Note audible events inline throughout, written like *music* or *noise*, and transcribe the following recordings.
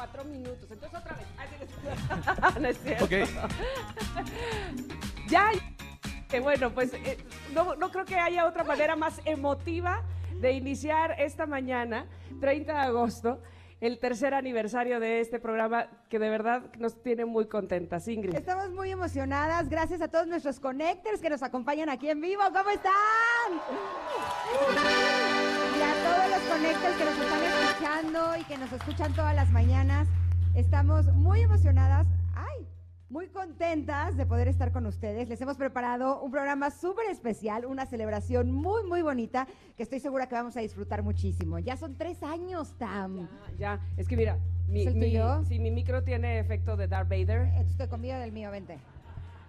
Cuatro minutos. Entonces otra vez. *laughs* No es cierto. Ok. Ya. Que bueno, pues eh, no, no creo que haya otra manera más emotiva de iniciar esta mañana, 30 de agosto, el tercer aniversario de este programa que de verdad nos tiene muy contentas. Ingrid. Estamos muy emocionadas. Gracias a todos nuestros connectors que nos acompañan aquí en vivo. ¿Cómo están? Y a todos los connectors que nos están escuchando y que nos escuchan todas las mañanas. Estamos muy emocionadas. ¡Ay! Muy contentas de poder estar con ustedes. Les hemos preparado un programa súper especial, una celebración muy, muy bonita que estoy segura que vamos a disfrutar muchísimo. Ya son tres años, Tam. Ya, es que mira, mi, ¿Es el mi- tuyo? sí, mi micro tiene efecto de Darth Vader. Estoy conmigo del mío, vente.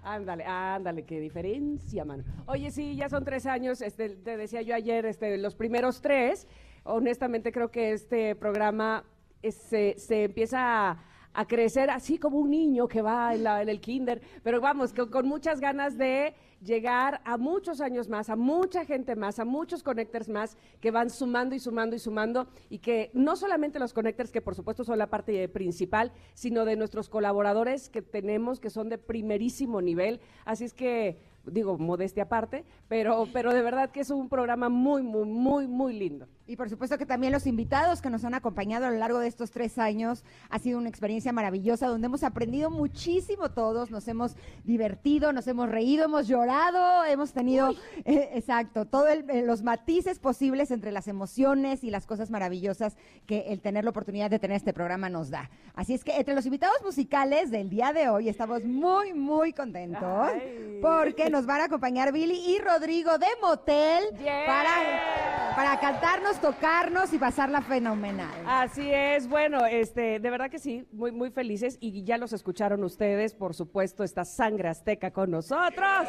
Ándale, ándale, qué diferencia, mano. Oye, sí, ya son tres años, este, te decía yo ayer, este, los primeros tres, honestamente creo que este programa es- se, se empieza a, a crecer así como un niño que va en, la- en el kinder, pero vamos, con, con muchas ganas de llegar a muchos años más, a mucha gente más, a muchos connectors más que van sumando y sumando y sumando y que no solamente los connectors que por supuesto son la parte principal, sino de nuestros colaboradores que tenemos que son de primerísimo nivel. Así es que digo modestia aparte, pero pero de verdad que es un programa muy muy muy muy lindo. Y por supuesto que también los invitados que nos han acompañado a lo largo de estos tres años ha sido una experiencia maravillosa donde hemos aprendido muchísimo todos, nos hemos divertido, nos hemos reído, hemos llorado, hemos tenido, eh, exacto, todos los matices posibles entre las emociones y las cosas maravillosas que el tener la oportunidad de tener este programa nos da. Así es que entre los invitados musicales del día de hoy estamos muy, muy contentos Ay. porque nos van a acompañar Billy y Rodrigo de Motel Yeah. para, para cantarnos, tocarnos y pasarla fenomenal. Así es, bueno, este, de verdad que sí, muy, muy felices y ya los escucharon ustedes, por supuesto, esta sangre azteca con nosotros.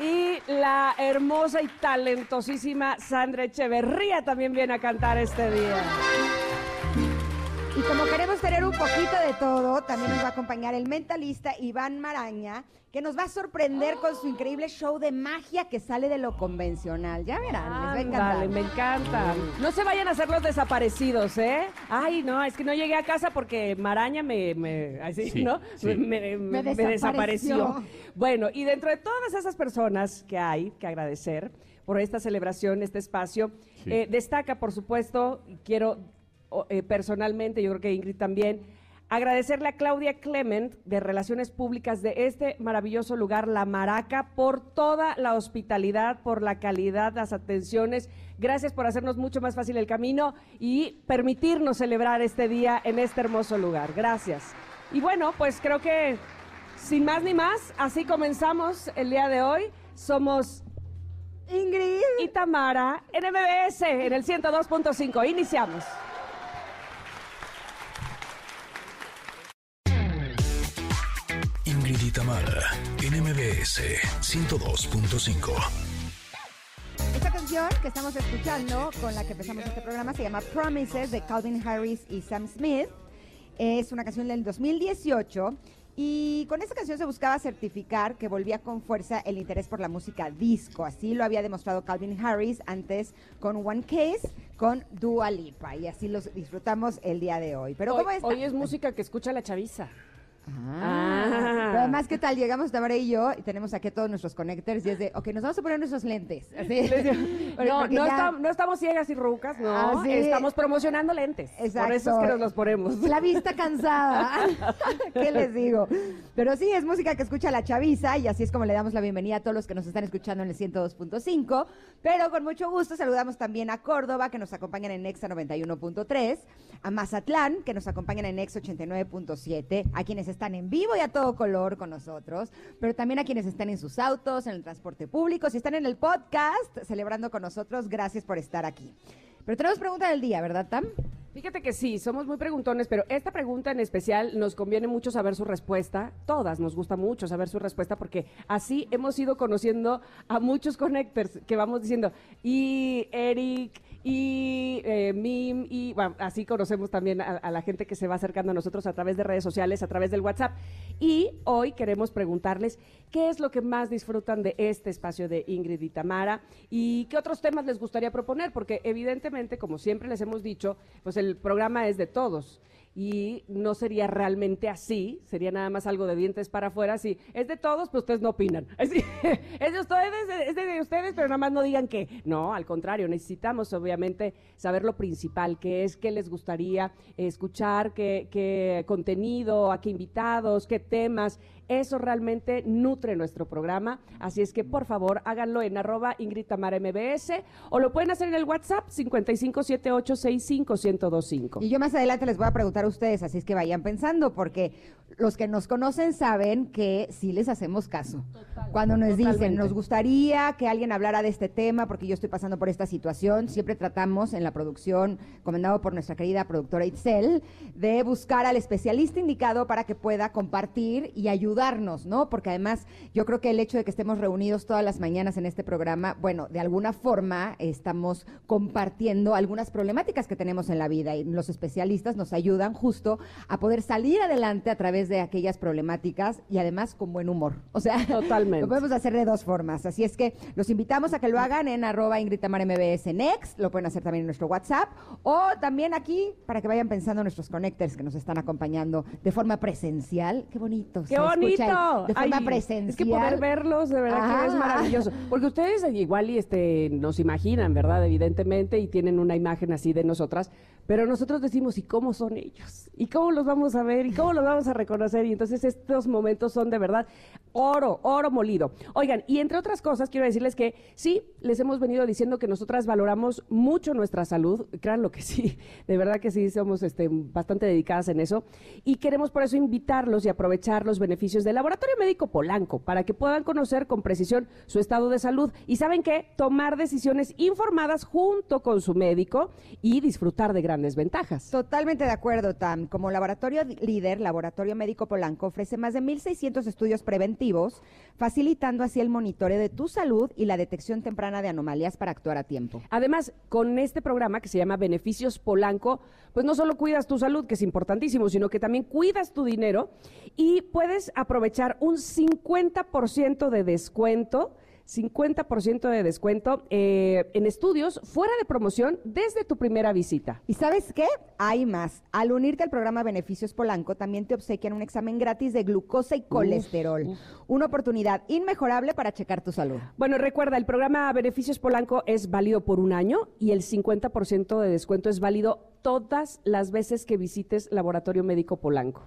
Y la hermosa y talentosísima Sandra Echeverría también viene a cantar este día. Y como queremos tener un poquito de todo, también nos va a acompañar el mentalista Iván Maraña, que nos va a sorprender con su increíble show de magia que sale de lo convencional. Ya verán, les va a encantar. Ándale, me encanta. No se vayan a hacer los desaparecidos, ¿eh? Ay, no, es que no llegué a casa porque Maraña me, me así, Sí, ¿no? sí. Me, me- Me me desapareció. desapareció. Bueno, y dentro de todas esas personas que hay que agradecer por esta celebración, este espacio, Sí. eh, destaca, por supuesto, quiero eh, personalmente, yo creo que Ingrid también, agradecerle a Claudia Clement de Relaciones Públicas de este maravilloso lugar, La Maraca, por toda la hospitalidad, por la calidad, las atenciones. Gracias por hacernos mucho más fácil el camino y permitirnos celebrar este día en este hermoso lugar. Gracias. Y bueno, pues creo que sin más ni más, así comenzamos el día de hoy. Somos Ingrid. y Tamara en MBS en el 102.5. Iniciamos. Ingrid y Tamara en MBS 102.5. Esta canción que estamos escuchando, con la que empezamos este programa, se llama Promises de Calvin Harris y Sam Smith. Es una canción del 2018 y con esta canción se buscaba certificar que volvía con fuerza el interés por la música disco. Así lo había demostrado Calvin Harris antes con One Case, con Dua Lipa y así los disfrutamos el día de hoy. Pero hoy, ¿cómo está? hoy es música que escucha la chaviza. Ah. Pero además, ¿qué tal? Llegamos Tamara y yo y tenemos aquí todos nuestros connectors y es de, ok, nos vamos a poner nuestros lentes. Así. *laughs* No, Porque no, ya- estam- no estamos ciegas y rucas, no. Ah, sí. Estamos promocionando lentes. Exacto. Por eso es que nos los ponemos. La vista cansada. *laughs* ¿Qué les digo? Pero sí, es música que escucha la chaviza y así es como le damos la bienvenida a todos los que nos están escuchando en el 102.5. Pero con mucho gusto saludamos también a Córdoba, que nos acompañan en Nexa 91.3, a Mazatlán, que nos acompañan en Nexa 89.7, a quienes están en vivo y a todo color con nosotros, pero también a quienes están en sus autos, en el transporte público, si están en el podcast celebrando con nosotros, gracias por estar aquí. Pero tenemos pregunta del día, ¿verdad, Tam? Fíjate que sí, somos muy preguntones, pero esta pregunta en especial nos conviene mucho saber su respuesta. Todas nos gusta mucho saber su respuesta porque así hemos ido conociendo a muchos connectors que vamos diciendo, y Eric, y eh, Mim, y así conocemos también a, a, la gente que se va acercando a nosotros a través de redes sociales, a través del WhatsApp. Y hoy queremos preguntarles qué es lo que más disfrutan de este espacio de Ingrid y Tamara y qué otros temas les gustaría proponer, porque evidentemente, como siempre les hemos dicho, pues el programa es de todos y no sería realmente así, sería nada más algo de dientes para afuera, si es de todos, pues ustedes no opinan. *laughs* Es de ustedes, es de ustedes, pero nada más no digan que no, al contrario, necesitamos obviamente saber lo principal, que es qué les gustaría escuchar, qué, qué contenido, a qué invitados, qué temas, eso realmente nutre nuestro programa. Así es que por favor háganlo en arroba Ingrid Tamara MBS o lo pueden hacer en el WhatsApp 5578651025. Y yo más adelante les voy a preguntar a ustedes, así es que vayan pensando, porque los que nos conocen saben que sí les hacemos caso. Total, Cuando nos totalmente. dicen, nos gustaría que alguien hablara de este tema, porque yo estoy pasando por esta situación, siempre tratamos en la producción, comandado por nuestra querida productora Itzel, de buscar al especialista indicado para que pueda compartir y ayudarnos, ¿no? Porque además yo creo que el hecho de que estemos reunidos todas las mañanas en este programa, bueno, de alguna forma estamos compartiendo algunas problemáticas que tenemos en la vida y los especialistas nos ayudan justo a poder salir adelante a través de aquellas problemáticas y además con buen humor. O sea, *laughs* Totalmente. lo podemos hacer de dos formas. Así es que los invitamos a que lo hagan en arroba Ingrid Tamara MBS Next, lo pueden hacer también en nuestro WhatsApp o también aquí para que vayan pensando en nuestros connectors que nos están acompañando de forma presencial. Qué bonito. ¡Qué bonito! De forma Ay, presencial. Es que poder verlos, de verdad ah. que es maravilloso. Porque ustedes igual y este nos imaginan, ¿verdad? Evidentemente, y tienen una imagen así de nosotras, pero nosotros decimos, ¿y cómo son ellos? ¿Y cómo los vamos a ver? ¿Y cómo los vamos a reconocer? y entonces estos momentos son de verdad oro, oro molido. Oigan, y entre otras cosas quiero decirles que sí, les hemos venido diciendo que nosotras valoramos mucho nuestra salud, créanlo que sí, de verdad que sí, somos este, bastante dedicadas en eso y queremos por eso invitarlos y aprovechar los beneficios del Laboratorio Médico Polanco para que puedan conocer con precisión su estado de salud y saben qué, tomar decisiones informadas junto con su médico y disfrutar de grandes ventajas. Totalmente de acuerdo, Tam. Como laboratorio líder, Laboratorio Médico Polanco ofrece más de 1.600 estudios preventivos, facilitando así el monitoreo de tu salud y la detección temprana de anomalías para actuar a tiempo. Además, con este programa que se llama Beneficios Polanco, pues no solo cuidas tu salud, que es importantísimo, sino que también cuidas tu dinero y puedes aprovechar un 50% de descuento 50% de descuento eh, en estudios fuera de promoción desde tu primera visita. ¿Y sabes qué? Hay más. Al unirte al programa Beneficios Polanco, también te obsequian un examen gratis de glucosa y colesterol. Uf, uf. Una oportunidad inmejorable para checar tu salud. Bueno, recuerda, el programa Beneficios Polanco es válido por un año y el 50% de descuento es válido todas las veces que visites Laboratorio Médico Polanco.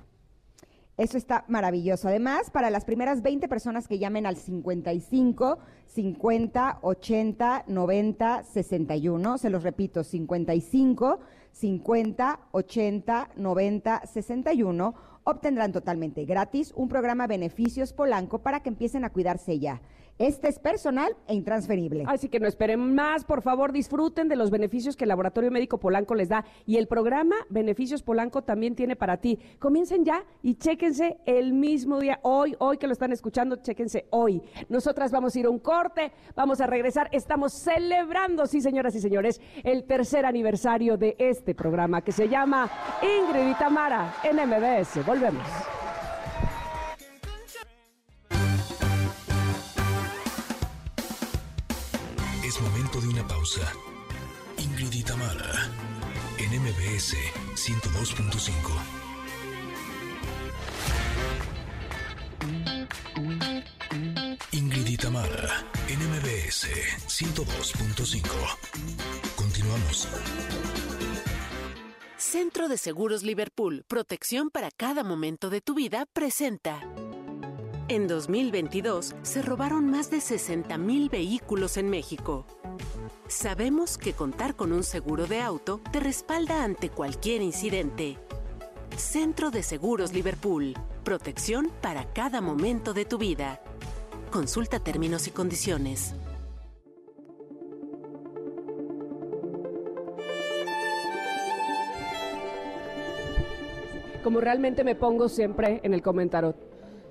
Eso está maravilloso. Además, para las primeras 20 personas que llamen al 55 50 80 90 61, se los repito, 55 50 80 90 61, obtendrán totalmente gratis un programa Beneficios Polanco para que empiecen a cuidarse ya. Este es personal e intransferible. Así que no esperen más, por favor, disfruten de los beneficios que el Laboratorio Médico Polanco les da. Y el programa Beneficios Polanco también tiene para ti. Comiencen ya y chéquense el mismo día, hoy, hoy que lo están escuchando, chéquense hoy. Nosotras vamos a ir a un corte, vamos a regresar. Estamos celebrando, sí, señoras y señores, el tercer aniversario de este programa que se llama Ingrid y Tamara en MBS. Volvemos. Es momento de una pausa. Ingrid y Tamara, en MBS 102.5. Ingrid y Tamara, en MBS 102.5. Continuamos. Centro de Seguros Liverpool, protección para cada momento de tu vida, presenta. En 2022 se robaron más de 60 mil vehículos en México. Sabemos que contar con un seguro de auto te respalda ante cualquier incidente. Centro de Seguros Liverpool. protección para cada momento de tu vida. Consulta términos y condiciones. Como realmente me pongo siempre en el comentario.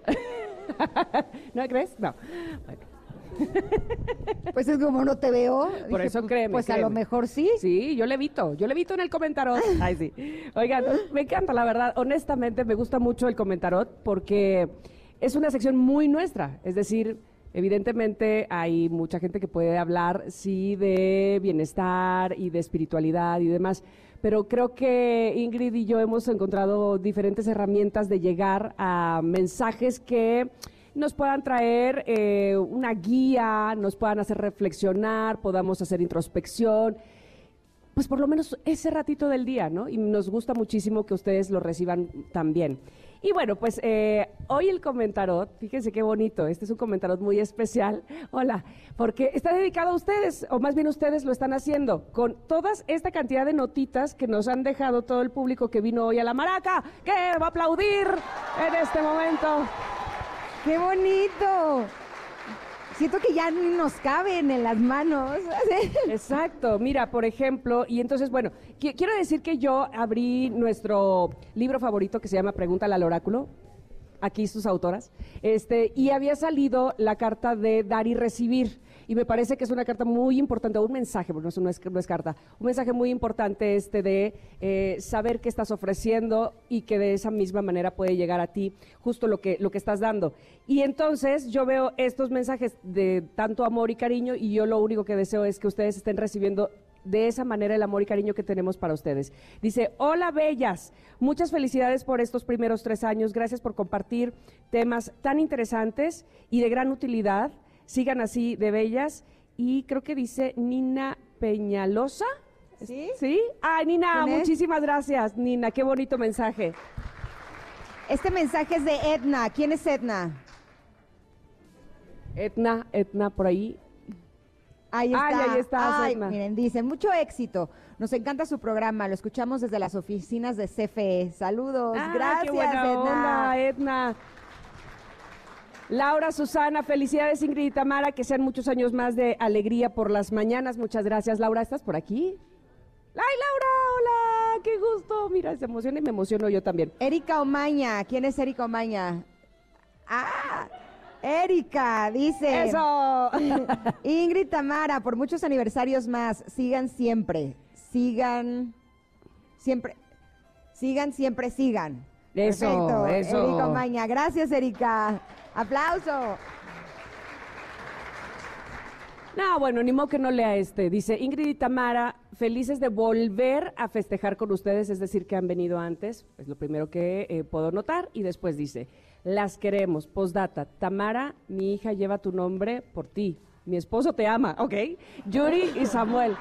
*laughs* *laughs* ¿No crees? No. Bueno. Pues es como no te veo. Por dije, eso pues- créeme, Pues a lo mejor sí. Sí, yo le evito, yo le evito en el comentarot. *laughs* Ay, sí. Oigan, me encanta, la verdad, honestamente me gusta mucho el comentarot porque es una sección muy nuestra, es decir, evidentemente hay mucha gente que puede hablar, sí, de bienestar y de espiritualidad y demás, pero creo que Ingrid y yo hemos encontrado diferentes herramientas de llegar a mensajes que nos puedan traer eh, una guía, nos puedan hacer reflexionar, podamos hacer introspección, pues por lo menos ese ratito del día, ¿no? Y nos gusta muchísimo que ustedes lo reciban también. Y bueno, pues eh, hoy el comentarot, fíjense qué bonito, este es un comentarot muy especial, hola, porque está dedicado a ustedes, o más bien ustedes lo están haciendo, con toda esta cantidad de notitas que nos han dejado todo el público que vino hoy a la maraca, que va a aplaudir en este momento. ¡Qué bonito! Siento que ya ni nos caben en las manos. *laughs* Exacto, mira, por ejemplo, y entonces, bueno, qui- quiero decir que yo abrí nuestro libro favorito que se llama Pregúntale al oráculo, aquí sus autoras, este, y había salido la carta de dar y recibir. Y me parece que es una carta muy importante, un mensaje, porque no es, no es carta, un mensaje muy importante este de eh, saber qué estás ofreciendo y que de esa misma manera puede llegar a ti justo lo que, lo que estás dando. Y entonces yo veo estos mensajes de tanto amor y cariño y yo lo único que deseo es que ustedes estén recibiendo de esa manera el amor y cariño que tenemos para ustedes. Dice, hola bellas, muchas felicidades por estos primeros tres años, gracias por compartir temas tan interesantes y de gran utilidad. Sigan así de bellas. Y creo que dice Nina Peñalosa. ¿Sí? ¿Sí? Ay, Nina, muchísimas gracias, Nina, qué bonito mensaje. Este mensaje es de Edna. ¿Quién es Edna? Etna, Etna, por ahí. Ahí Ay, está. ahí está, Ay, Edna. miren, dice, mucho éxito. Nos encanta su programa. Lo escuchamos desde las oficinas de CFE. Saludos. Ah, Gracias, qué buena Edna. onda, Edna. Laura, Susana, felicidades Ingrid y Tamara, que sean muchos años más de alegría por las mañanas. Muchas gracias. Laura, ¿estás por aquí? ¡Ay, Laura! ¡Hola! ¡Qué gusto! Mira, se emociona y me emociono yo también. Erika Omaña. ¿Quién es Erika Omaña? Ah, Erika, dice. ¡Eso! *laughs* Ingrid Tamara, por muchos aniversarios más, sigan siempre, sigan siempre, sigan siempre, sigan. Eso, Perfecto, eso. Erika Omaña, gracias Erika. Aplauso. No, bueno, ni modo que no lea este. Dice, Ingrid y Tamara, felices de volver a festejar con ustedes, es decir, que han venido antes, es lo primero que eh, puedo notar. Y después dice, las queremos, postdata, Tamara, mi hija lleva tu nombre por ti, mi esposo te ama, ¿ok? Yuri y Samuel.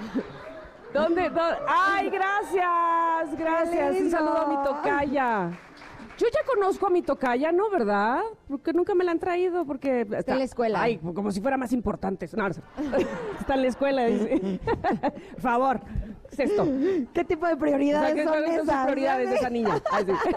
¿Dónde? dó- ¡Ay, gracias! Gracias. Un saludo a mi tocaya. Yo ya conozco a mi tocaya, ¿no? ¿Verdad? Porque nunca me la han traído, porque... Está, en la escuela. Ay, como si fuera más importante. No, no sé. *laughs* está en la escuela, dice. *laughs* Favor, ¿qué es esto? ¿Qué tipo de O sea, prioridades ¿qué son esas? prioridades de esa niña? Ay, sí.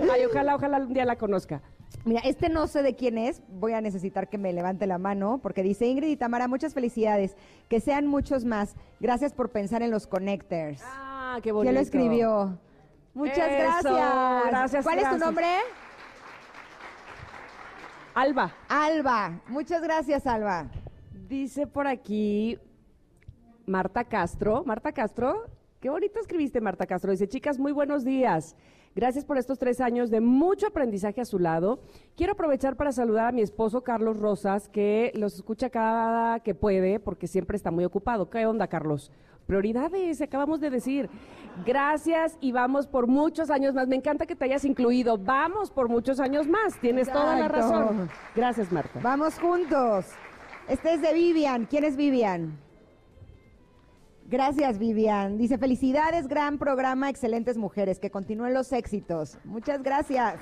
*laughs* Ay, ojalá, ojalá un día la conozca. Mira, este no sé de quién es, voy a necesitar que me levante la mano, porque dice Ingrid y Tamara, muchas felicidades, que sean muchos más. Gracias por pensar en los connectors. Ah, qué bonito. ¿Quién lo escribió? Muchas Eso, gracias. gracias, ¿Cuál es tu nombre? Alba. Alba. Muchas gracias, Alba. Dice por aquí Marta Castro. Marta Castro, qué bonito escribiste, Marta Castro. Dice, chicas, muy buenos días. Gracias por estos tres años de mucho aprendizaje a su lado. Quiero aprovechar para saludar a mi esposo Carlos Rosas, que los escucha cada que puede, porque siempre está muy ocupado. ¿Qué onda, Carlos? Prioridades, acabamos de decir. Gracias y vamos por muchos años más. Me encanta que te hayas incluido. Vamos por muchos años más. Tienes toda la razón. Gracias, Marta. Vamos juntos. Este es de Vivian. ¿Quién es Vivian? Gracias, Vivian. Dice, felicidades, gran programa, excelentes mujeres, que continúen los éxitos. Muchas gracias.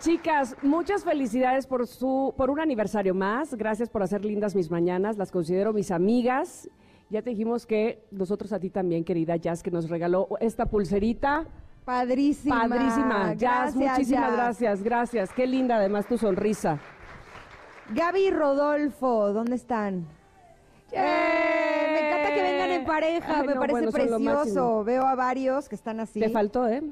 Chicas, muchas felicidades por su por un aniversario más. Gracias por hacer lindas mis mañanas. Las considero mis amigas. Ya te dijimos que nosotros a ti también, querida Jazz, que nos regaló esta pulserita Padrísima. Padrísima. Jazz, Gracias, muchísimas Jazz. gracias, gracias. Qué linda además tu sonrisa. Gaby y Rodolfo, ¿dónde están? ¡Eh! Me encanta que vengan en pareja, Ay, me no, parece bueno, precioso. Veo a varios que están así. Te faltó, ¿eh?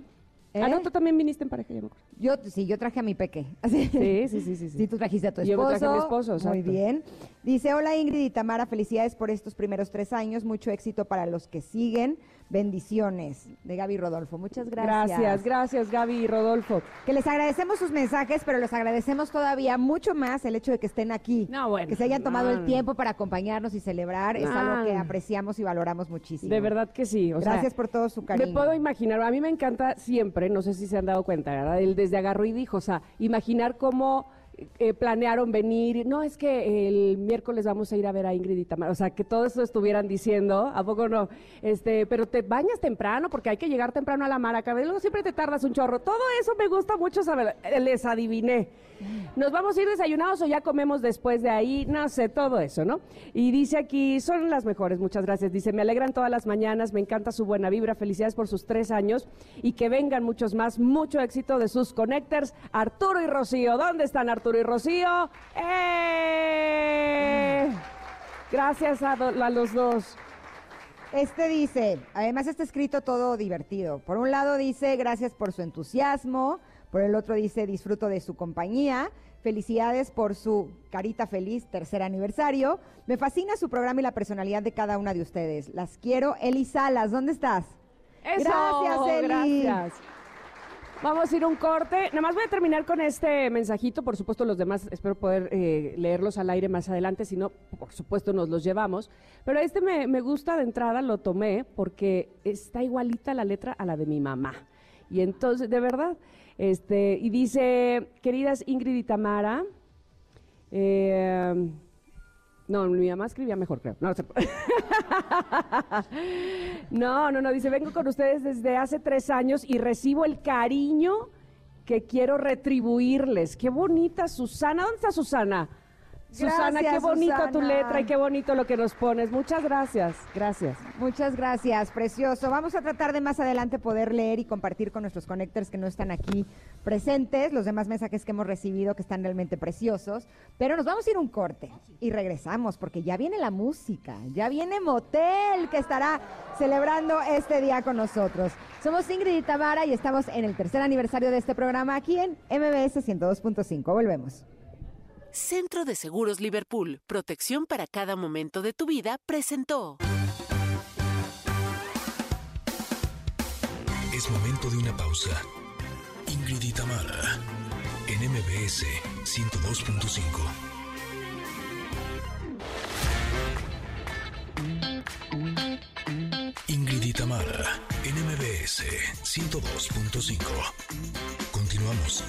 ¿Eh? Ah, no, tú también viniste en pareja, ya me acuerdo. Yo, sí, yo traje a mi peque. Sí, *laughs* sí, sí, sí. Sí, tú trajiste a tu Yo esposo. me traje a mi esposo, Muy exacto. bien. Dice, hola Ingrid y Tamara, felicidades por estos primeros tres años. Mucho éxito para los que siguen. Bendiciones. De Gaby Rodolfo. Muchas gracias. Gracias, gracias, Gaby y Rodolfo. Que les agradecemos sus mensajes, pero les agradecemos todavía mucho más el hecho de que estén aquí. No, bueno, que se hayan tomado el tiempo para acompañarnos y celebrar. Es algo que apreciamos y valoramos muchísimo. De verdad que sí. o sea, Gracias por todo su cariño. Me puedo imaginar, a mí me encanta siempre, no sé si se han dado cuenta, ¿verdad? El desde agarró y dijo, o sea, imaginar cómo eh, planearon venir, no, es que el miércoles vamos a ir a ver a Ingrid y Tamara, o sea, que todo eso estuvieran diciendo, ¿a poco no? Este, pero te bañas temprano porque hay que llegar temprano a la maraca, luego siempre te tardas un chorro, todo eso me gusta mucho saber, Eh, les adiviné. ¿Nos vamos a ir desayunados o ya comemos después de ahí? No sé, todo eso, ¿no? Y dice aquí, son las mejores, muchas gracias. Dice, me alegran todas las mañanas, me encanta su buena vibra, felicidades por sus tres años y que vengan muchos más, mucho éxito de sus connectors, Arturo y Rocío. ¿Dónde están Arturo y Rocío? ¡Eh! Gracias a, do- a los dos. Este dice, además está escrito todo divertido. Por un lado dice, gracias por su entusiasmo. Por el otro dice, disfruto de su compañía. Felicidades por su carita feliz, tercer aniversario. Me fascina su programa y la personalidad de cada una de ustedes. Las quiero. Eli Salas, ¿dónde estás? Eso, Gracias, Eli. Gracias. Vamos a ir un corte. Nada más voy a terminar con este mensajito. Por supuesto, los demás espero poder eh, leerlos al aire más adelante. Si no, por supuesto, nos los llevamos. Pero este me, me gusta de entrada, lo tomé porque está igualita la letra a la de mi mamá. Y entonces, de verdad, este, y dice, queridas Ingrid y Tamara, eh, no, mi mamá escribía mejor, creo. No, *laughs* no, no, no, dice, vengo con ustedes desde hace tres años y recibo el cariño que quiero retribuirles. Qué bonita, Susana. ¿Dónde está Susana? Susana, Gracias, qué bonita tu Susana. letra y qué bonito lo que nos pones. Muchas gracias, gracias. Muchas gracias, precioso. Vamos a tratar de más adelante poder leer y compartir con nuestros connectors que no están aquí presentes, los demás mensajes que hemos recibido que están realmente preciosos. Pero nos vamos a ir un corte y regresamos porque ya viene la música, ya viene Motel que estará celebrando este día con nosotros. Somos Ingrid y Tamara y estamos en el tercer aniversario de este programa aquí en MBS 102.5. Volvemos. Centro de Seguros Liverpool, protección para cada momento de tu vida, presentó. Es momento de una pausa. Ingrid y Tamara, en MBS 102.5. Ingrid y Tamara, en MBS 102.5. Continuamos.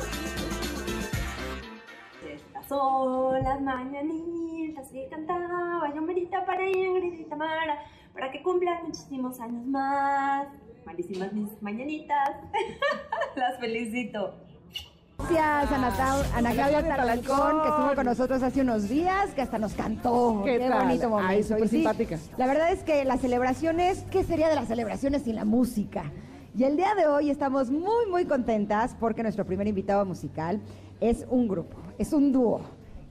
Son las mañanitas que cantaba yo merita para Ingrid y Tamara, para que cumplan muchísimos años más. Malísimas mis mañanitas. *laughs* las felicito. Gracias, Ana, Ana Claudia Talancón, que estuvo con nosotros hace unos días, que hasta nos cantó. ¿Qué tal? bonito momento. Ay, súper Y sí, simpática. La verdad es que las celebraciones, ¿qué sería de las celebraciones sin la música? Y el día de hoy estamos muy, muy contentas porque nuestro primer invitado musical es un grupo, es un dúo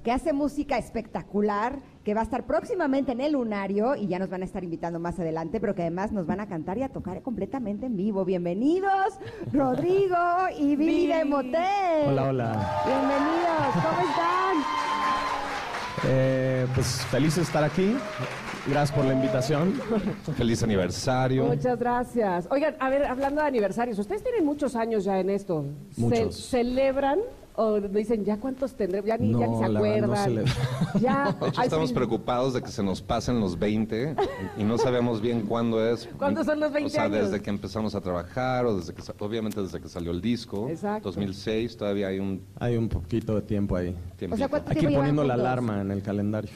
que hace música espectacular, que va a estar próximamente en el Lunario y ya nos van a estar invitando más adelante, pero que además nos van a cantar y a tocar completamente en vivo. Bienvenidos, Rodrigo y *laughs* Billy de Motel. Hola, hola. Bienvenidos, ¿cómo están? Eh, pues feliz de estar aquí. Gracias por la invitación. Feliz aniversario. Muchas gracias. Oigan, a ver, hablando de aniversarios, ustedes tienen muchos años ya en esto. ¿Ce- Muchos. ¿Celebran o dicen ya cuántos tendremos? Ya ni, ya ni No, se no acuerdan. celebro. *laughs* ya. De hecho, estamos fin- preocupados de que se nos pasen los 20 y no sabemos bien cuándo es. ¿Cuándo son los 20 O sea, años? desde que empezamos a trabajar o desde que, obviamente desde que salió el disco. Exacto. 2006, todavía hay un Hay un poquito de tiempo ahí. tiempo. O sea, ¿cuánto Hay que tiempo ir poniendo la alarma en el calendario.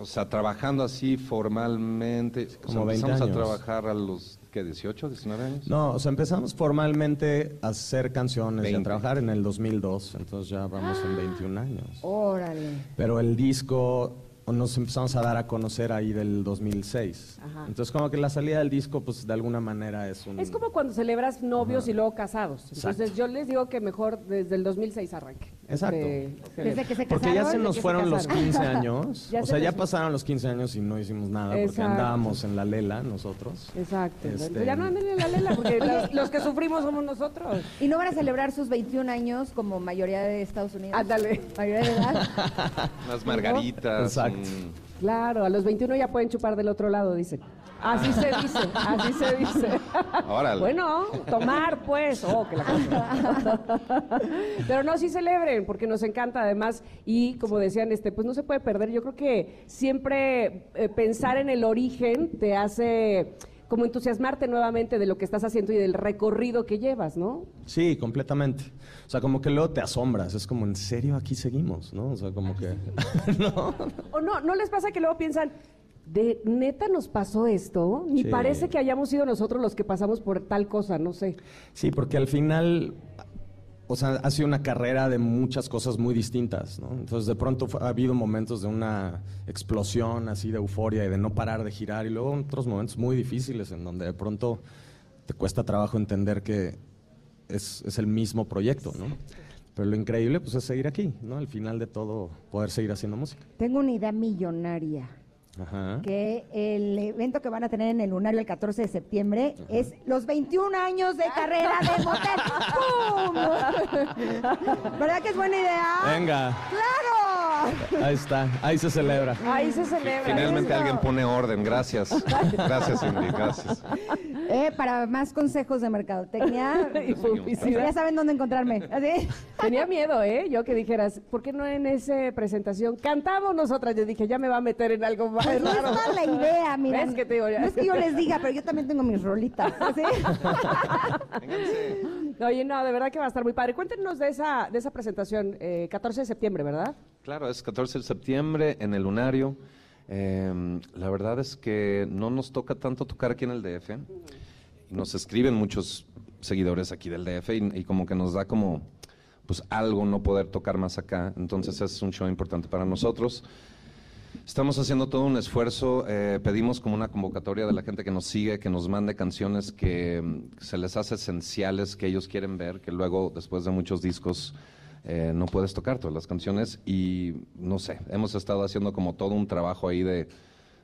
O sea, trabajando así formalmente. o sea, Como 20 empezamos a trabajar a los, ¿qué? 18, 19 años. No, o sea, empezamos formalmente a hacer canciones y a 20. trabajar en el 2002, entonces ya vamos en 21 años. Órale. Pero el disco nos empezamos a dar a conocer ahí del 2006. Ajá. Entonces como que la salida del disco pues de alguna manera es un... Es como cuando celebras novios y luego casados. Entonces Exacto. yo les digo que mejor desde el 2006 arranque. Exacto. Este, Desde que se Porque ya casaron, se nos que se fueron los casaron. 15 *laughs* años. Ya o se sea, ya les- pasaron los 15 años y no hicimos nada porque Exacto. andábamos en la lela nosotros. Exacto. Este- Entonces, ya no anden en la lela porque *laughs* los, los que sufrimos somos nosotros. ¿Y no van a celebrar sus 21 años como mayoría de Estados Unidos? Ándale. Mayoría de edad. *laughs* Unas margaritas. Exacto. Un- Claro, a los 21 ya pueden chupar del otro lado, dicen. Así se dice, así se dice. Órale. Bueno, tomar pues, oh, que la cosa. Pero no, sí celebren, porque nos encanta además, y como decían, este, pues no se puede perder. Yo creo que siempre eh, pensar en el origen te hace como entusiasmarte nuevamente de lo que estás haciendo y del recorrido que llevas, ¿no? Sí, completamente. O sea, como que luego te asombras. Es como, ¿en serio aquí seguimos? ¿No? O sea, como que... *laughs* *laughs* no. O no, ¿no les pasa que luego piensan, de neta nos pasó esto? Ni Sí. parece que hayamos sido nosotros los que pasamos por tal cosa, no sé. Sí, porque al final, o sea, ha sido una carrera de muchas cosas muy distintas, ¿no? Entonces, de pronto ha habido momentos de una explosión así de euforia y de no parar de girar, y luego otros momentos muy difíciles en donde de pronto te cuesta trabajo entender que es, es el mismo proyecto, ¿no? Pero lo increíble, pues, es seguir aquí, ¿no? Al final de todo, poder seguir haciendo música. Tengo una idea millonaria. Ajá. Que el evento que van a tener en el Lunario el 14 de septiembre es los 21 años de carrera de Motel. *laughs* ¡Pum! *laughs* ¿Verdad que es buena idea? Venga, ¡Claro! Ahí está, ahí se celebra. Ahí se celebra. Finalmente eso. alguien pone orden. Gracias. Gracias, Ingrid. Gracias. Eh, para más consejos de mercadotecnia, *laughs* Y publicidad. ya saben dónde encontrarme. ¿Así? Tenía miedo, ¿eh? Yo que dijeras, ¿por qué no en esa presentación cantamos nosotras? Yo dije, ya me va a meter en algo más Pues no es mala idea, mira. ¿Ves que te digo ya? No es que yo les diga, pero yo también tengo mis rolitas. Oye, no, de verdad que va a estar muy padre. Cuéntenos de esa, de esa presentación, eh, 14 de septiembre, ¿verdad? Claro, es 14 de septiembre en el Lunario. Eh, la verdad es que no nos toca tanto tocar aquí en el DF. Nos escriben muchos seguidores aquí del DF y, y como que nos da como pues algo no poder tocar más acá. Entonces es un show importante para nosotros. Estamos haciendo todo un esfuerzo. eh, pedimos como una convocatoria de la gente que nos sigue, que nos mande canciones que mm, se les hace esenciales, que ellos quieren ver, que luego, después de muchos discos, eh, no puedes tocar todas las canciones. Y no sé, hemos estado haciendo como todo un trabajo ahí de,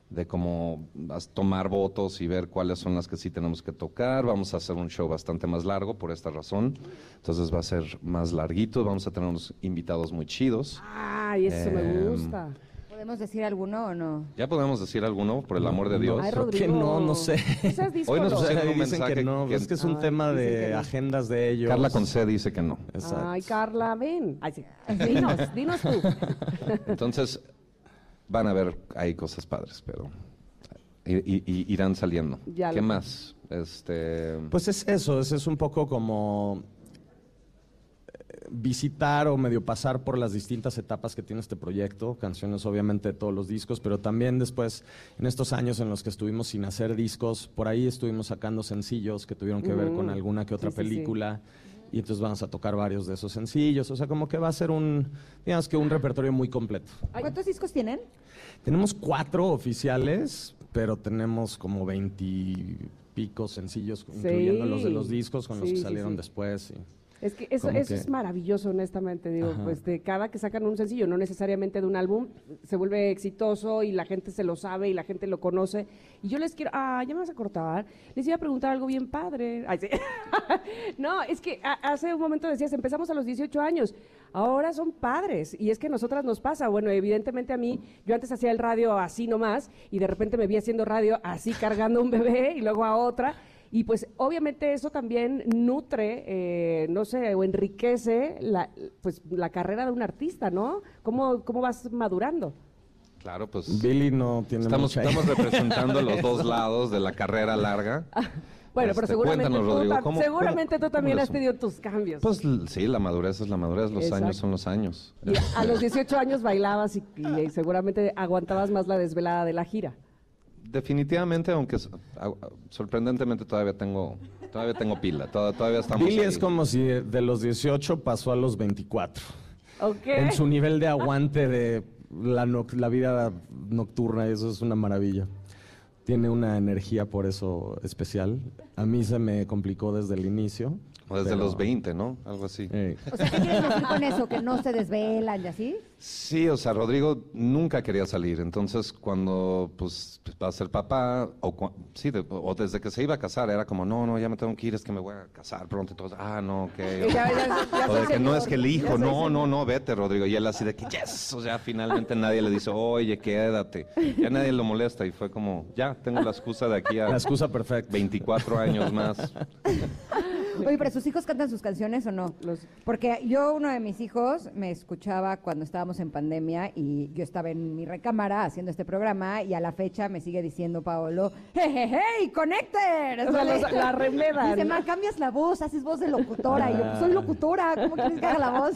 de como as- tomar votos y ver cuáles son las que sí tenemos que tocar. Vamos a hacer un show bastante más largo por esta razón. Entonces va a ser más larguito. Vamos a tener unos invitados muy chidos. Ay, eso me Em, gusta. ¿Podemos decir alguno o no? ¿Ya podemos decir alguno, por el amor de Dios? Ay, Creo que no, no sé. No seas Hoy nos O díscolo. sea, pusieron un dicen mensaje que no, que- es que es un Ay, tema dicen que de no. agendas de ellos. Carla Conce dice que no. Exacto. Ay, Carla, ven. Ay, sí. *laughs* Dinos, dinos tú. *laughs* Entonces, van a ver ahí cosas padres, pero i- irán saliendo. Ya ¿Qué lo- más? Este, Pues es eso, es, es un poco como visitar o medio pasar por las distintas etapas que tiene este proyecto, canciones obviamente de todos los discos, pero también después en estos años en los que estuvimos sin hacer discos, por ahí estuvimos sacando sencillos que tuvieron que ver con alguna que otra Sí, sí, sí. película. Y entonces vamos a tocar varios de esos sencillos, o sea, como que va a ser un, digamos que un repertorio muy completo. ¿Cuántos discos tienen? Tenemos cuatro oficiales, pero tenemos como veintipico sencillos, incluyendo los de los discos con los que salieron después. y- Es que eso, eso que- es maravilloso, honestamente. Digo, Ajá. pues de cada que sacan un sencillo, no necesariamente de un álbum, se vuelve exitoso y la gente se lo sabe y la gente lo conoce. Y yo les quiero, ah, ya me vas a cortar. Les iba a preguntar algo bien padre. Ay, sí. *laughs* no, es que a- hace un momento decías, empezamos a los 18 años. Ahora son padres. Y es que a nosotras nos pasa. Bueno, evidentemente a mí, yo antes hacía el radio así nomás y de repente me vi haciendo radio así cargando un bebé y luego a otra. Y pues obviamente eso también nutre, eh, no sé, o enriquece la, pues, la carrera de un artista, ¿no? ¿Cómo, cómo vas madurando? claro, pues Billy no tiene estamos, mucha- estamos representando los *laughs* dos lados de la carrera larga. *laughs* Bueno, Este, pero seguramente, cuéntanos, tú, Rodrigo, ¿cómo- seguramente cómo- tú también cómo has tenido tus cambios. Pues sí, la madurez es la madurez, los Exacto. años son los años. Y a los 18 años bailabas y, y seguramente aguantabas más la desvelada de la gira. Definitivamente, aunque sorprendentemente todavía tengo, todavía tengo pila, toda- todavía estamos. Billy ahí. es como si de los 18 pasó a los 24. ¿Ok? En su nivel de aguante de la, la vida nocturna, eso es una maravilla. Tiene una energía por eso especial. A mí se me complicó desde el inicio. O desde pero- los 20, ¿no? Algo así. O sea, ¿qué quieres decir con eso? ¿Que no se desvelan y así? Sí, o sea, Rodrigo nunca quería salir. Entonces, cuando pues va a ser papá, o, cua- sí, de- o desde que se iba a casar, era como, no, no, ya me tengo que ir, es que me voy a casar pronto. Y todos, ah, no, ok. *laughs* Y ya- ya- ya O de que no es que el hijo, no, señor. no, no, vete, Rodrigo. Y él así de que, yes. O sea, finalmente nadie le dice, oye, quédate. Ya nadie lo molesta. Y fue como, ya, tengo la excusa de aquí a la excusa perfecta. 24 años más. *laughs* Oye, pero sus hijos cantan sus canciones o no? Los- Porque yo, uno de mis hijos, me escuchaba cuando estábamos en pandemia y yo estaba en mi recámara haciendo este programa y a la fecha me sigue diciendo Paolo, ¡Hey, hey, hey, connector! O sea, los- la remedan. Dice, ma, cambias la voz, haces voz de locutora. Y yo, pues, soy locutora, ¿cómo quieres que haga la voz?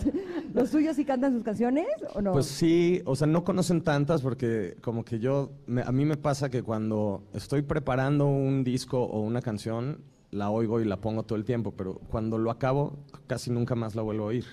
¿Los suyos sí cantan sus canciones o no? Pues sí, o sea, no conocen tantas porque como que yo, me- a mí me pasa que cuando estoy preparando un disco o una canción, la oigo y la pongo todo el tiempo, pero cuando lo acabo, casi nunca más la vuelvo a oír.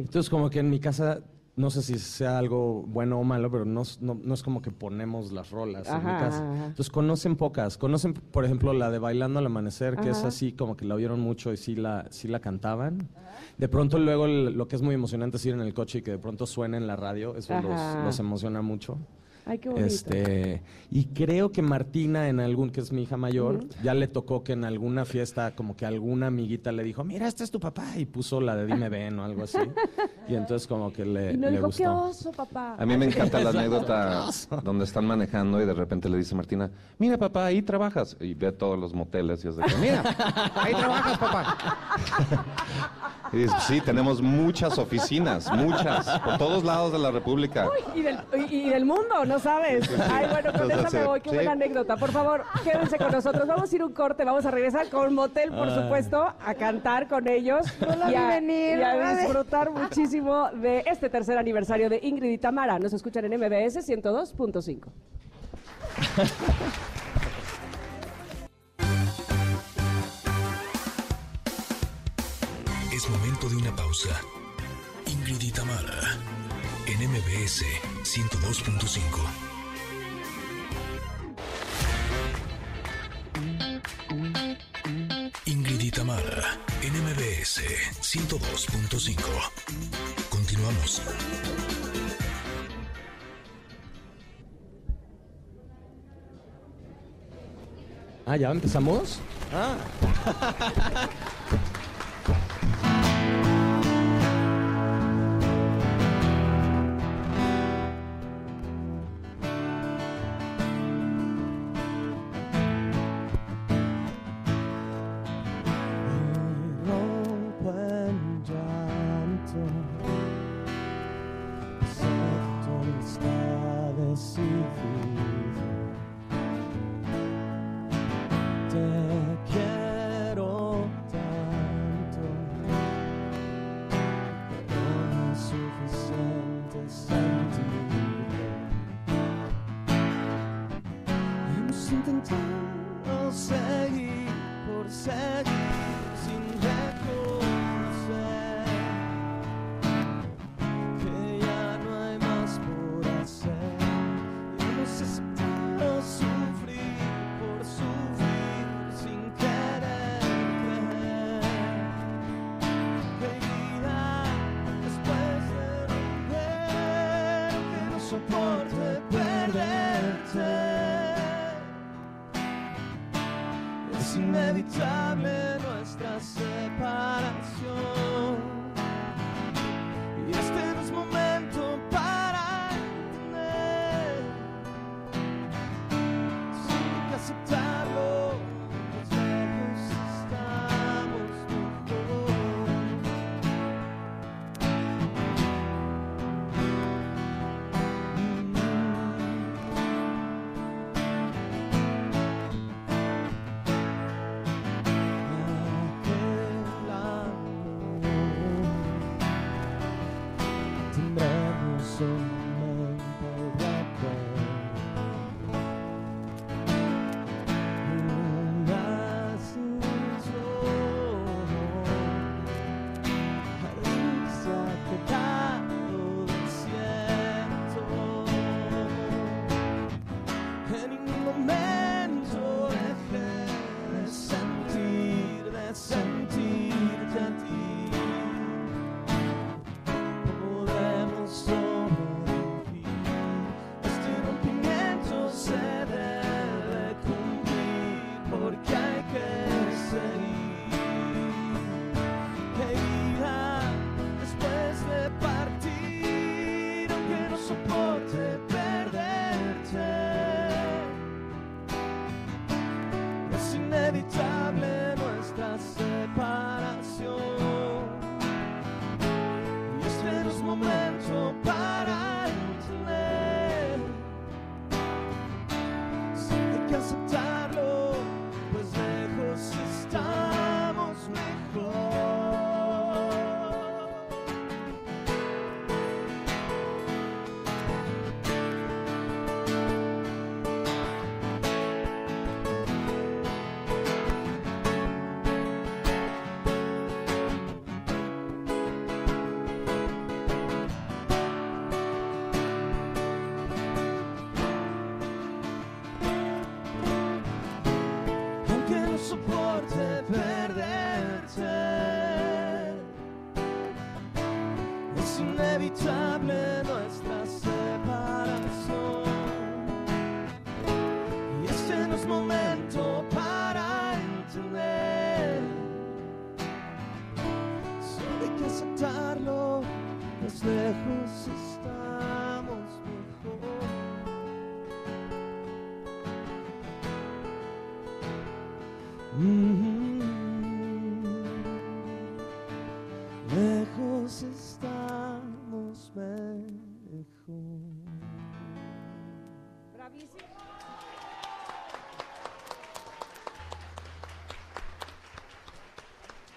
Entonces como que en mi casa, no sé si sea algo bueno o malo, pero no, es- no, no es como que ponemos las rolas en mi casa. ajá. Entonces conocen pocas, conocen por ejemplo la de Bailando al Amanecer, que es así como que la oyeron mucho y sí la, sí la cantaban. De pronto luego lo que es muy emocionante es ir en el coche y que de pronto suene en la radio, eso los, los emociona mucho. Ay, qué bonito. Este, y creo que Martina en algún, que es mi hija mayor, ya le tocó que en alguna fiesta, como que alguna amiguita le dijo, mira, este es tu papá, y puso la de Dime Ven o algo así. Y entonces como que le, y no le dijo, gustó. qué oso, papá. A mí me encanta la *laughs* anécdota donde están manejando y de repente le dice Martina, mira papá, ahí trabajas. Y ve todos los moteles y es de que, mira, ahí trabajas papá. Y dice, sí, tenemos muchas oficinas, muchas, por todos lados de la República. Y del, y, y del mundo, ¿no sabes? Ay, bueno, con esa me voy. Qué buena anécdota. Por favor, quédense con nosotros. Vamos a ir un corte, vamos a regresar con Motel, por supuesto, a cantar con ellos la y, a, venir, y a no disfrutar *laughs* muchísimo de este tercer aniversario de Ingrid y Tamara. Nos escuchan en MBS 102.5. Es momento de una pausa. Ingrid y Tamara, en MBS 102.5. Ingrid y Tamara, en MBS 102.5. Continuamos. Ah, ¿ya empezamos? Ah. *laughs* Hemos intentado seguir por seguir sin reconocer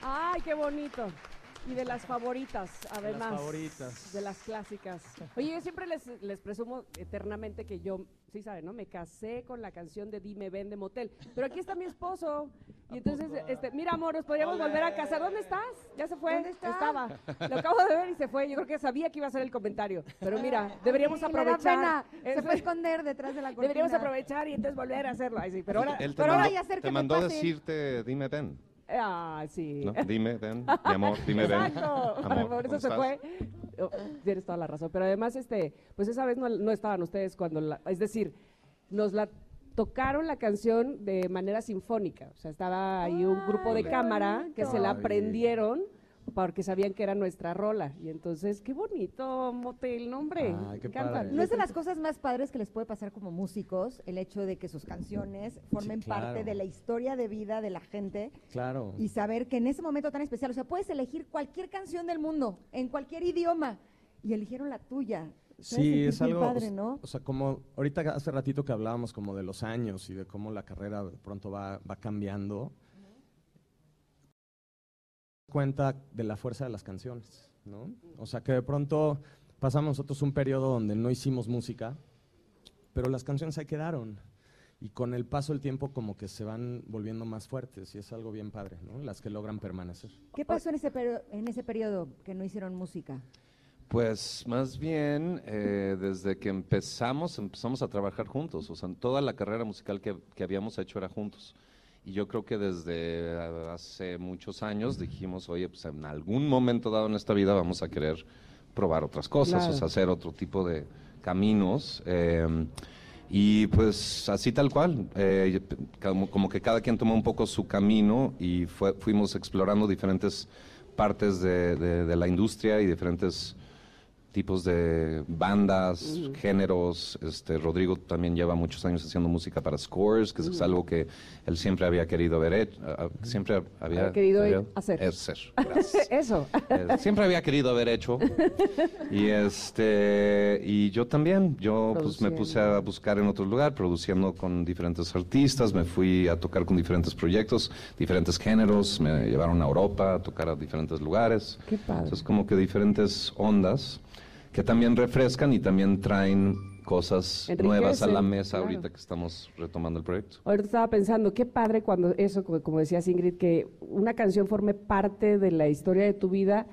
Ay, qué bonito. Y de las favoritas, además. favoritas. De las clásicas. Oye, yo siempre les, les presumo eternamente que yo, sí saben, ¿no? Me casé con la canción de Dime Ven de Motel. Pero aquí está mi esposo. Y entonces, este, mira, amor, nos podríamos volver a casar. ¿Dónde estás? Ya se fue. ¿Dónde está? Estaba. Lo acabo de ver y se fue. Yo creo que sabía que iba a ser el comentario. Pero mira, deberíamos Sí, aprovechar. pena. Se Eso- fue a esconder detrás de la cortina. Deberíamos aprovechar y entonces volver a hacerlo. Ay, sí, pero ahora, Él te pero ahora mandó, ya hacer te que me mandó a pase. decirte, dime ven. Ah, sí. ¿no? Dime ven, mi amor, dime ven. Exacto. Amor, Por eso ¿cómo se estás? fue. Oh, tienes toda la razón. Pero además, este, pues esa vez no, no estaban ustedes cuando la, es decir, nos la tocaron la canción de manera sinfónica. O sea, estaba ahí un grupo de qué cámara que se la aprendieron porque sabían que era nuestra rola. Y entonces, qué bonito motel, nombre. Ay, qué Me encanta. padre. No es de las cosas más padres que les puede pasar como músicos el hecho de que sus canciones formen claro. parte de la historia de vida de la gente Claro. y saber que en ese momento tan especial, o sea, puedes elegir cualquier canción del mundo, en cualquier idioma, y eligieron la tuya. Sí, es algo, padre, o- ¿no? o sea, como ahorita hace ratito que hablábamos como de los años y de cómo la carrera de pronto va, va cambiando, cuenta de la fuerza de las canciones, ¿no? O sea, que de pronto pasamos nosotros un periodo donde no hicimos música, pero las canciones se quedaron. Y con el paso del tiempo como que se van volviendo más fuertes y es algo bien padre, ¿no? Las que logran permanecer. ¿Qué pasó en ese, en ese periodo que no hicieron música? Pues más bien, eh, desde que empezamos, empezamos a trabajar juntos. O sea, toda la carrera musical que, que habíamos hecho era juntos. Y yo creo que desde eh, hace muchos años dijimos, oye, pues en algún momento dado en esta vida vamos a querer probar otras cosas, Claro. o sea, hacer otro tipo de caminos. eh, y pues así tal cual, eh, como, como que cada quien tomó un poco su camino y fue- fuimos explorando diferentes partes de, de- de la industria y diferentes tipos de bandas, géneros. Este, Rodrigo también lleva muchos años haciendo música para scores, que es algo que él siempre había querido ver, hecho, ah, siempre había Había querido había- hacer. *laughs* Eso. Eh, siempre había querido haber hecho. *laughs* Y este y yo también, yo pues me puse a buscar en otro lugar, produciendo con diferentes artistas, me fui a tocar con diferentes proyectos, diferentes géneros, me llevaron a Europa a tocar a diferentes lugares. Qué padre. Entonces como que diferentes ondas que también refrescan y también traen cosas nuevas a la mesa claro. ahorita que estamos retomando el proyecto. Ahorita estaba pensando, qué padre cuando eso, como, como decía Ingrid, que una canción forme parte de la historia de tu vida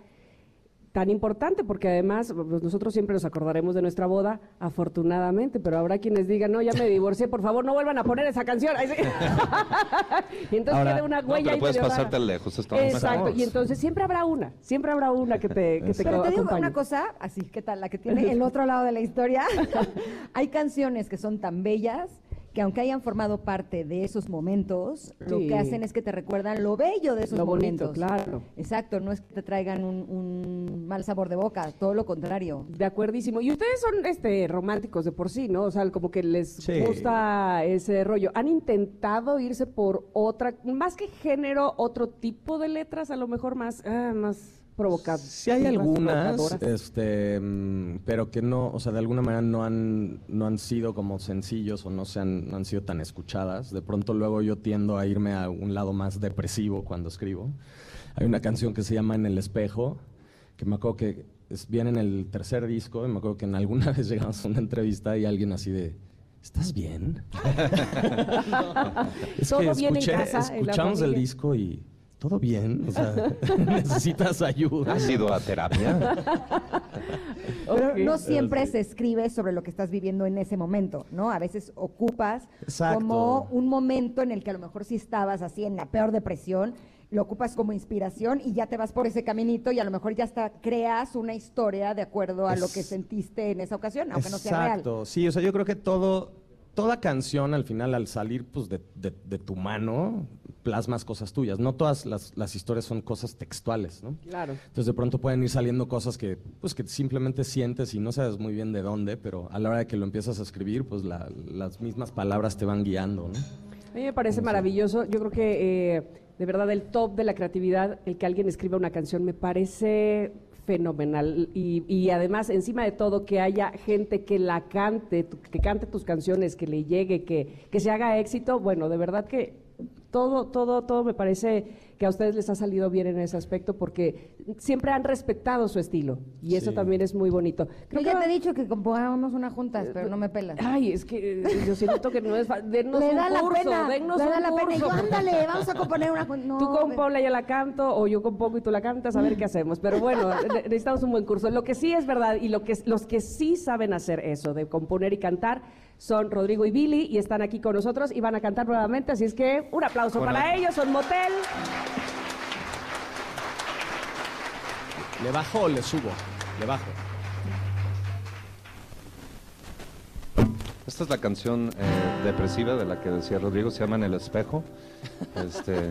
tan importante, porque además pues, nosotros siempre nos acordaremos de nuestra boda, afortunadamente, pero habrá quienes digan, no, ya me divorcié, por favor, no vuelvan a poner esa canción. Ay, sí. *laughs* y entonces Ahora- queda una No, huella pero ahí puedes pasarte rara. lejos, estamos Exacto, y entonces siempre habrá una, siempre habrá una que te, que te Pero te digo acompañe. una cosa, así, ¿qué tal? La que tiene el otro lado de la historia. *laughs* Hay canciones que son tan bellas que aunque hayan formado parte de esos momentos, lo que hacen es que te recuerdan lo bello de esos Lo bonito, momentos. claro. Exacto, no es que te traigan un, un mal sabor de boca, todo lo contrario. De acuerdísimo. Y ustedes son este románticos de por sí, ¿no? O sea, como que les Sí. gusta ese rollo. ¿Han intentado irse por otra, más que género, otro tipo de letras, a lo mejor más, ah, más provoca Sí hay algunas, este, mm, pero que no, o sea, de alguna manera no han, no han sido como sencillos o no se han, no han sido tan escuchadas. De pronto luego yo tiendo a irme a un lado más depresivo cuando escribo. Hay una canción que se llama En el espejo, que me acuerdo que es, viene en el tercer disco, y me acuerdo que en alguna *laughs* vez llegamos a una entrevista y alguien así de, ¿estás bien? *laughs* *laughs* es ¿Todo bien en casa, en escuchamos el familia? disco y... ¿Todo bien? O sea, *laughs* necesitas ayuda. ¿Has ido a terapia? *laughs* Pero no siempre se escribe sobre lo que estás viviendo en ese momento, ¿no? A veces ocupas Exacto. como un momento en el que a lo mejor sí estabas así en la peor depresión, lo ocupas como inspiración y ya te vas por ese caminito y a lo mejor ya hasta creas una historia de acuerdo a lo que sentiste en esa ocasión, aunque no sea real. Exacto, sí, o sea, yo creo que todo, toda canción al final, al salir pues, de, de- de tu mano, plasmas cosas tuyas. No todas las, las historias son cosas textuales, ¿no? Claro. Entonces de pronto pueden ir saliendo cosas que, pues, que simplemente sientes y no sabes muy bien de dónde, pero a la hora de que lo empiezas a escribir, pues la- las mismas palabras te van guiando, ¿no? A mí me parece maravilloso. Yo creo que eh, de verdad el top de la creatividad, el que alguien escriba una canción, me parece fenomenal. Y, y además, encima de todo, que haya gente que la cante, que cante tus canciones, que le llegue, que, que se haga éxito. Bueno, de verdad que todo, todo, todo me parece que a ustedes les ha salido bien en ese aspecto porque siempre han respetado su estilo. Y eso Sí. también es muy bonito. Yo Creo ya que- te he dicho que compongamos una juntas, pero no me pelas. Ay, es que eh, yo siento que no es fácil. Denos *laughs* le un da la curso, pena, dennos le da un la pena. Y yo, curso. ándale, vamos a componer una junta. *laughs* No, Tú componla, yo la canto, o yo compongo y tú la cantas, a ver qué hacemos. Pero bueno, *laughs* ne- necesitamos un buen curso. Lo que sí es verdad, y lo que, los que sí saben hacer eso, de componer y cantar, son Rodrigo y Billy, y están aquí con nosotros y van a cantar nuevamente. Así es que un aplauso Bueno. para ellos, son Motel. ¿Le bajo o le subo? Le bajo. Esta es la canción eh, depresiva de la que decía Rodrigo, se llama En el espejo. Este,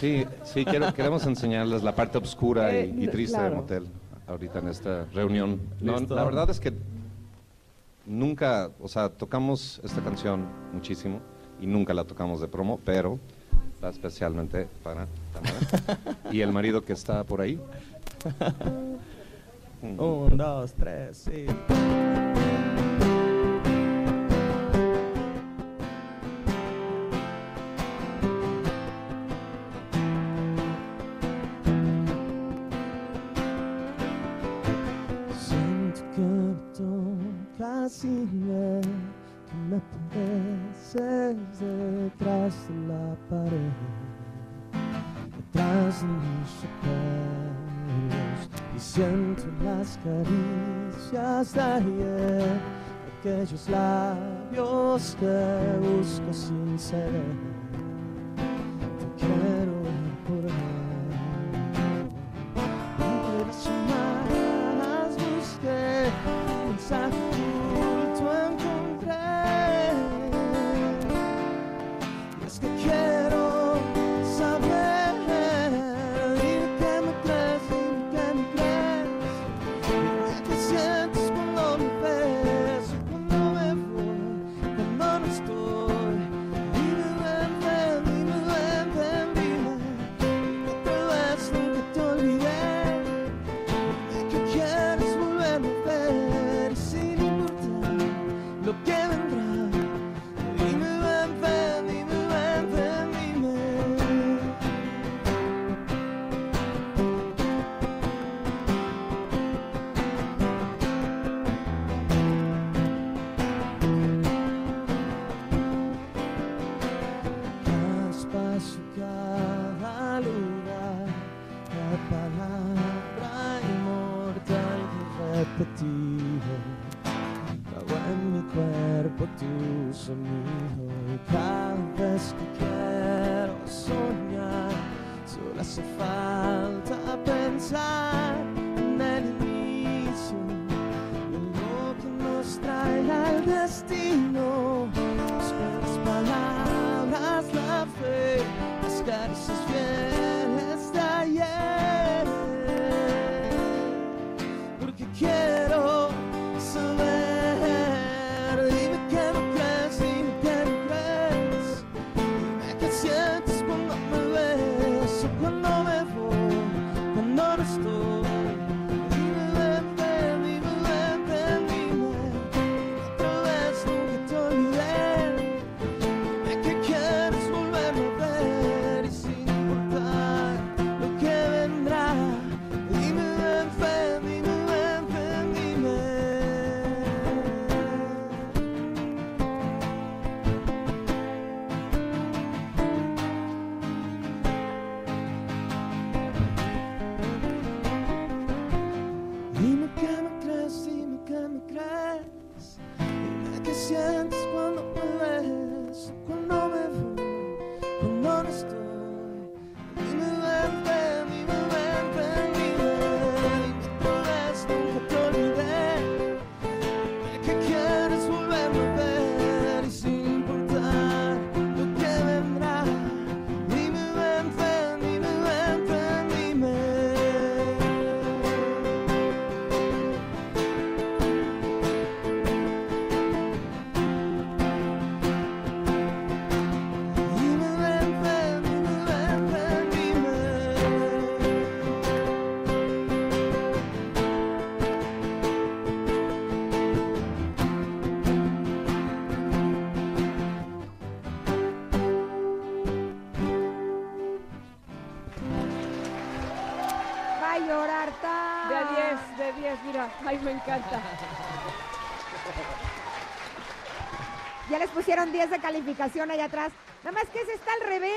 sí, sí, quiero- queremos enseñarles la parte oscura Eh, y, y triste claro. del motel ahorita en esta reunión. No, la verdad es que nunca, o sea, tocamos esta canción muchísimo y nunca la tocamos de promo, pero va especialmente para Tamara y el marido que está por ahí. *laughs* Un, dos, tres, sí. Detrás de la pared, detrás de mis recuerdos y siento las caricias de ayer, aquellos labios que busco sin ceder. the story. Mira. Ay, me encanta. Ya les pusieron 10 de calificación allá atrás. Nada más que ese está al revés.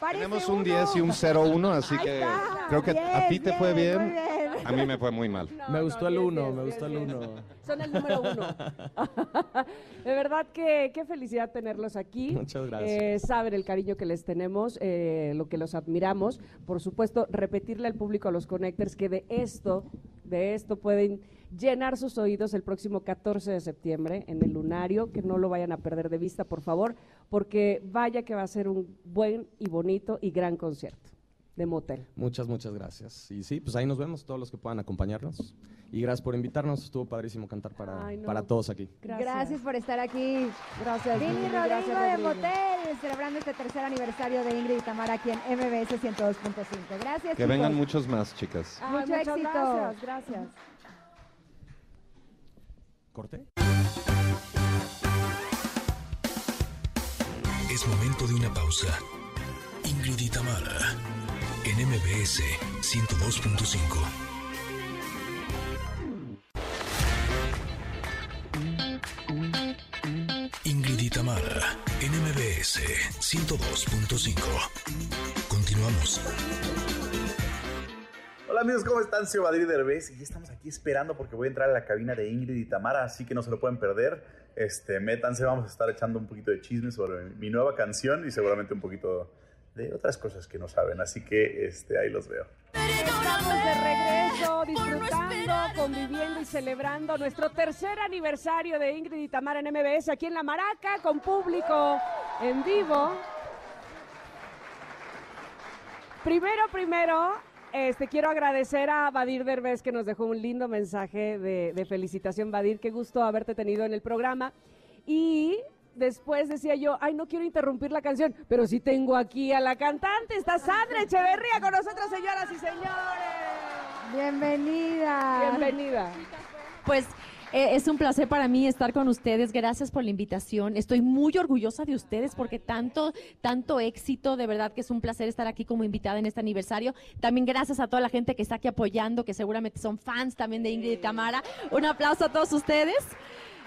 Parece Tenemos un uno. 10 y un 0-1, así Ahí que está. creo que a Bien, ti te fue bien, bien, muy bien. a mí me fue muy mal. No, Me no, gustó el 10, 1, 10, me gustó el 10. 1. Son el número uno. *laughs* de verdad que qué felicidad tenerlos aquí. Muchas gracias. Eh, saben el cariño que les tenemos, eh, lo que los admiramos. Por supuesto, repetirle al público, a los connectors, que de esto, de esto pueden llenar sus oídos el próximo 14 de septiembre en el Lunario, que no lo vayan a perder de vista, por favor, porque vaya que va a ser un buen y bonito y gran concierto de motel. Muchas, muchas gracias. Y sí, pues ahí nos vemos, todos los que puedan acompañarnos. Y gracias por invitarnos, estuvo padrísimo cantar para, Ay, no. para todos aquí. Gracias. por estar aquí. Gracias. Vini Vini, Rodrigo gracias, de Rodrigo. Motel, celebrando este tercer aniversario de Ingrid y Tamara aquí en MBS 102.5. Gracias. Que vengan muchos más, chicas. Ay, Mucho éxito. Gracias, gracias. ¿Corte? Es momento de una pausa. Ingrid y Tamara, en MBS 102.5. Tamara, en MBS 102.5. Continuamos. Hola amigos, ¿cómo están? Soy Badri Derbez y estamos aquí esperando porque voy a entrar a la cabina de Ingrid y Tamara, así que no se lo pueden perder. Este, métanse, vamos a estar echando un poquito de chisme sobre mi nueva canción y seguramente un poquito de otras cosas que no saben, así que este, ahí los veo. Estamos de regreso, disfrutando, conviviendo y celebrando nuestro tercer aniversario de Ingrid y Tamara en MBS aquí en La Maraca, con público en vivo. Primero, primero, este, quiero agradecer a Badir Derbez que nos dejó un lindo mensaje de, de felicitación. Badir, qué gusto haberte tenido en el programa. Y después decía yo, ay, no quiero interrumpir la canción, pero sí tengo aquí a la cantante, está Sandra Echeverría con nosotros, señoras y señores. Bienvenida. Bienvenida. Pues eh, es un placer para mí estar con ustedes. Gracias por la invitación. Estoy muy orgullosa de ustedes porque tanto, tanto éxito. De verdad que es un placer estar aquí como invitada en este aniversario. También gracias a toda la gente que está aquí apoyando, que seguramente son fans también de Ingrid y Tamara. Un aplauso a todos ustedes.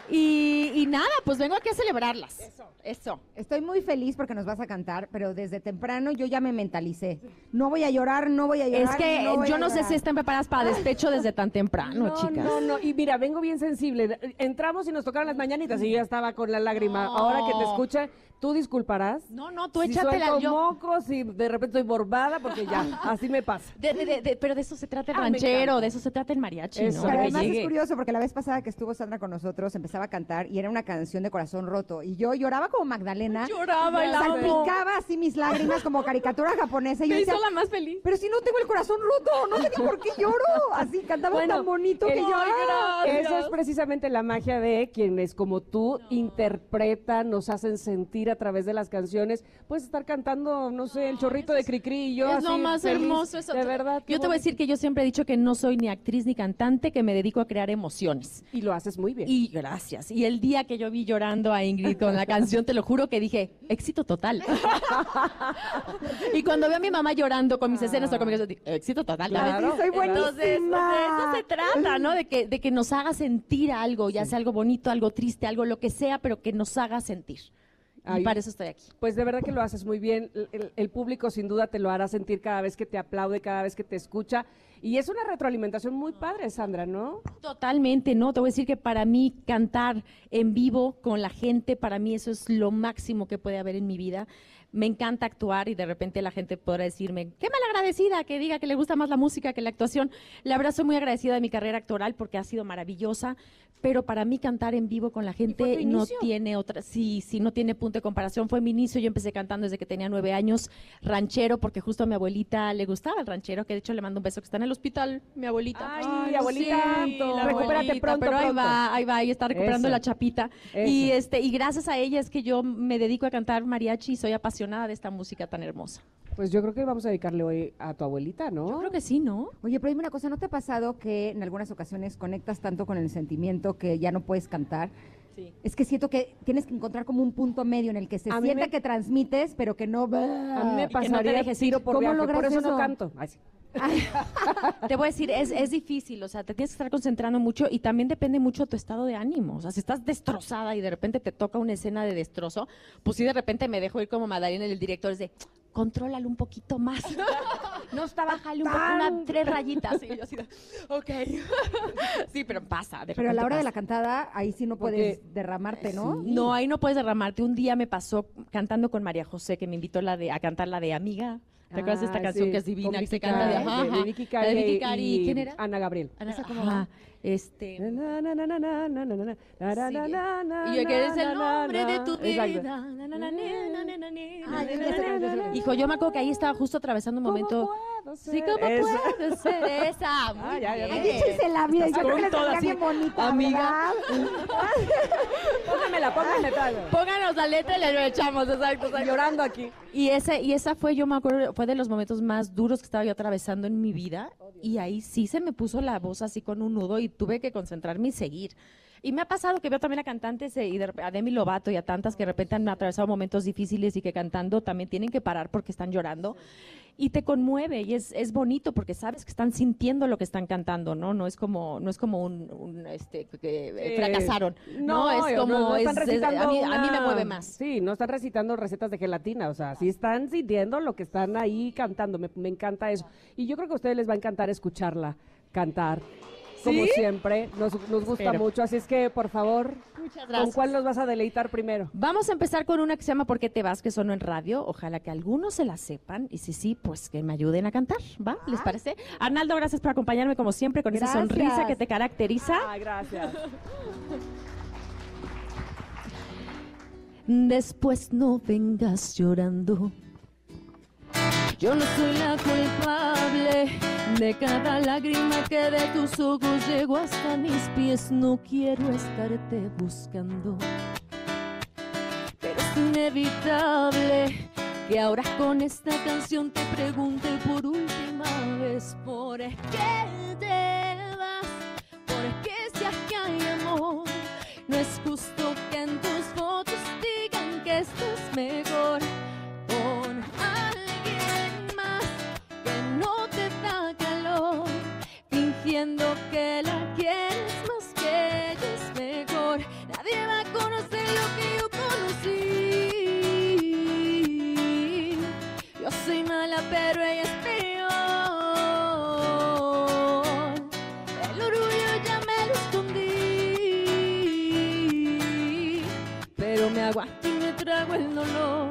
Y, y nada, pues vengo aquí a celebrarlas. Eso. Estoy muy feliz porque nos vas a cantar, pero desde temprano yo ya me mentalicé. No voy a llorar, no voy a llorar. Es que no yo no sé si están preparadas para despecho desde tan temprano, chicas. No, no, y mira, vengo bien sensible. Entramos y nos tocaron las mañanitas y yo ya estaba con la lágrima. No. Ahora que te escuche, tú disculparás. No, no, tú si échatela. suelto yo- mocos y de repente estoy borbada porque ya, *laughs* así me pasa. De- de- de- de- pero de eso se trata el Ah, ranchero, de eso se trata el mariachi, Eso, ¿no? Pero que además llegue. es curioso porque la vez pasada que estuvo Sandra con nosotros empezaba a cantar y era una canción de corazón roto y yo lloraba como Magdalena. Lloraba, la amo. salpicaba así mis lágrimas como caricatura japonesa y yo Me hizo la más feliz. pero si no tengo el corazón roto, no sé ni por qué lloro. Así cantaba Bueno, tan bonito que. Ay, ¡ah! Eso es precisamente la magia de quienes como tú interpretan, nos hacen sentir a través de las canciones. Puedes estar cantando, no sé, el chorrito de Cricri y yo es así lo más feliz. hermoso eso. De verdad. Yo te voy a decir que yo siempre he dicho que no soy ni actriz ni cantante, que me dedico a crear emociones. Y lo haces muy bien. Y gracias. Y el día que yo vi llorando a Ingrid con la *laughs* canción, te lo juro que dije, éxito total. *laughs* y cuando veo a mi mamá llorando con mis escenas o conmigo, digo, éxito total. Claro. Sí, soy Entonces, de buenísima. eso se trata, ¿no? De que, de que nos haga sentir algo, ya sea algo bonito, algo triste, algo lo que sea, pero que nos haga sentir. Ay. Y para eso estoy aquí. Pues de verdad que lo haces muy bien. El, el- el público sin duda te lo hará sentir cada vez que te aplaude, cada vez que te escucha. Y es una retroalimentación muy padre, Sandra, ¿no? Totalmente, ¿no? Te voy a decir que para mí cantar en vivo con la gente, para mí eso es lo máximo que puede haber en mi vida. Me encanta actuar y de repente la gente podrá decirme, qué malagradecida que diga que le gusta más la música que la actuación. La verdad soy muy agradecida de mi carrera actoral porque ha sido maravillosa, pero para mí cantar en vivo con la gente no tiene otra, sí, sí, no tiene punto de comparación. Fue mi inicio, yo empecé cantando desde que tenía nueve años, ranchero, porque justo a mi abuelita le gustaba el ranchero, que de hecho le mando un beso que está en el hospital, mi abuelita. Ay, abuelita, la recupérate abuelita, pronto, Pero ahí pronto. va, ahí va, ahí está recuperando Eso. la chapita. Eso. Y este, y gracias a ella es que yo me dedico a cantar mariachi y soy apasionada de esta música tan hermosa. Pues yo creo que vamos a dedicarle hoy a tu abuelita, ¿no? Yo creo que sí, ¿no? Oye, pero dime una cosa, ¿no te ha pasado que en algunas ocasiones conectas tanto con el sentimiento que ya no puedes cantar? Sí. Es que siento que tienes que encontrar como un punto medio en el que se A mí sienta me- que transmites, pero que no... A mí me que no te pasaría dejes ir. por ¿Cómo viaje, por eso, no canto. Ay, sí. *laughs* Te voy a decir, es, es difícil, o sea, te tienes que estar concentrando mucho y también depende mucho de tu estado de ánimo. O sea, si estás destrozada y de repente te toca una escena de destrozo, pues sí, de repente me dejo ir como Madalena, el director, es de, contrólalo un poquito más. *laughs* no está, bájale un poco, una, tres rayitas. Y yo así de, ok. *laughs* sí, pero pasa. de Pero a la hora de la cantada, ahí sí no Porque- puedes derramarte, ¿no? No, ahí no puedes derramarte. Un día me pasó cantando con María José, que me invitó la de, a cantar la de Amiga. ¿Te acuerdas de esta Ah, canción sí, que es divina, que se canta de, ajá, de Vicky Cari ¿Quién era? Ana Gabriel. Ana- ¿Esa cómo ajá? Este. Y yo que es el nombre de tu vida. Hijo, yo me acuerdo que ahí estaba justo atravesando un momento. Sí, ¿cómo esa. puede ser esa? Muy la vida, yo creo que bien bonita, Amiga. póngamela. Pónganos la letra y le echamos, exacto. Llorando aquí. Y, ese, y esa fue, yo me acuerdo, fue de los momentos más duros que estaba yo atravesando en mi vida. Y ahí sí se me puso la voz así con un nudo y tuve que concentrarme y seguir. Y me ha pasado que veo también a cantantes, de, a Demi Lovato y a tantas que de repente han atravesado momentos difíciles y que cantando también tienen que parar porque están llorando. Y te conmueve y es, es bonito porque sabes que están sintiendo lo que están cantando, ¿no? No es como, no es como un, un, este, que eh, fracasaron. No, es no, como, no es- están es- recitando a, mí, a mí me una- mueve más. Sí, no están recitando recetas de gelatina, o sea, sí están sintiendo lo que están ahí cantando, me, me encanta eso. Y yo creo que a ustedes les va a encantar escucharla cantar, como siempre, nos, nos gusta Espero. mucho, así es que, por favor, Muchas ¿con gracias. cuál nos vas a deleitar primero? Vamos a empezar con una que se llama ¿Por qué te vas? que sonó en radio. Ojalá que algunos se la sepan y si sí, pues que me ayuden a cantar, ¿va? ¿Les parece? Arnaldo, gracias por acompañarme como siempre con esa sonrisa que te caracteriza. Ay, gracias. Después no vengas llorando. Yo no soy la culpable de cada lágrima que de tus ojos llegó hasta mis pies. No quiero estarte buscando. Pero es inevitable que ahora con esta canción te pregunte por última vez por qué te vas, por qué si aquí hay amor. No es justo que en tus fotos digan que estás mejor el dolor.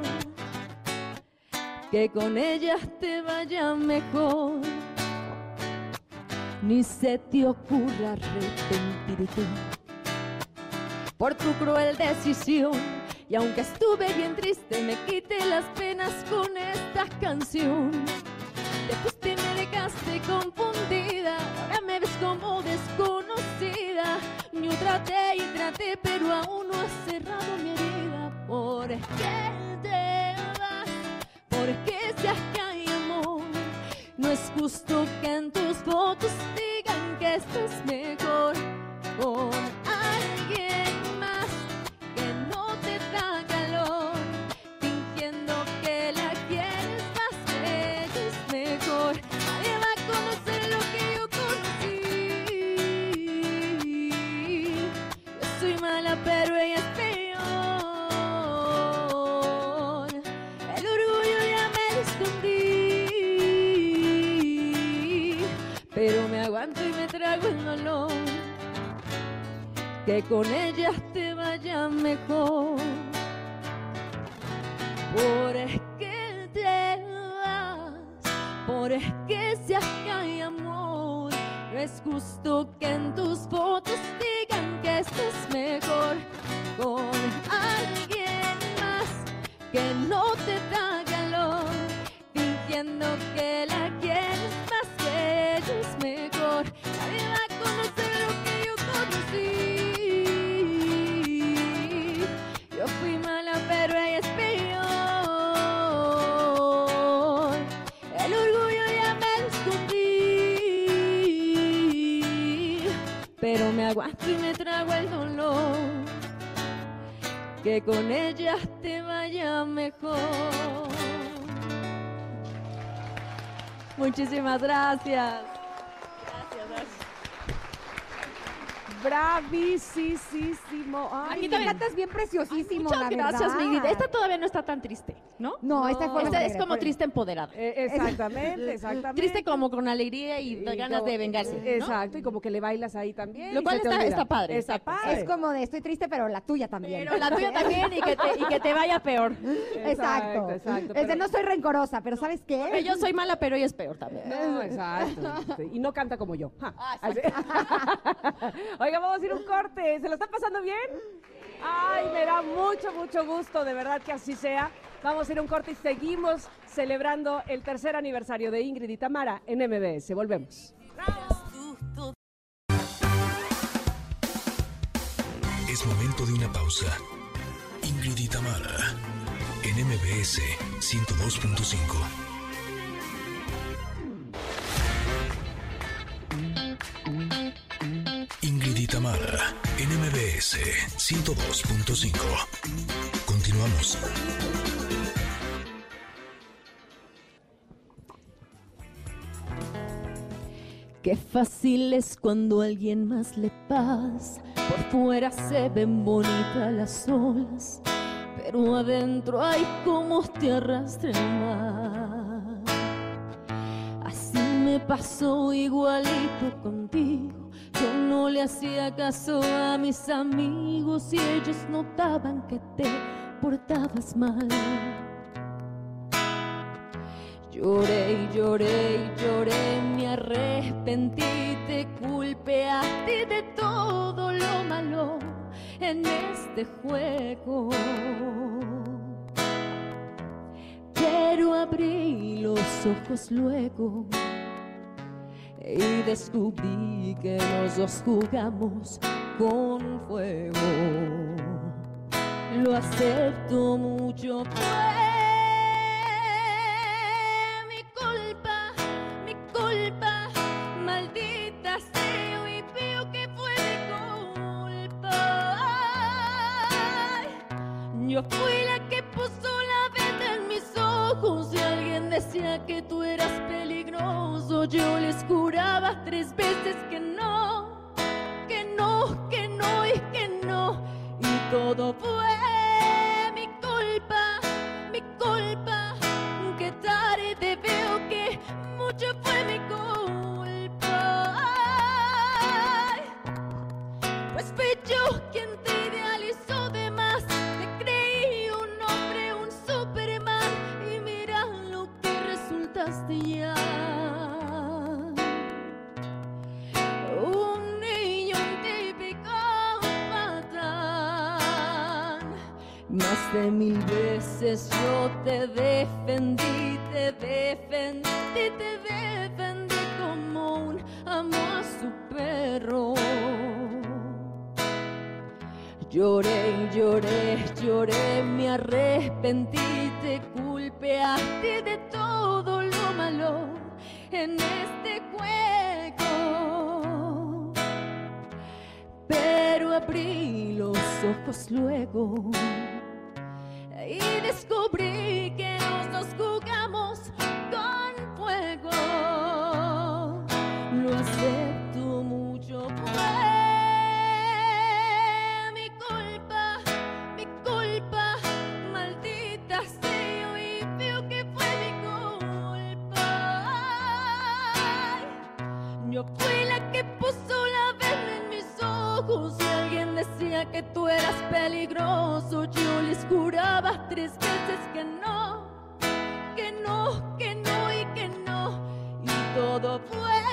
Que con ella te vaya mejor. Ni se te ocurra arrepentirte por tu cruel decisión. Y aunque estuve bien triste, me quité las penas con esta canción. Te fuiste y me dejaste confundida, ahora me ves como desconocida. Yo traté y traté, pero aún no has cerrado mi herida amor, que te vas, porque se acá amor. No es justo que en tus votos digan que estás mejor. Oh, que con ella te vaya mejor. Por es que te vas, por es que si acá hay amor, no es justo que en tus fotos digan que estás mejor con alguien más que no te da calor, fingiendo que la quieres más que ella es mejor. Que con ella te vaya mejor. Muchísimas. Gracias, Bravísimo. Ay, A mí Te también. cantas bien preciosísimo, Muchas la gracias, verdad. mi vida. Esta todavía no está tan triste, ¿no? No, esta fue Esta la es como por- triste empoderada. Eh, exactamente, *laughs* exactamente. Triste como con alegría y, Y ganas como- de vengarse. ¿no? Exacto, y como que le bailas ahí también. Lo y cual se te está- olvida. está padre, Está exacto. padre. Es como de estoy triste, pero la tuya también. Pero la tuya también y que te, y que te vaya peor. *laughs* Exacto. exacto. Este, pero- no soy rencorosa, pero ¿sabes Que qué? yo soy mala, pero ella es peor también. No, exacto. Sí, *laughs* Y no canta como yo. Ja. Ah, Así. Oiga, vamos a ir un corte. ¿Se lo está pasando bien? Ay, me da mucho, mucho gusto, de verdad que así sea. Vamos a ir un corte y seguimos celebrando el tercer aniversario de Ingrid y Tamara en MBS. Volvemos. Es momento de una pausa. Ingrid y Tamara, en MBS 102.5. MBS 102.5. Continuamos. Qué fácil es cuando a alguien más le pasa. Por fuera se ven bonitas las olas, pero adentro hay como te arrastra el mar. Así me pasó igualito contigo. Yo no le hacía caso a mis amigos y ellos notaban que te portabas mal. Lloré y lloré y lloré, me arrepentí, te culpeaste de todo lo malo en este juego. Pero abrí los ojos luego y descubrí que los jugamos con fuego. Lo acepto mucho, fue mi culpa, mi culpa, maldita sea, y veo que fue mi culpa. Yo fui que tú eras peligroso. Yo les juraba tres veces que no, que no, que no y que no. Y todo fue De mil veces yo te defendí, te defendí, te defendí como un amo a su perro. Lloré lloré, lloré, me arrepentí, te culpeaste de todo lo malo en este juego. Pero abrí los ojos luego y descubrí que los dos jugamos con fuego. que tú eras peligroso, yo les juraba tres veces que no, que no, que no y que no, y todo fue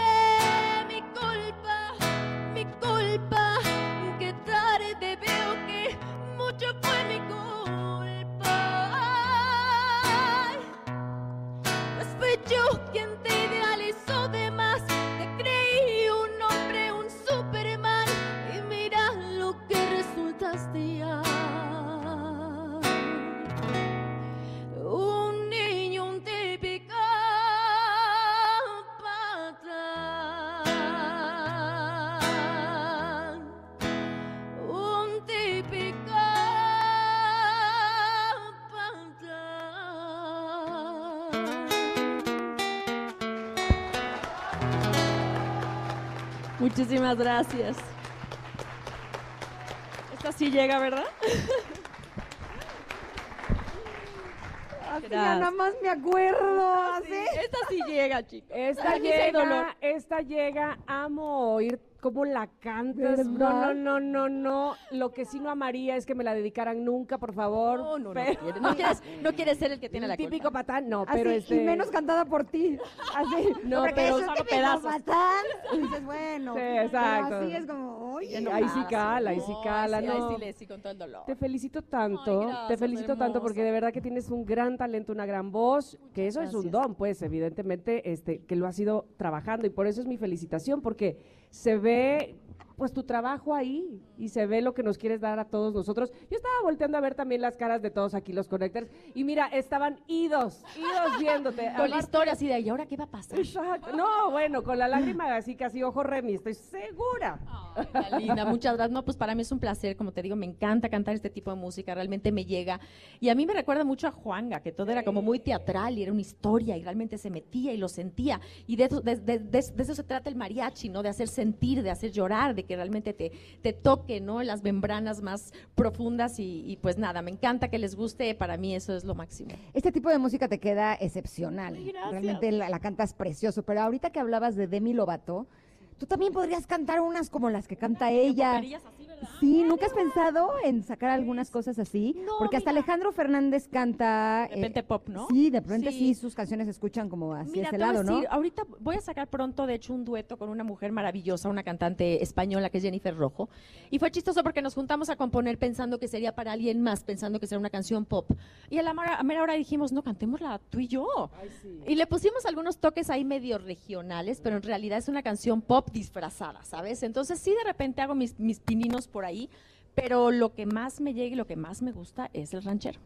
Muchísimas gracias. Esta sí llega, ¿verdad? *laughs* Así ya nada más me acuerdo. así. Esta sí llega, chicos. Esta sí hay dolor. llega, esta llega, amo oír cómo la cantas. No, no, no, no, no. Lo que sí no amaría es que me la dedicaran nunca, por favor. No, no, no Pero- quieres, no quieres, no quieres ser el que tiene la típico culpa. patán, no, Así, pero este... y menos cantada por ti. Así. No, pero es típico pedazos. patán. Y dices, bueno. Sí, pero exacto. así es como, oye. Sí, ahí sí cala, ahí sí cala, no. Ay, sí, le sí, con todo el dolor. Te felicito tanto, Ay, gracias, te felicito tanto porque de verdad que tienes un gran talento, una gran voz, que eso es un don, pues evidentemente, este, que lo has ido trabajando y por eso es mi felicitación porque se ve pues tu trabajo ahí y se ve lo que nos quieres dar a todos nosotros. Yo estaba volteando a ver también las caras de todos aquí los connectors y mira, estaban idos, idos viéndote. *laughs* Con la historia así de, ¿y ahora qué va a pasar? Exacto. No, bueno, con la lágrima así casi ojo remi, estoy segura. Ay, tan linda, muchas gracias. No, pues para mí es un placer, como te digo, me encanta cantar este tipo de música, realmente me llega. Y a mí me recuerda mucho a Juanga, que todo era como muy teatral y era una historia y realmente se metía y lo sentía. Y de eso, de, de- de- de eso se trata el mariachi, ¿no? De hacer sentir, de hacer llorar, de que realmente te, te toque, ¿no? Las membranas más profundas y, y pues nada, me encanta que les guste, para mí eso es lo máximo. Este tipo de música te queda excepcional. Gracias. Realmente la, la cantas precioso. Pero ahorita que hablabas de Demi Lovato, tú también podrías cantar unas como las que canta ella. Así. Sí, ¿nunca has pensado en sacar algunas cosas así? No, Porque hasta mira. Alejandro Fernández canta... De repente pop, ¿no? Sí, de repente sí. Sí. sus canciones se escuchan como hacia Mira, ese te voy a lado, ¿no? ahorita voy a sacar pronto, de hecho, un dueto con una mujer maravillosa, una cantante española que es Jennifer Rojo. Y fue chistoso porque nos juntamos a componer pensando que sería para alguien más, pensando que sería una canción pop. Y a la mara- a mera hora dijimos, no, cantémosla tú y yo. Y le pusimos algunos toques ahí medio regionales, pero en realidad es una canción pop disfrazada, ¿sabes? Entonces sí, de repente hago mis, mis pininos por ahí, pero lo que más me llega y lo que más me gusta es el ranchero.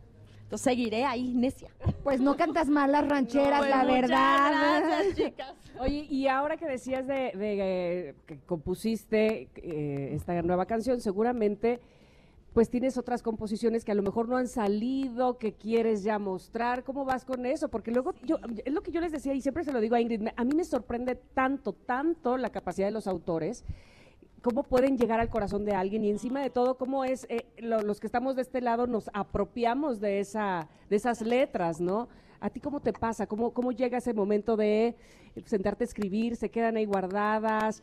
Entonces seguiré ahí, necia. Pues no cantas mal las rancheras, Pues la muchas verdad. gracias, *laughs* chicas. Oye, y ahora que decías de, de, eh, que compusiste eh, esta nueva canción, seguramente pues tienes otras composiciones que a lo mejor no han salido, que quieres ya mostrar. ¿Cómo vas con eso? Porque luego, yo, es lo que yo les decía y siempre se lo digo a Ingrid, me- a mí me sorprende tanto, tanto la capacidad de los autores cómo pueden llegar al corazón de alguien y encima de todo cómo es eh, lo- los que estamos de este lado nos apropiamos de esa de esas letras no a ti cómo te pasa cómo cómo llega ese momento de sentarte a escribir se quedan ahí guardadas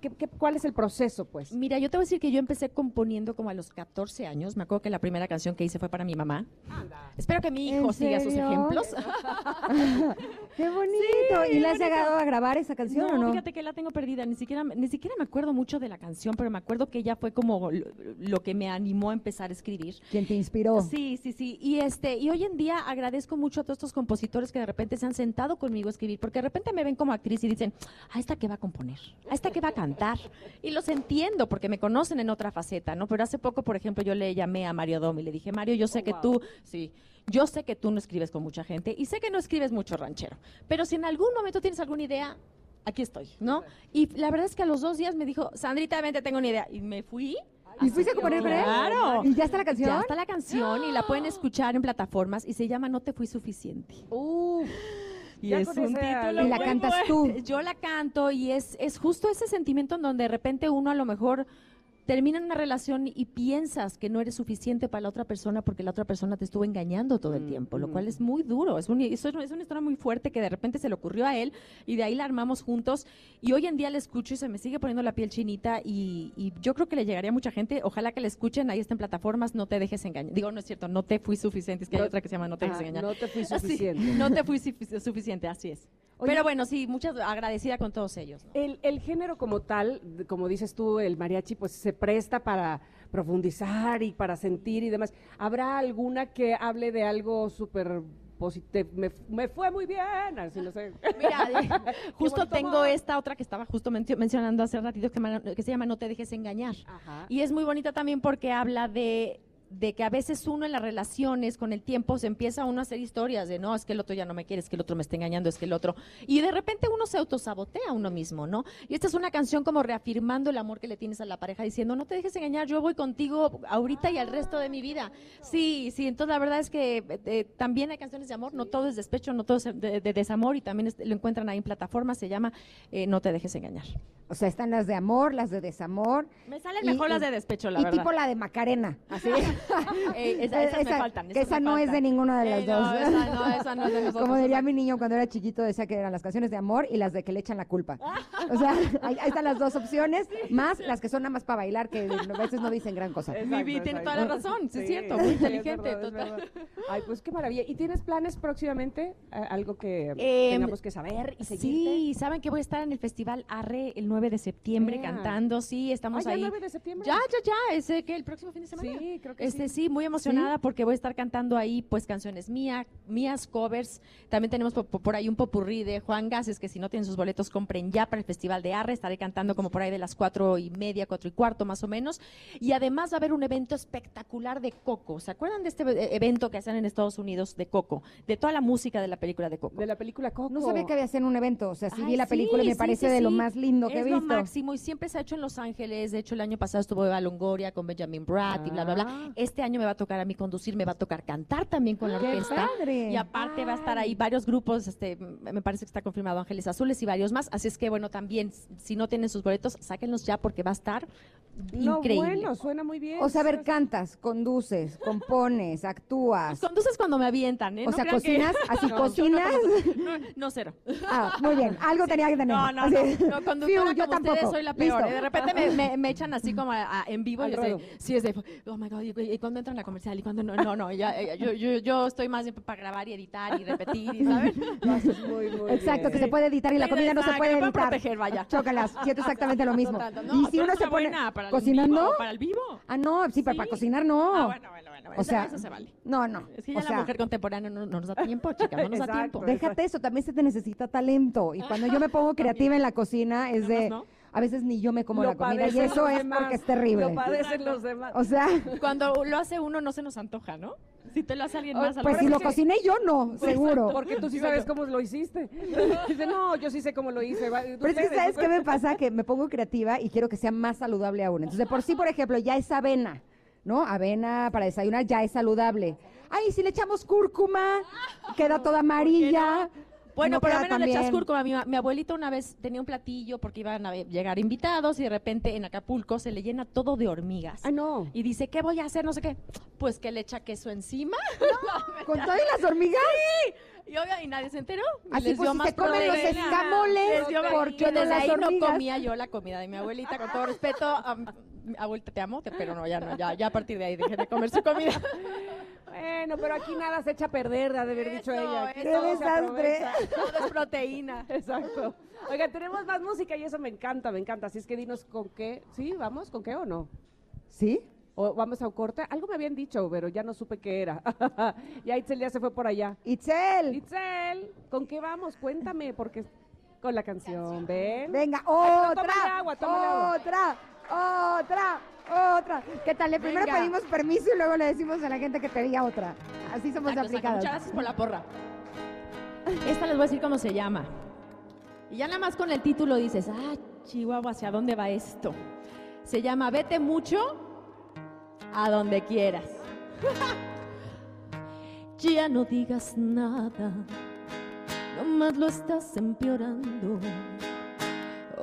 ¿Qué- qué- cuál es el proceso pues Mira, yo te voy a decir que yo empecé componiendo como a los 14 años. Me acuerdo que la primera canción que hice fue para mi mamá. Espero que mi hijo ¿En siga sus serio? ejemplos. *laughs* Qué bonito. ¿Y le has llegado a grabar esa canción o no? fíjate que la tengo perdida. Ni siquiera, ni siquiera me acuerdo mucho de la canción, pero me acuerdo que ella fue como lo, lo que me animó a empezar a escribir. ¿Quién te inspiró? Sí, sí, sí. Y este, y hoy en día agradezco mucho a todos estos compositores que de repente se han sentado conmigo a escribir, porque de repente me ven como actriz y dicen, a esta que va a componer, a esta que va a cantar. Y los entiendo porque me conocen en otra faceta, ¿no? Pero hace poco, por ejemplo, yo le llamé a Mario Dom y le dije, Mario, yo sé que tú, sí, yo sé que tú no escribes con mucha gente y sé que no escribes mucho ranchero, pero si en algún momento tienes alguna idea, aquí estoy, ¿no? Y la verdad es que a los dos días me dijo, Sandrita, vente, tengo una idea. Y me fui. ¿Y fuiste a componer él? Claro. ¿Y ya está la canción? Ya está la canción y la pueden *gasps* escuchar en plataformas y se llama No te fui suficiente. Y Ya es un título Y la cantas tú. Yo la canto y es, es justo ese sentimiento en donde de repente uno a lo mejor terminan una relación y piensas que no eres suficiente para la otra persona porque la otra persona te estuvo engañando todo el tiempo, lo cual es muy duro. Es, un- es, una historia muy fuerte que de repente se le ocurrió a él y de ahí la armamos juntos. Y hoy en día la escucho y se me sigue poniendo la piel chinita y, y yo creo que le llegaría a mucha gente. Ojalá que la escuchen, ahí está en plataformas, no te dejes engañar. Digo, no es cierto, no te fui suficiente, es que hay otra que se llama No te dejes Ah, engañar. no te fui Sí, suficiente. no te fui sufic- suficiente, así es. Oye, Pero bueno, sí, muchas agradecida con todos ellos. ¿no? El, el género como tal, como dices tú, el mariachi, pues se presta para profundizar y para sentir y demás. ¿Habrá alguna que hable de algo súper positivo? Me, me fue muy bien, así no sé. Mira, *laughs* justo tengo amor. esta otra que estaba justo mencio- mencionando hace ratito que, se llama No te dejes engañar. Ajá. Y es muy bonita también porque habla de, de que a veces uno en las relaciones con el tiempo se empieza uno a hacer historias de no, es que el otro ya no me quiere, es que el otro me está engañando, es que el otro. Y de repente uno se autosabotea a uno mismo, ¿no? Y esta es una canción como reafirmando el amor que le tienes a la pareja, diciendo, no te dejes engañar, yo voy contigo ahorita y al resto de mi vida. Sí, sí, entonces la verdad es que eh, también hay canciones de amor, no todo es despecho, no todo es de, de desamor y también es- lo encuentran ahí en plataformas, se llama eh, No te dejes engañar. O sea, están las de amor, las de desamor. Me salen Y- mejor y- las de despecho, la y verdad. tipo la de Macarena, así. *laughs* *laughs* Eh, esa- esas me Esa- faltan. que esas esa me no es de ninguna de las Eh, dos. No, esa no, esa no es de *laughs* nosotros. Como diría mi niño cuando era chiquito, decía que eran las canciones de amor y las de que le echan la culpa. O sea, *laughs* ahí, ahí están las dos opciones, más las que son nada más para bailar, que a veces no dicen gran cosa. Vivi tiene toda la razón, sí, es cierto, muy inteligente, verdad, total. Ay, pues qué maravilla. ¿Y tienes planes próximamente? Eh, ¿Algo que Em, tengamos que saber y seguirte? Sí, saben que voy a estar en el Festival Arre el 9 de septiembre cantando, sí, estamos Ah, ¿ya ahí. 9 de septiembre? Ya, ya, ya, es eh, que el próximo fin de semana. Sí, creo que Este sí. muy emocionada porque voy a estar cantando ahí pues canciones mía, mías covers. También tenemos po- po- por, ahí un popurrí de Juan Gases que si no tienen sus boletos compren ya para el Festival de Arre. Estaré cantando como por ahí de las cuatro y media, cuatro y cuarto más o menos. Y además va a haber un evento espectacular de Coco. ¿Se acuerdan de este eh, evento que hacen en Estados Unidos de Coco? De toda la música de la película de Coco. De la película Coco. No sabía que había sido un evento, o sea, sí Ay, vi la película y me sí, parece sí, de lo más lindo que es he lo visto. máximo y siempre se ha hecho en Los Ángeles. De hecho, el año pasado estuvo Eva Longoria con Benjamin Bratt y bla, bla, bla. Ah. Este año me va a tocar a mí conducir, me va a tocar cantar también con la ¡Qué orquesta. padre! Y aparte va a estar ahí varios grupos, este, me parece que está confirmado Ángeles Azules y varios más. Así es que, bueno, también, si no tienen sus boletos, sáquenlos ya porque va a estar No, increíble. bueno, suena muy bien. O sea, a ver, cantas, conduces, compones, actúas. Conduces cuando me avientan, ¿eh? O No sea, que- cocinas, *laughs* así No, cocinas. No, no, cero. Ah, muy bien, *laughs* algo tenía que tener. No, no, Así. no, no, conductora Fiu, como yo ustedes tampoco. soy la peor. Listo. ¿eh? De repente me, me- me *laughs* echan así como a- a- en vivo Al y yo sé, sí es de, oh my God, ¿y, cuándo entran a comercial? ¿Y cuándo no? No, no, ya, eh, yo, yo, yo estoy más para grabar y editar y repetir, y *laughs* haces muy, muy Exacto, que se puede editar y la comida no se puede editar. proteger, vaya. Chócalas, siento exactamente lo *laughs* mismo. No, y si uno se pone para el cocinando, vivo, para el vivo. ah no, sí, para cocinar no. Ah, bueno, bueno, bueno. O sea, eso se vale. no, no. Es que o ya sea, la mujer contemporánea no, no nos da tiempo, chicas, no nos da tiempo. Déjate eso, también se te necesita talento. Y cuando yo me pongo *laughs* creativa en la cocina es de. A veces ni yo me como Lo la comida y eso es demás, porque es terrible. Lo padecen los demás. O sea, Cuando lo hace uno no se nos antoja, ¿no? Si te lo hace alguien más, a lo pues si lo cociné yo no, seguro. Porque tú sí sabes cómo lo hiciste. *laughs* Dice, no, yo sí sé cómo lo hice. Pero es que ¿sabes qué ustedes". me pasa? Que me pongo creativa y quiero que sea más saludable aún. Entonces, de por sí, por ejemplo, ya es avena, ¿no? Avena para desayunar ya es saludable. Ay, si le echamos cúrcuma, queda toda amarilla. Bueno, no por lo menos le echas cúrcuma. Mi, mi abuelita una vez tenía un platillo porque iban a llegar invitados y de repente en Acapulco se le llena todo de hormigas. Ah, no. Y dice, ¿qué voy a hacer? No sé qué. Pues que le echa queso encima. *laughs* ¿Con todas las hormigas? Y obvio, y nadie se enteró. Así les pues dio si más se comen los escamoles, Les dio- ¿por y qué no desde ahí no hormigas? comía yo la comida de mi abuelita, con todo respeto. am, abuelita, te amo, te- pero no, ya no, ya, ya a partir de ahí dejé de comer su comida. *laughs* Bueno, pero aquí nada se echa a perder, ha de haber dicho Eso, ella. Aquí ¡Qué se desastre! Todo es proteína. *laughs* Exacto. Oiga, tenemos más música y eso me encanta, me encanta. Así es que dinos con qué. ¿Sí? ¿Vamos? ¿Con qué o no? ¿Sí? ¿O vamos a un corte? Algo me habían dicho, pero ya no supe qué era. *laughs* ya Itzel ya se fue por allá. Itzel, Itzel, ¿con qué vamos? Cuéntame, porque con la canción, ¿ven? venga, Ay, otra, tómale agua, tómale agua. Otra, otra. ¿Qué tal? Le primero Venga. pedimos permiso y luego le decimos a la gente que pedía otra. Así somos Exacto, exacto. aplicadas. Muchas gracias por la porra. Esta les voy a decir cómo se llama. Y ya nada más con el título dices, ah, Chihuahua, ¿hacia dónde va esto? Se llama Vete mucho a donde quieras. *laughs* ya no digas nada, nomás lo estás empeorando.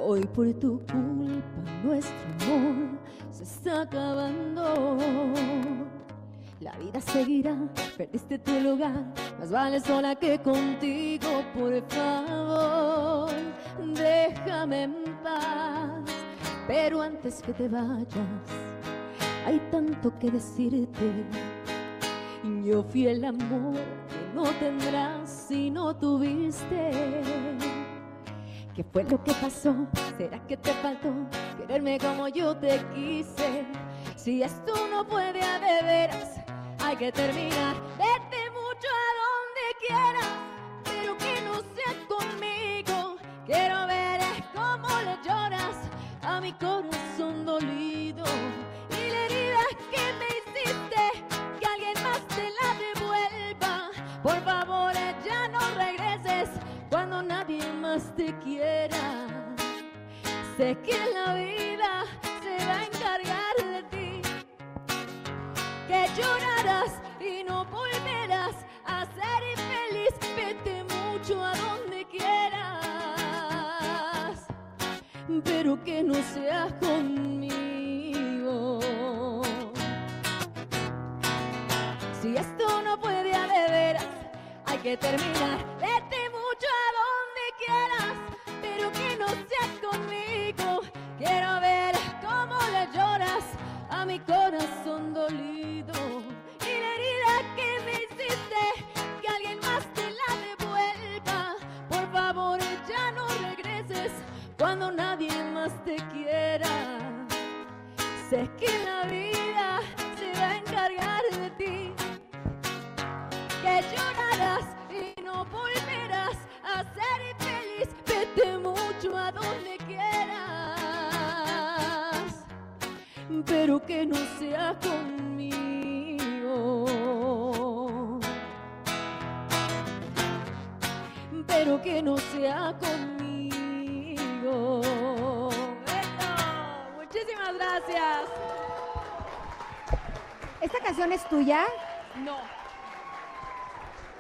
Hoy por tu culpa nuestro amor se está acabando. La vida seguirá, perdiste tu lugar, más vale sola que contigo, por favor, déjame en paz. Pero antes que te vayas, hay tanto que decirte. Yo fui el amor que no tendrás si no tuviste. ¿Qué fue lo que pasó? ¿Será que te faltó quererme como yo te quise? Si esto no puede a de hay que terminar. Vete mucho a donde quieras, pero que no sea conmigo. Quiero ver cómo le lloras a mi corazón dolido. Cuando nadie más te quiera. Sé que la vida se va a encargar de ti, que llorarás y no volverás a ser infeliz. Vete mucho a donde quieras, pero que no sea conmigo. Si esto no puede veras, hay que terminar. Vete conmigo. Quiero ver cómo le lloras a mi corazón dolido. Y la herida que me hiciste, que alguien más te la devuelva. Por favor, ya no regreses cuando nadie más te quiera. Sé que la vida se va a encargar de ti que llorarás y no volverás a ser pero que no sea conmigo. Pero que no sea conmigo. Eso. Muchísimas gracias. ¿Esta canción es tuya? No.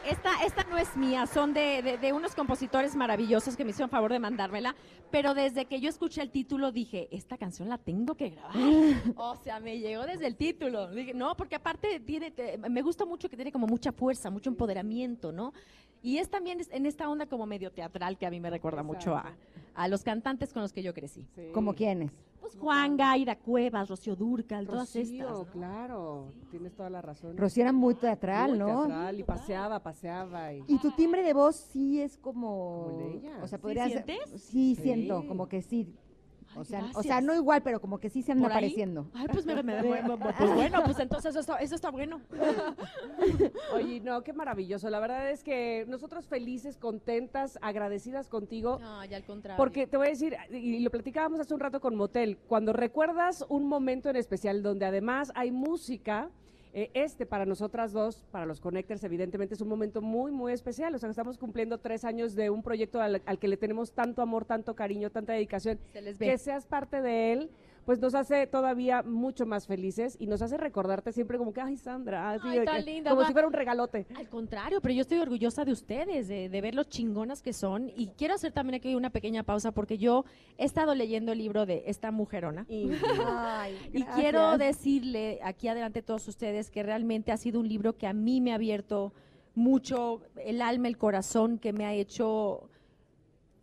Esta, esta no es mía, son de, de- de unos compositores maravillosos que me hicieron favor de mandármela, pero desde que yo escuché el título dije, esta canción la tengo que grabar. *laughs* o sea, me llegó desde el título. Dije, no, porque aparte tiene, te- me gusta mucho que tiene como mucha fuerza, mucho empoderamiento, ¿no? Y es también en esta onda como medio teatral que a mí me recuerda mucho a, a los cantantes con los que yo crecí. ¿Como quiénes? Pues Juan Gaira Cuevas, Rocío Durcal, todas estas. ¿no? claro, tienes toda la razón. Rocío era muy teatral, Muy ¿no? teatral, y paseaba, paseaba. Y... Y tu timbre de voz sí es como... Como el de ella. O sea, ¿Sí podría ser- sientes? Sí, Sí. siento, como que sí. O sea, o gracias. sea, no igual, pero como que sí se anda ¿Por ahí? apareciendo. Ay, pues, me, me- me- pues bueno, pues entonces eso está, eso está bueno. *laughs* Oye, no, qué maravilloso. La verdad es que nosotros felices, contentas, agradecidas contigo. No, ya al contrario. Porque te voy a decir, y lo platicábamos hace un rato con Motel, cuando recuerdas un momento en especial donde además hay música, eh, este para nosotras dos, para los Connectors, evidentemente es un momento muy, muy especial. O sea, estamos cumpliendo tres años de un proyecto al, al que le tenemos tanto amor, tanto cariño, tanta dedicación. Se les ve. Que seas parte de él, pues nos hace todavía mucho más felices y nos hace recordarte siempre como que, ay, Sandra, así Ay, de tan que- linda, como va. si fuera un regalote. Al contrario, pero yo estoy orgullosa de ustedes, de, de ver lo chingonas que son. Y quiero hacer también aquí una pequeña pausa porque yo he estado leyendo el libro de esta mujerona. *laughs* Ay, Y quiero decirle aquí adelante a todos ustedes que realmente ha sido un libro que a mí me ha abierto mucho el alma, el corazón, que me ha hecho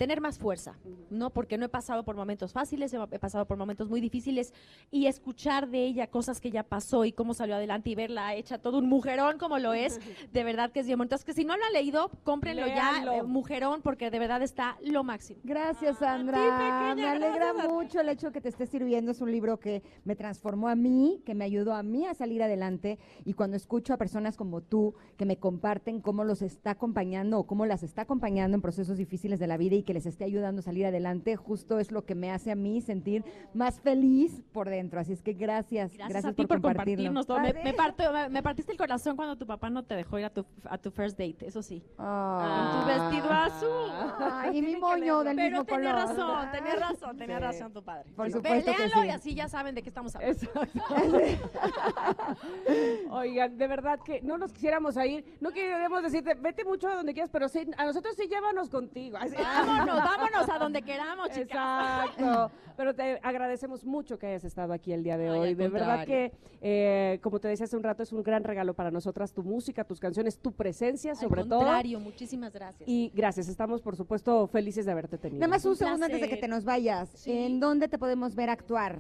tener más fuerza, ¿no? Porque no he pasado por momentos fáciles, he pasado por momentos muy difíciles y escuchar de ella cosas que ella pasó y cómo salió adelante y verla hecha todo un mujerón como lo es, *laughs* de verdad que es bien bonito. Entonces, que si no lo han leído, cómprenlo Léanlo. ya, eh, mujerón, porque de verdad está lo máximo. Gracias, Ah, Sandra. sí, pequeña, me alegra gracias, mucho el hecho que te esté sirviendo. Es un libro que me transformó a mí, que me ayudó a mí a salir adelante. Y cuando escucho a personas como tú que me comparten cómo los está acompañando o cómo las está acompañando en procesos difíciles de la vida y que les esté ayudando a salir adelante, justo es lo que me hace a mí sentir más feliz por dentro. Así es que gracias. Gracias, a ti por, compartirlo. compartirnos todo. Me, Ah, me parto- me- me partiste el corazón cuando tu papá no te dejó ir a tu, a tu first date, eso sí. Ah. Con tu vestido azul. Ay, y mi moño del Pero mismo tenía color. razón, tenía *laughs* razón, tenía Sí. razón tu padre. Por supuesto que léanlo sí. y así ya saben de qué estamos hablando. *laughs* *laughs* Oigan, de verdad que no nos quisiéramos ir. No queremos decirte, vete mucho a donde quieras, pero sí, a nosotros sí llévanos contigo. Así- Vámonos, irnos, vámonos a donde queramos, chicas. Exacto. Pero te agradecemos mucho que hayas estado aquí el día de Ay, hoy. al De verdad que, eh, como te decía hace un rato, es un gran regalo para nosotras tu música, tus canciones, tu presencia, sobre Al todo. contrario, muchísimas gracias. Y gracias, estamos por supuesto felices de haberte tenido. Nada más un Un segundo antes de que te nos vayas. ¿En dónde te podemos ver actuar?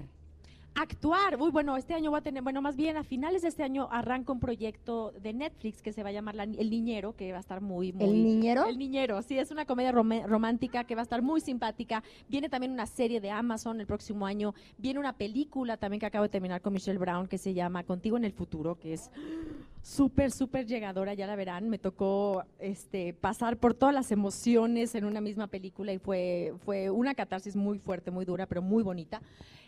Actuar, uy, bueno, este año va a tener, bueno, más bien a finales de este año arranca un proyecto de Netflix que se va a llamar La- El Niñero, que va a estar muy, muy... ¿El niñero? El Niñero, sí, es una comedia romántica que va a estar muy simpática. Viene también una serie de Amazon el próximo año. Viene una película también que acabo de terminar con Michelle Brown que se llama Contigo en el Futuro, que es súper, súper llegadora, ya la verán. Me tocó este, pasar por todas las emociones en una misma película y fue, fue una catarsis muy fuerte, muy dura, pero muy bonita.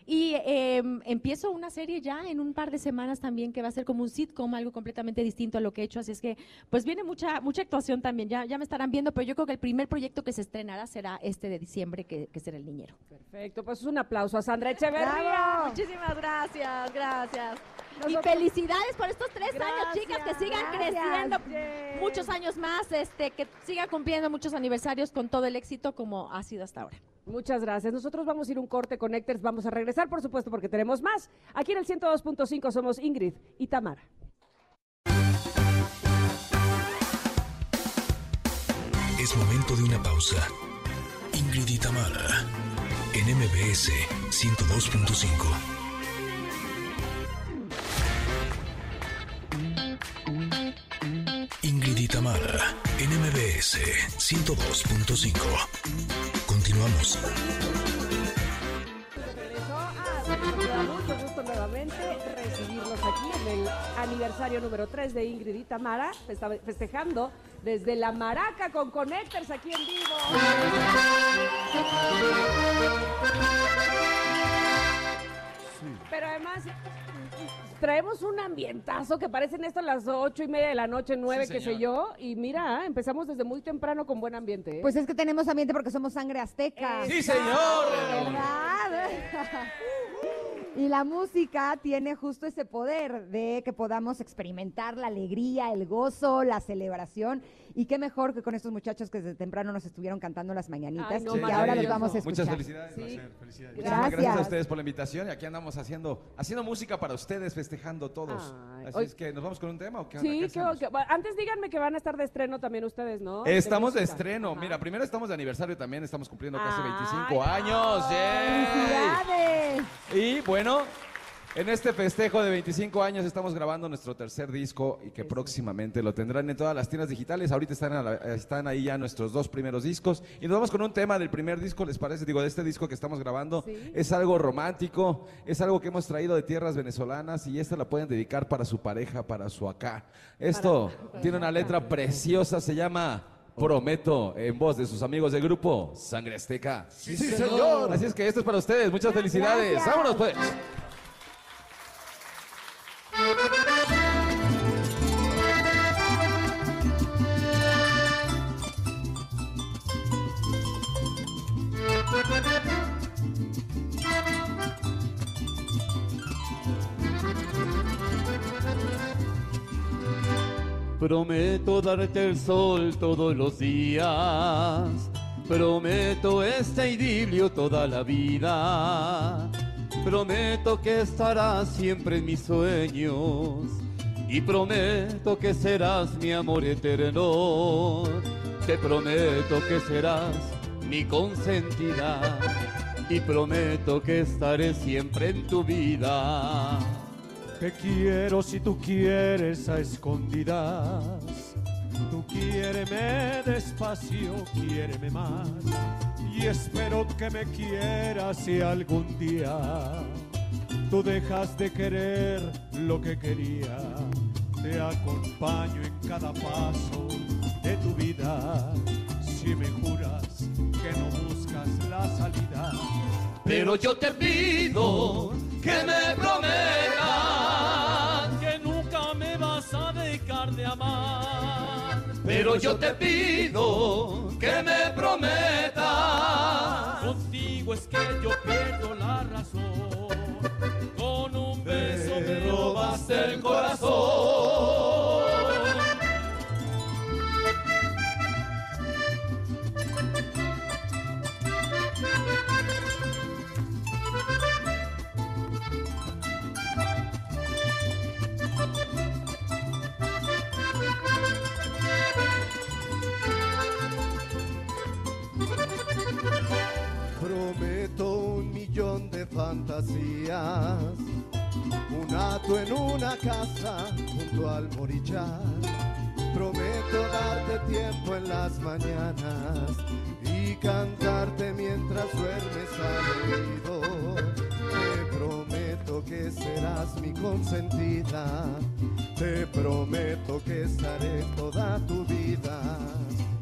Y eh, empiezo una serie ya en un par de semanas también que va a ser como un sitcom, algo completamente distinto a lo que he hecho. Así es que, pues viene mucha mucha actuación también. Ya, ya me estarán viendo, pero yo creo que el primer proyecto que se estrenará será este de diciembre, que, que será El Niñero. Perfecto, pues un aplauso a Sandra Echeverría. ¡Bravo! Muchísimas gracias, gracias. Y felicidades por estos tres años, chicas, que sigan gracias. creciendo muchos años más, este, que sigan cumpliendo muchos aniversarios con todo el éxito como ha sido hasta ahora. Muchas gracias. Nosotros vamos a ir un corte Connectors, vamos a regresar, por supuesto, porque tenemos más. Aquí en el 102.5 somos Ingrid y Tamara. Es momento de una pausa. Ingrid y Tamara, en MBS 102.5. Ingrid y Tamara, en MBS 102.5. Continuamos. Da mucho gusto nuevamente recibirlos aquí en el aniversario número 3 de Ingrid y Tamara, festejando desde la Maraca con Connectors aquí en vivo. Pero además traemos un ambientazo que parecen esto a las ocho y media de la noche, nueve, Sí, qué sé yo. Y mira, empezamos desde muy temprano con buen ambiente. ¿eh? Pues es que tenemos ambiente porque somos sangre azteca. ¡Sí, señor! ¿Verdad? *laughs* Y la música tiene justo ese poder de que podamos experimentar la alegría, el gozo, la celebración. Y qué mejor que con estos muchachos que desde temprano nos estuvieron cantando las mañanitas Ay, no, y que ahora los vamos a escuchar. Muchas felicidades. Sí. Felicidades. Gracias. Gracias a ustedes por la invitación y aquí andamos haciendo, haciendo música para ustedes, festejando todos. Ay, Así hoy- es que nos vamos con un tema o qué? Sí, ¿Qué que- antes díganme que van a estar de estreno también ustedes, ¿no? Estamos de estreno. Ajá. Mira, primero estamos de aniversario también, estamos cumpliendo casi Ay, 25 años. ¡Yay! ¡Felicidades! Y bueno, en este festejo de 25 años estamos grabando nuestro tercer disco y que próximamente lo tendrán en todas las tiendas digitales. Ahorita están, a la- están ahí ya nuestros dos primeros discos. Y nos vamos con un tema del primer disco, ¿les parece? Digo, de este disco que estamos grabando. Sí. Es algo romántico, es algo que hemos traído de tierras venezolanas y esta la pueden dedicar para su pareja, para su acá. Esto tiene una letra preciosa, se llama... Prometo, en voz de sus amigos del grupo Sangre Azteca. Sí, señor. Así es que esto es para ustedes. Muchas felicidades. Gracias. Vámonos pues. Prometo darte el sol todos los días. Prometo este idilio toda la vida. Prometo que estarás siempre en mis sueños. Y prometo que serás mi amor eterno. Te prometo que serás mi consentida. Y prometo que estaré siempre en tu vida. Te quiero si tú quieres a escondidas. Tú quiéreme despacio, quiéreme más. Y espero que me quieras si algún día tú dejas de querer lo que quería. Te acompaño en cada paso de tu vida. Si me juras que no buscas la salida. Pero yo te pido que me prometas que nunca me vas a dejar de amar. Pero yo te pido que me prometas Contigo es que yo pierdo la razón. Con un beso me robaste el corazón. Fantasías. Un hato en una casa junto al morillar. Prometo darte tiempo en las mañanas y cantarte mientras duermes al oído. Te prometo que serás mi consentida. Te prometo que estaré toda tu vida.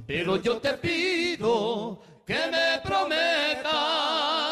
Pero yo te pido que me prometas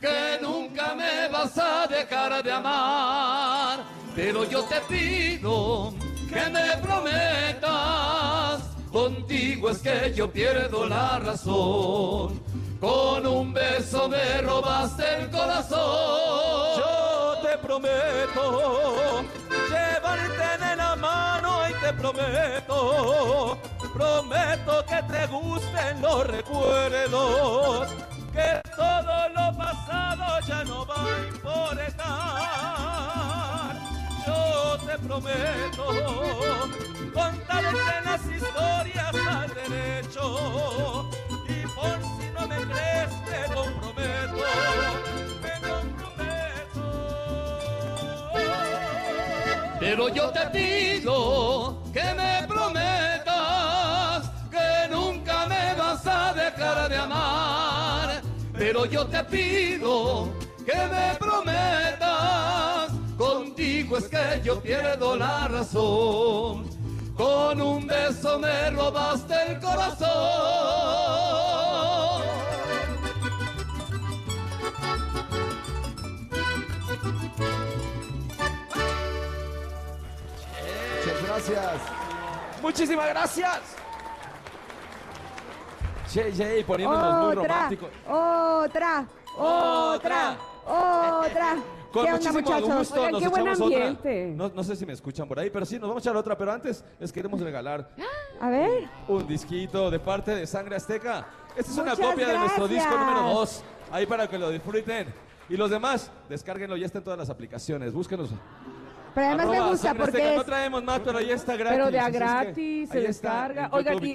que nunca me vas a dejar de amar. Pero yo te pido que me prometas, contigo es que yo pierdo la razón. Con un beso me robaste el corazón. Yo te prometo llevarte en la mano y te prometo, prometo que te gusten los recuerdos, que pasado ya no va a importar. Yo te prometo contarte las historias al derecho y por si no me crees te comprometo, me comprometo. Pero yo te pido que me prometas que nunca me vas a dejar de amar. Pero yo te pido que me prometas, contigo es que yo pierdo la razón. Con un beso me robaste el corazón. Muchas gracias. Muchísimas gracias. JJ poniéndonos muy Otra, románticos. otra, otra, otra. *laughs* Con ¿Qué onda, muchísimo muchachos? gusto Oigan, nos qué buen echamos otra. ambiente. No, no sé si me escuchan por ahí, pero sí, nos vamos a echar otra. Pero antes les queremos regalar *gasps* A ver. un disquito de parte de Sangre Azteca. Esta es una Muchas copia de nuestro disco gracias. número 2. Ahí para que lo disfruten. Y los demás, descárguenlo, ya está en todas las aplicaciones. Búsquenos. Pero además me gusta Sangre porque es... No traemos más, pero ya está gratis. Pero de a así es que gratis, se ahí está, descarga. Oigan, y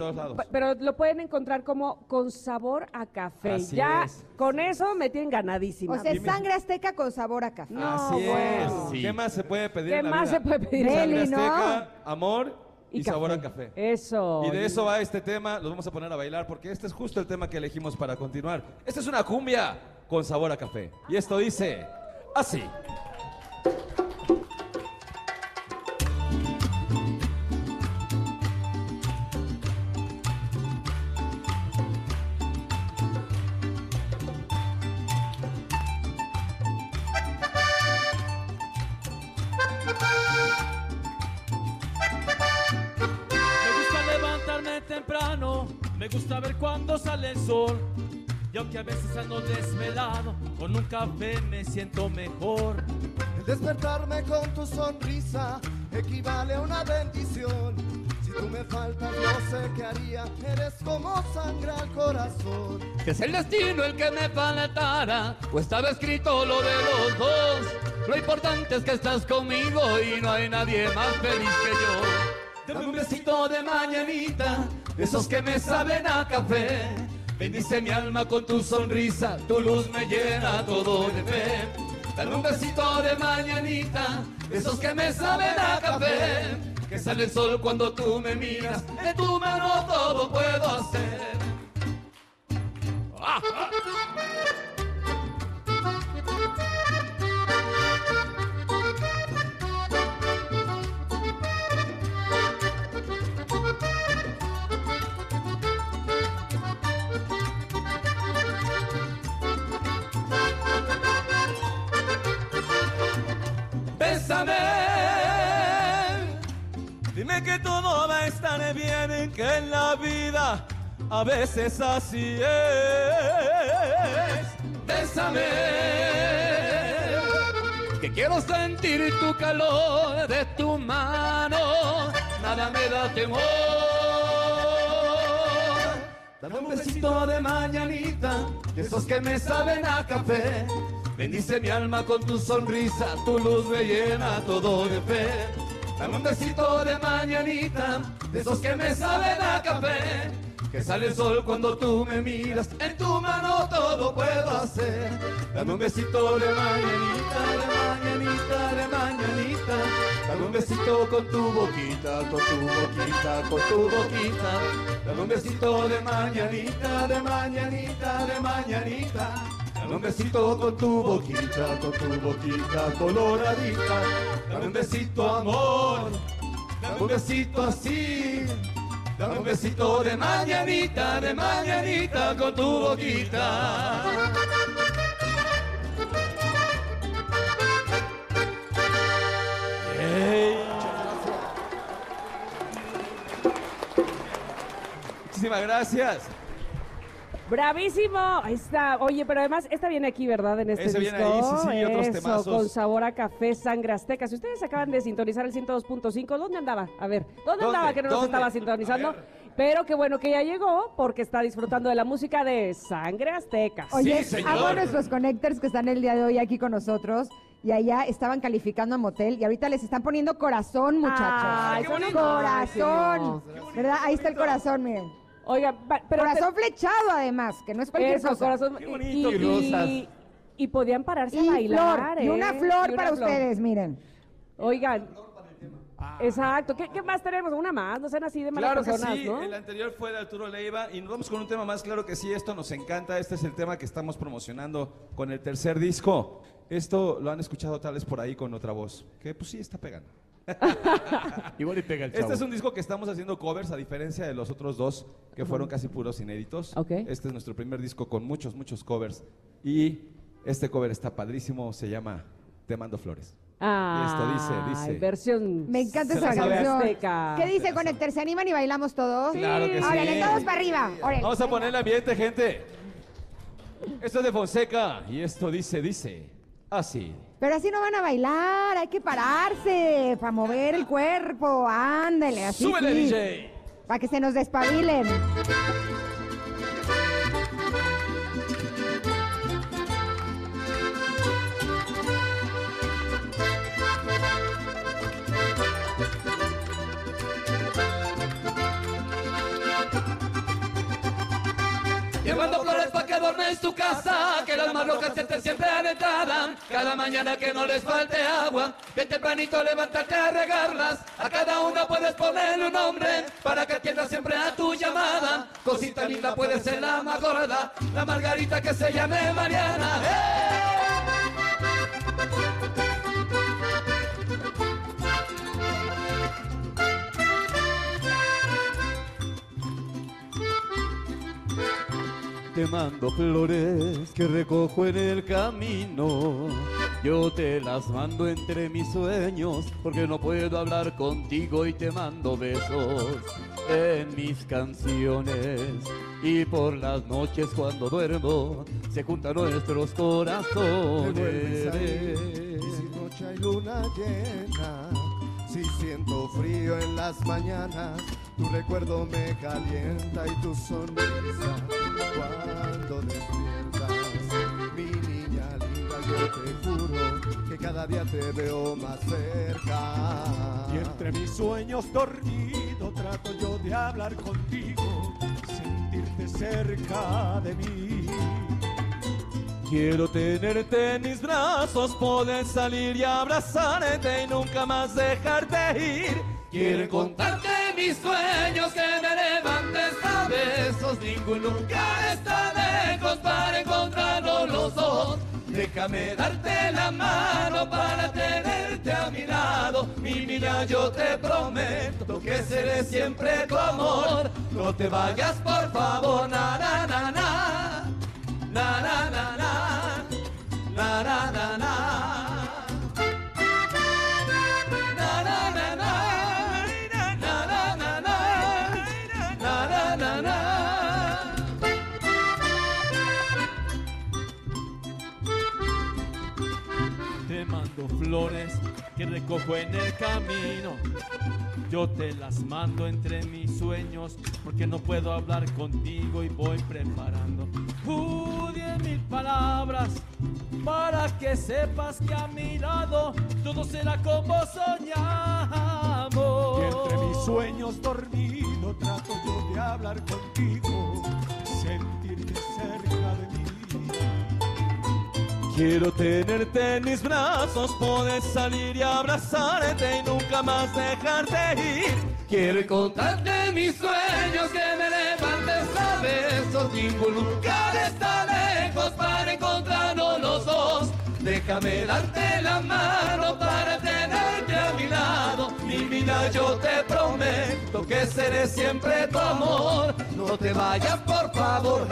pero lo pueden encontrar como con sabor a café. Así ya es. con eso me tienen ganadísima. O sea, es sangre azteca con sabor a café. No, Así bueno. es. ¿Qué más se puede pedir ¿Qué en la más vida? se puede pedir? Sangre. Azteca, amor y, Y sabor a café. Eso. Y de eso va este tema, los vamos a poner a bailar porque este es justo el tema que elegimos para continuar. Esta es una cumbia con sabor a café. Y esto dice así. Temprano, me gusta ver cuando sale el sol. Y aunque a veces ando desvelado, con un café me siento mejor. El despertarme con tu sonrisa equivale a una bendición. Si tú me faltas, no sé qué haría. Eres como sangre al corazón. Que es el destino el que me faltara, o estaba escrito lo de los dos. Lo importante es que estás conmigo y no hay nadie más feliz que yo. Dame un besito de mañanita, de esos que me saben a café. Bendice mi alma con tu sonrisa, tu luz me llena todo de fe. Dame un besito de mañanita, de esos que me saben a café. Que sale el sol cuando tú me miras, de tu mano todo puedo hacer. Que todo va a estar bien, que en la vida a veces así es. Bésame, que quiero sentir tu calor de tu mano, nada me da temor. Dame un besito de mañanita, de esos que me saben a café. Bendice mi alma con tu sonrisa, tu luz me llena todo de fe. Dame un besito de mañanita, de esos que me saben a café. Que sale el sol cuando tú me miras, en tu mano todo puedo hacer. Dame un besito de mañanita, de mañanita, de mañanita. Dame un besito con tu boquita, con tu boquita, con tu boquita. Dame un besito de mañanita, de mañanita, de mañanita. Dame un besito con tu boquita, con tu boquita coloradita. Dame un besito, amor. Dame un besito así. Dame un besito de mañanita, de mañanita con tu boquita. Muchísimas gracias. Bravísimo. Ahí está. Oye, pero además, esta viene aquí, ¿verdad? En este Ese disco. viene ahí, sí, sí, otros Eso, temazos. con sabor a café sangre azteca. Si ustedes acaban de sintonizar el 102.5, ¿dónde andaba? A ver, ¿dónde, ¿Dónde? andaba que no nos ¿Dónde? estaba sintonizando? Pero qué bueno que ya llegó, porque está disfrutando de la música de Sangre Azteca. Oye, amo a nuestros connectors que están el día de hoy aquí con nosotros y allá estaban calificando a motel y ahorita les están poniendo corazón, muchachos. Ay, qué bonito. Corazón. ¿Verdad? Ahí está el corazón, miren. Oiga, pero corazón flechado además, que no es cualquier Eso, cosa. corazón. y, y- y podían pararse Y a bailar. flor, y ¿eh? una flor Y una para flor. ustedes, miren. Oigan. Exacto. ¿Qué, qué más tenemos? Una más. No sean así de malas Claro que sí, ¿no? el anterior fue de Arturo Leiva y nos vamos con un tema más, claro que sí, esto nos encanta, este es el tema que estamos promocionando con el tercer disco. Esto lo han escuchado tal vez por ahí con otra voz, que pues sí está pegando. *laughs* Igual y pega el chavo. Este es un disco que estamos haciendo covers a diferencia de los otros dos que fueron casi puros inéditos. Este es nuestro primer disco con muchos, muchos covers y este cover está padrísimo, se llama Te mando flores. Ah, y esto dice, dice. versión. Me encanta esa canción. Azteca. ¿Qué dice Connector? ¿Se animan y bailamos todos? Claro que sí. Órale, todos para arriba. Órale. Vamos a poner el ambiente, gente. Esto es de Fonseca y esto dice, dice, así. Pero así no van a bailar, hay que pararse para mover el cuerpo. Ándale, así. ¡Súbele, sí. DJ! Para que se nos despabilen. Adornes tu casa, que las más rojas estén siempre a la entrada. Cada mañana que no les falte agua, bien tempranito levantarte a regarlas. A cada una puedes ponerle un nombre, para que atienda siempre a tu llamada. Cosita linda puede ser la más gorda, la margarita que se llame Mariana. Te mando flores que recojo en el camino. Yo te las mando entre mis sueños porque no puedo hablar contigo y te mando besos en mis canciones. Y por las noches cuando duermo se juntan nuestros corazones. y si noche hay luna llena, si siento frío en las mañanas, tu recuerdo me calienta y tu sonrisa cuando despiertas. Mi niña linda, yo te juro que cada día te veo más cerca. Y entre mis sueños dormido trato yo de hablar contigo, sentirte cerca de mí. Quiero tenerte en mis brazos, poder salir y abrazarte y nunca más dejarte ir. Quiero contarte mis sueños que me levantes a besos. Ningún lugar está lejos para encontrarnos los dos. Déjame darte la mano para tenerte a mi lado. Mi niña, yo te prometo que seré siempre tu amor. No te vayas, por favor, na na na. Na na na na. Na na na na. Na Flores que recojo en el camino. Yo te las mando entre mis sueños porque no puedo hablar contigo y voy preparando uh, mil palabras para que sepas que a mi lado todo será como soñamos. Y entre mis sueños dormido trato yo de hablar contigo, Quiero tenerte en mis brazos, poder salir y abrazarte y nunca más dejarte ir. Quiero contarte mis sueños que me levantes a besos. Ningún lugar está lejos para encontrarnos los dos. Déjame darte la mano para tenerte a mi lado. Mi vida yo te prometo que seré siempre tu amor. No te vayas por favor.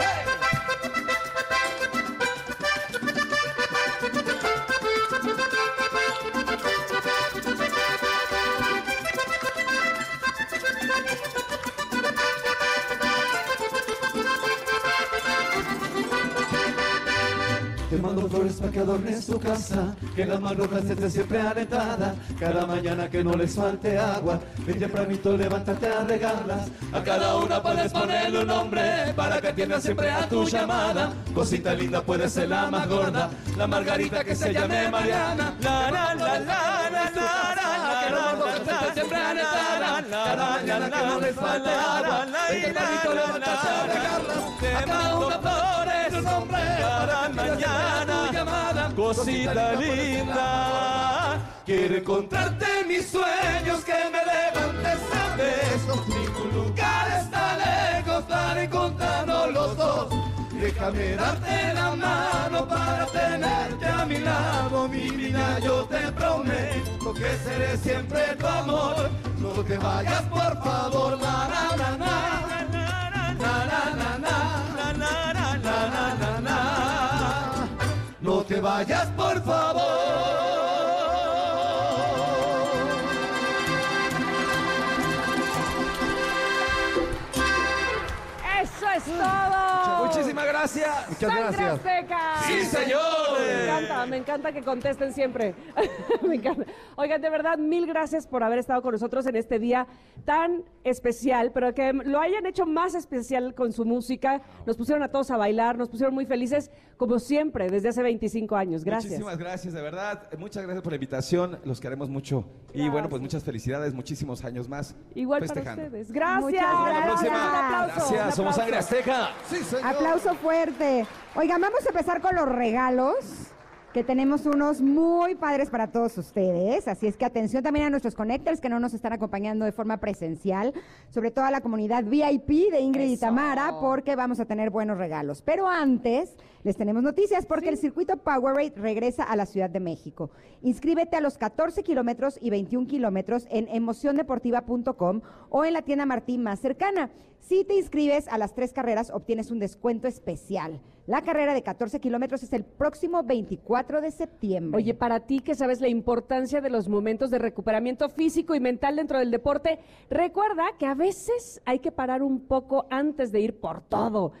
Mando flores para que adornes tu casa, que la más roja esté siempre alentada. Cada mañana que no les falte agua, bien tempranito levántate a regarlas. A cada una puedes ponerle un nombre para que atienda siempre a tu llamada. Cosita linda puede ser la más gorda, la margarita que se llame Mariana. La la la la la la Cada mañana que no les falte agua, bien tempranito levántate a regarlas. A cada una flores un nombre para mañana, cosita linda. Quiero encontrarte en mis sueños, que me levantes a besos. Ningún lugar está lejos para encontrarnos los dos. Déjame darte la mano para tenerte a mi lado. Mi vida yo te prometo que seré siempre tu amor. No te vayas por favor, la na na. Na na na na. Na na na na na. No te vayas por ¡Eso gracias. Muchas ¡Sangre gracias. Azteca! Sí, señor. Me encanta, me encanta que contesten siempre. *laughs* me encanta. Oigan, de verdad, mil gracias por haber estado con nosotros en este día tan especial, pero que lo hayan hecho más especial con su música. Nos pusieron a todos a bailar, nos pusieron muy felices, como siempre, desde hace 25 años. Gracias. Muchísimas gracias, de verdad. Muchas gracias por la invitación. Los queremos mucho. Y bueno, pues muchas felicidades, muchísimos años más. Igual festejando. para ustedes. Gracias. Muchas Hasta la gracias. próxima. Un aplauso, Gracias, un somos Sangre aplauso. Azteca. Aplauso fuerte. Oigan, vamos a empezar con los regalos, que tenemos unos muy padres para todos ustedes. Así es que atención también a nuestros connectors que no nos están acompañando de forma presencial, sobre todo a la comunidad VIP de Ingrid y. Tamara, porque vamos a tener buenos regalos. Pero antes, les tenemos noticias porque el circuito Powerade regresa a la Ciudad de México. Inscríbete a los 14 kilómetros y 21 kilómetros en emociondeportiva.com o en la tienda Martín más cercana. Si te inscribes a las tres carreras, obtienes un descuento especial. La carrera de 14 kilómetros es el próximo 24 de septiembre. Oye, para ti que sabes la importancia de los momentos de recuperamiento físico y mental dentro del deporte, recuerda que a veces hay que parar un poco antes de ir por todo.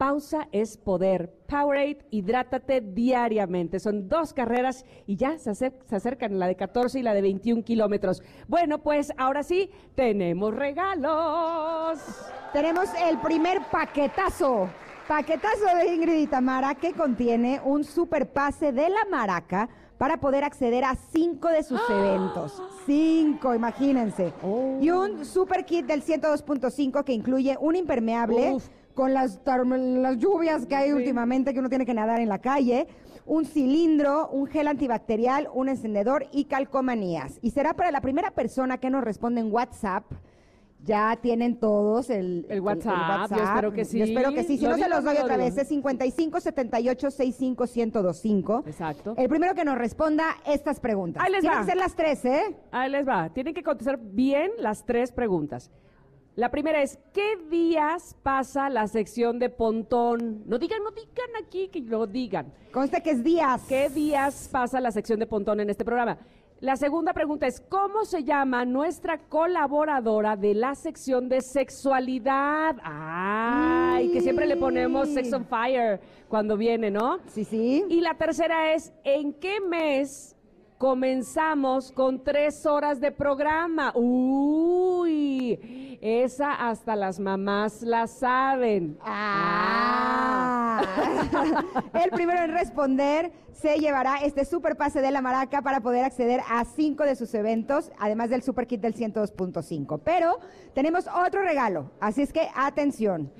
Pausa es poder. Powerade, hidrátate diariamente. Son dos carreras y ya se, acer- se acercan la de 14 y la de 21 kilómetros. Bueno, pues ahora sí, tenemos regalos. Tenemos el primer paquetazo. Paquetazo de Ingrid y Tamara que contiene un super pase de la maraca para poder acceder a cinco de sus eventos. Cinco, imagínense. Y un super kit del 102.5 que incluye un impermeable Uf. Con las, lluvias que hay últimamente que uno tiene que nadar en la calle, un cilindro, un gel antibacterial, un encendedor y calcomanías. Y será para la primera persona que nos responde en WhatsApp. Ya tienen todos el, El WhatsApp, yo espero que sí. Yo espero que sí. Si Lo no, se los doy lo otra digo. vez. Es 55 78 65 1025. Exacto. El primero que nos responda estas preguntas. Ahí les Tienen va. que ser las tres, ¿eh? Ahí les va. Tienen que contestar bien las tres preguntas. La primera es, ¿qué días pasa la sección de Pontón? No digan, no digan aquí, que lo digan. Consta que es días. ¿Qué días pasa la sección de Pontón en este programa? La segunda pregunta es, ¿cómo se llama nuestra colaboradora de la sección de sexualidad? Ay, que siempre le ponemos Sex on Fire cuando viene, ¿no? Sí, sí. Y la tercera es, ¿en qué mes comenzamos con tres horas de programa? Uy, esa hasta las mamás la saben. Ah. *laughs* El primero en responder se llevará este super pase de la maraca para poder acceder a cinco de sus eventos, además del super kit del 102.5. Pero tenemos otro regalo, así es que atención.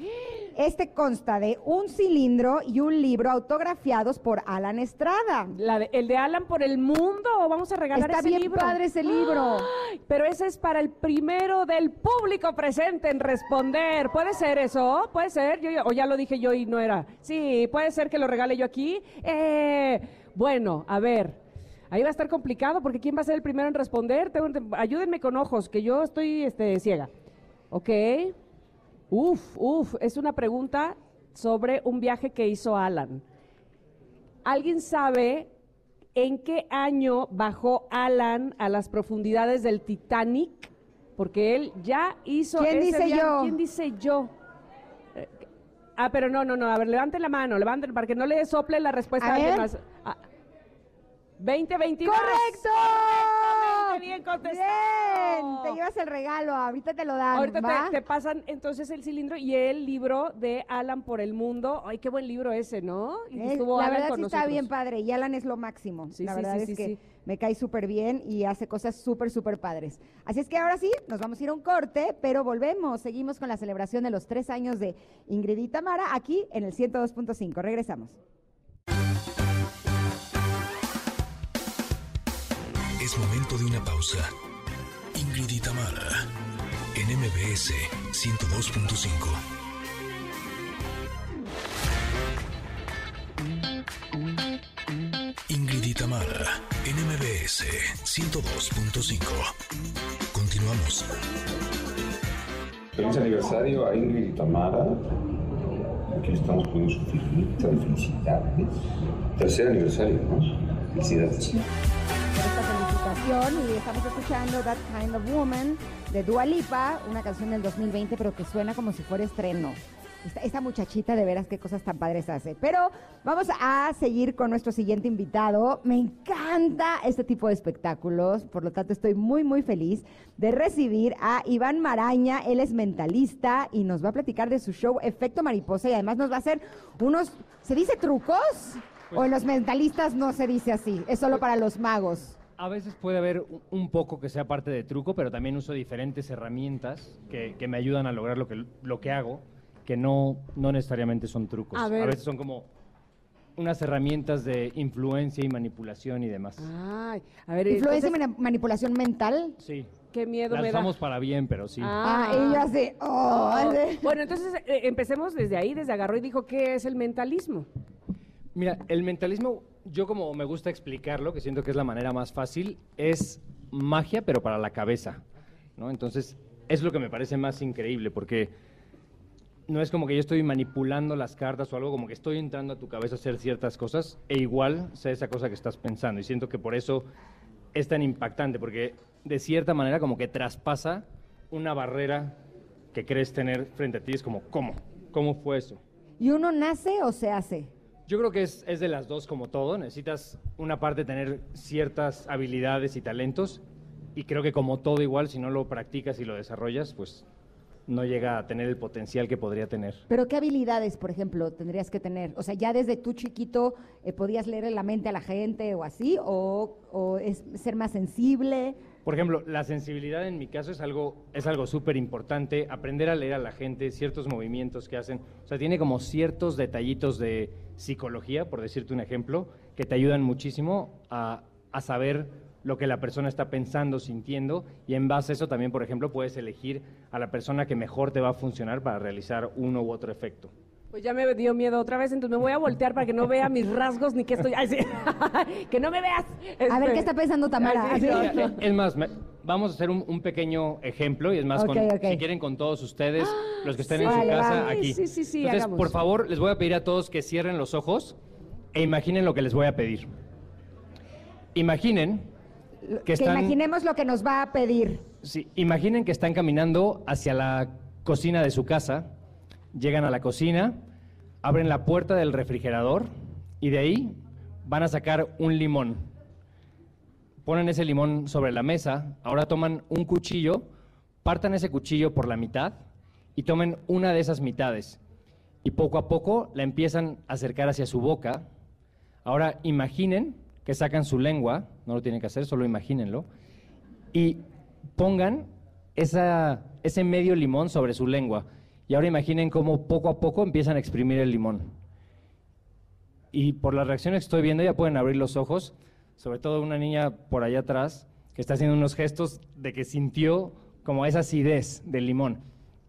Este consta de un cilindro y un libro autografiados por Alan Estrada. La de- ¿El de Alan por el mundo o vamos a regalar Está ese bien libro? padre ese libro. ¡Ay! Pero ese es para el primero del público presente en responder. ¿Puede ser eso? ¿Puede ser? Yo, o ya lo dije yo y no era. Sí, puede ser que lo regale yo aquí. Eh, bueno, a ver. Ahí va a estar complicado porque ¿quién va a ser el primero en responder? Tengo- ayúdenme con ojos, que yo estoy este, ciega. ¿Ok? Uf, uf, es una pregunta sobre un viaje que hizo Alan. ¿Alguien sabe en qué año bajó Alan a las profundidades del Titanic? Porque él ya hizo ¿Quién ese dice viaje. yo? ¿Quién dice yo? Eh, Ah, pero no, no, no. A ver, levanten la mano, levanten para que no le sople la respuesta A a, alguien ver. más. Ah, 2022. ¡Correcto! Correctamente bien contestado. Bien, te llevas el regalo, ahorita te lo dan, Ahorita te, te pasan entonces el cilindro y el libro de Alan por el mundo. Ay, qué buen libro ese, ¿no? Y Eh, estuvo la Alan verdad con sí está bien padre y Alan es lo máximo. Sí, la sí, verdad es que sí. me cae súper bien y hace cosas súper, súper padres. Así es que ahora sí, nos vamos a ir a un corte, pero volvemos. Seguimos con la celebración de los tres años de Ingrid y Tamara aquí en el 102.5. Regresamos. Momento de una pausa. Ingrid y en MBS 102.5. Ingrid y en MBS 102.5. Continuamos. Feliz aniversario a Ingrid y. Aquí estamos poniendo su felicidades. Tercer aniversario, ¿no? Felicidades. por felicitación y estamos escuchando That Kind of Woman de Dua Lipa, una canción del 2020 pero que suena como si fuera estreno. Esta, esta muchachita de veras qué cosas tan padres hace. Pero vamos a seguir con nuestro siguiente invitado. Me encanta este tipo de espectáculos, por lo tanto estoy muy muy feliz de recibir a Iván Maraña. Él es mentalista y nos va a platicar de su show Efecto Mariposa y además nos va a hacer unos, ¿se dice trucos? ¿O en los mentalistas no se dice así? Es solo para los magos. A veces puede haber un- poco que sea parte de truco, pero también uso diferentes herramientas que, que me ayudan a lograr lo que, lo que hago, que no, no necesariamente son trucos. A ver. veces son como unas herramientas de influencia y manipulación y demás. Ay, a ver, Influencia y mani- manipulación mental. Sí. qué miedo Las me da. usamos para bien, pero sí. Ah, y yo así, oh, así. Bueno, entonces eh, empecemos desde ahí, desde agarró y dijo qué es el mentalismo. Mira, el mentalismo, yo como me gusta explicarlo, que siento que es la manera más fácil, es magia, pero para la cabeza. ¿no? Entonces, es lo que me parece más increíble, porque no es como que yo estoy manipulando las cartas o algo, como que estoy entrando a tu cabeza a hacer ciertas cosas, e igual sé esa cosa que estás pensando. Y siento que por eso es tan impactante, porque de cierta manera como que traspasa una barrera que crees tener frente a ti. Es como, ¿cómo? ¿Cómo fue eso? ¿Y uno nace o se hace? Yo creo que es, es de las dos como todo. Necesitas una parte tener ciertas habilidades y talentos y creo que como todo igual, si no lo practicas y lo desarrollas, pues no llega a tener el potencial que podría tener. Pero ¿qué habilidades, por ejemplo, tendrías que tener? O sea, ya desde tú chiquito eh, podías leer la mente a la gente o así, o, o es ser más sensible. Por ejemplo, la sensibilidad en mi caso es algo es algo súper importante, aprender a leer a la gente, ciertos movimientos que hacen, o sea, tiene como ciertos detallitos de psicología, por decirte un ejemplo, que te ayudan muchísimo a, a saber lo que la persona está pensando, sintiendo, y en base a eso también, por ejemplo, puedes elegir a la persona que mejor te va a funcionar para realizar uno u otro efecto. Pues ya me dio miedo otra vez, entonces me voy a voltear para que no vea mis rasgos ni que estoy. Ay, sí. *laughs* que no me veas. A ver, Este- ¿qué está pensando Tamara? Ay, sí, Así. no, no. Es más, me- vamos a hacer un, un pequeño ejemplo y es más, con- si quieren con todos ustedes, *gasps* los que estén sí. en su Vale, casa, vale. aquí. Sí, sí, sí, Entonces, hagamos. por favor, les voy a pedir a todos que cierren los ojos e imaginen lo que les voy a pedir. Imaginen que Que están, imaginemos lo que nos va a pedir. sí, imaginen que están caminando hacia la cocina de su casa, llegan a la cocina, abren la puerta del refrigerador y de ahí van a sacar un limón ponen ese limón sobre la mesa, ahora toman un cuchillo, partan ese cuchillo por la mitad y tomen una de esas mitades. y poco a poco la empiezan a acercar hacia su boca. Ahora imaginen que sacan su lengua, no lo tienen que hacer, solo imagínenlo, y pongan ese medio limón sobre su lengua. Y ahora imaginen cómo poco a poco empiezan a exprimir el limón. Y por las reacciones que estoy viendo ya pueden abrir los ojos, sobre todo una niña por allá atrás que está haciendo unos gestos de que sintió como esa acidez del limón.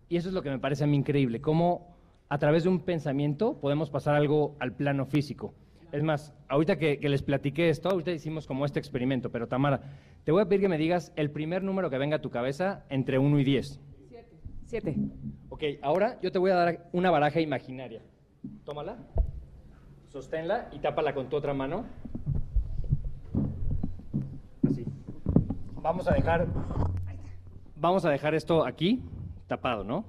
Y eso es lo que me parece a mí increíble, cómo a través de un pensamiento podemos pasar algo al plano físico. Es más, ahorita que, les platiqué esto, ahorita hicimos como este experimento, pero Tamara, te voy a pedir que me digas el primer número que venga a tu cabeza entre 1 y 10. Siete. Ok, ahora yo te voy a dar una baraja imaginaria. Tómala, sosténla y tápala con tu otra mano. Así. Vamos a dejar. Vamos a dejar esto aquí, tapado, ¿no?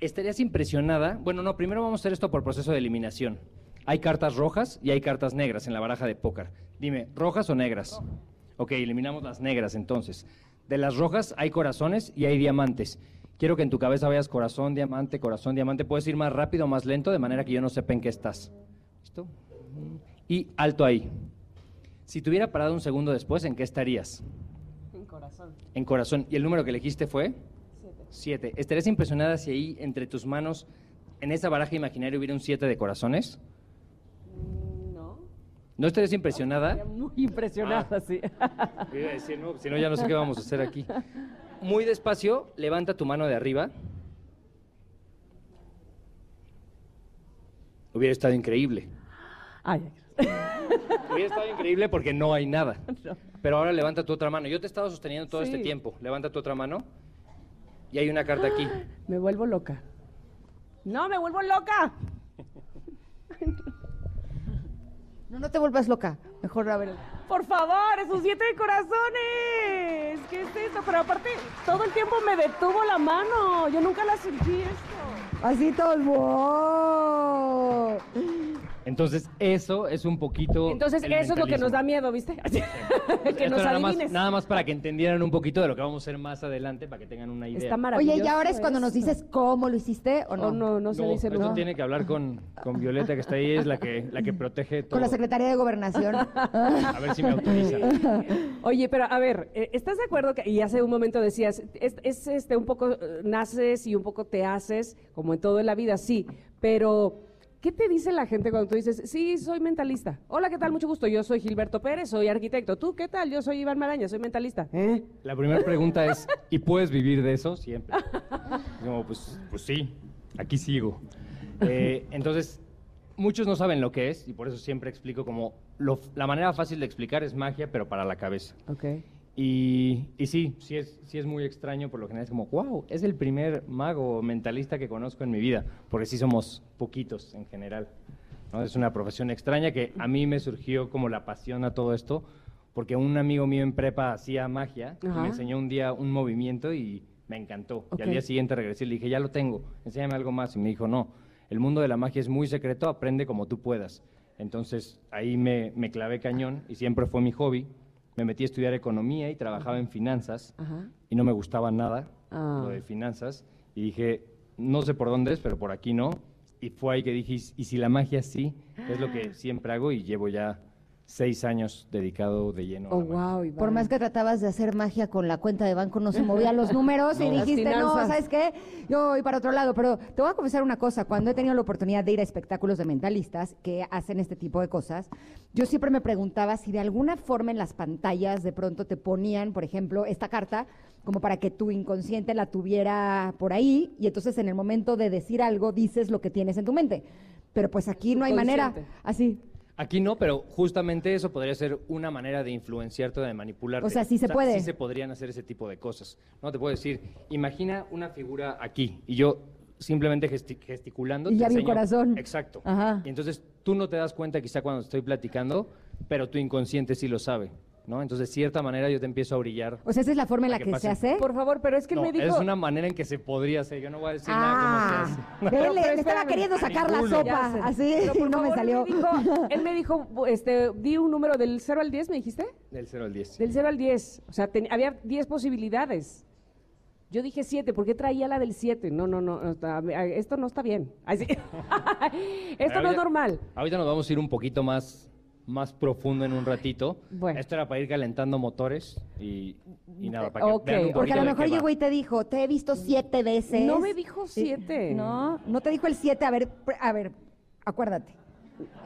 Estarías impresionada. Bueno, no, primero vamos a hacer esto por proceso de eliminación. Hay cartas rojas y hay cartas negras en la baraja de póker. Dime, ¿rojas o negras? Ok, eliminamos las negras entonces. De las rojas hay corazones y hay diamantes. Quiero que en tu cabeza veas corazón, diamante, corazón, diamante. Puedes ir más rápido o más lento de manera que yo no sepa en qué estás. ¿Listo? Y alto ahí. Si te hubiera parado un segundo después, ¿en qué estarías? En corazón. En corazón. ¿Y el número que elegiste fue? Siete. Siete. ¿Estarías impresionada si ahí entre tus manos, en esa baraja imaginaria, hubiera un siete de corazones? No. ¿No estarías impresionada? Muy impresionada, sí. Iba a decir, no, si no, ya no sé qué vamos a hacer aquí. *laughs* Muy despacio, levanta tu mano de arriba. Hubiera estado increíble. Ay, Hubiera estado increíble porque no hay nada. *laughs* Pero ahora levanta tu otra mano. Yo te he estado sosteniendo todo este tiempo. Levanta tu otra mano. Y hay una carta aquí. *gasps* Me vuelvo loca. No, me vuelvo loca. *laughs* No, no te vuelvas loca. Mejor a ver. Por favor, esos siete corazones. ¿Qué es esto? Pero aparte, todo el tiempo me detuvo la mano. Yo nunca la sentí esto. Así todo. ¡Wow! Entonces, eso es un poquito. Entonces, el eso es lo que nos da miedo, ¿viste? *laughs* que Esto nos nada más, nada más para que entendieran un poquito de lo que vamos a hacer más adelante, para que tengan una idea. Está Oye, maravilloso. ¿y ahora es cuando nos dices cómo lo hiciste o no? O no, no se No, dice esto no. tiene que hablar con, con Violeta, que está ahí, es la que, la que protege todo. Con la Secretaría de Gobernación. A ver si me autorizan. *laughs* Oye, pero a ver, eh, ¿estás de acuerdo que, y hace un momento decías, es, es, este un poco eh, naces y un poco te haces, como en todo en la vida, sí, pero ¿qué te dice la gente cuando tú dices, sí, soy mentalista? Hola, ¿qué tal? Mucho gusto, yo soy Gilberto Pérez, soy arquitecto. ¿Tú qué tal? Yo soy Iván Maraña, soy mentalista. ¿Eh? La primera pregunta es, ¿y puedes vivir de eso? Siempre. *laughs* Como, pues, pues sí, aquí sigo. Eh, entonces, muchos no saben lo que es, y por eso siempre explico como, lo- la manera fácil de explicar es magia, pero para la cabeza. Ok. Y, y sí, sí es, sí es muy extraño, por lo general es como, wow, es el primer mago mentalista que conozco en mi vida, porque sí somos poquitos en general. ¿no? Es una profesión extraña que a mí me surgió como la pasión a todo esto, porque un amigo mío en prepa hacía magia, y me enseñó un día un movimiento y me encantó. Y al día siguiente regresé y le dije, ya lo tengo, enséñame algo más. Y me dijo, no, el mundo de la magia es muy secreto, aprende como tú puedas. Entonces ahí me, me clavé cañón y siempre fue mi hobby. Me metí a estudiar economía y trabajaba en finanzas Ajá. y no me gustaba nada Ah. lo de finanzas. Y dije, no sé por dónde es, pero por aquí no. Y fue ahí que dije, ¿y si la magia sí? Es lo que siempre hago y llevo ya seis años dedicado de lleno. a Oh, la wow, Iván. Por más que tratabas de hacer magia con la cuenta de banco, no se movían los *laughs* números y No. Dijiste, no. ¿sabes qué? Yo voy para otro lado. Pero te voy a confesar una cosa. Cuando he tenido la oportunidad de ir a espectáculos de mentalistas que hacen este tipo de cosas, yo siempre me preguntaba si de alguna forma en las pantallas de pronto te ponían, por ejemplo, esta carta como para que tu inconsciente la tuviera por ahí y entonces en el momento de decir algo dices lo que tienes en tu mente. Pero pues aquí no hay manera. Así. Aquí no, pero justamente eso podría ser una manera de influenciarte de manipularte. O sea, sí se puede. Sí se podrían hacer ese tipo de cosas. No te puedo decir, imagina una figura aquí y yo simplemente gesti- gesticulando. Y te ya vi un corazón. Exacto. Ajá. Y entonces tú no te das cuenta quizá cuando estoy platicando, pero tu inconsciente sí lo sabe. ¿No? Entonces, de cierta manera yo te empiezo a brillar. O sea, esa es la forma en la que, que se hace. Por favor, pero es que él No, me dijo... es una manera en que se podría hacer. Yo no voy a decir Ah, nada cómo se hace. Él le- Pero le estaba queriendo sacar la sopa, así, Pero por y *laughs* no me salió. Él me dijo, él me dijo, este, di un número del 0 al 10, ¿me dijiste? Del 0 al 10. Del 0 al 10. O sea, ten- había 10 posibilidades. Yo dije 7, ¿por qué traía la del 7? No, no, no, esto no está bien. *laughs* Esto no es normal. Ahorita nos vamos a ir un poquito más, más profundo en un ratito. Bueno. Esto era para ir calentando motores y, y nada, para que vean un porque a lo mejor llegó y te dijo, te he visto siete veces. No me dijo Sí. siete. No, no te dijo el siete. A ver, a ver, acuérdate.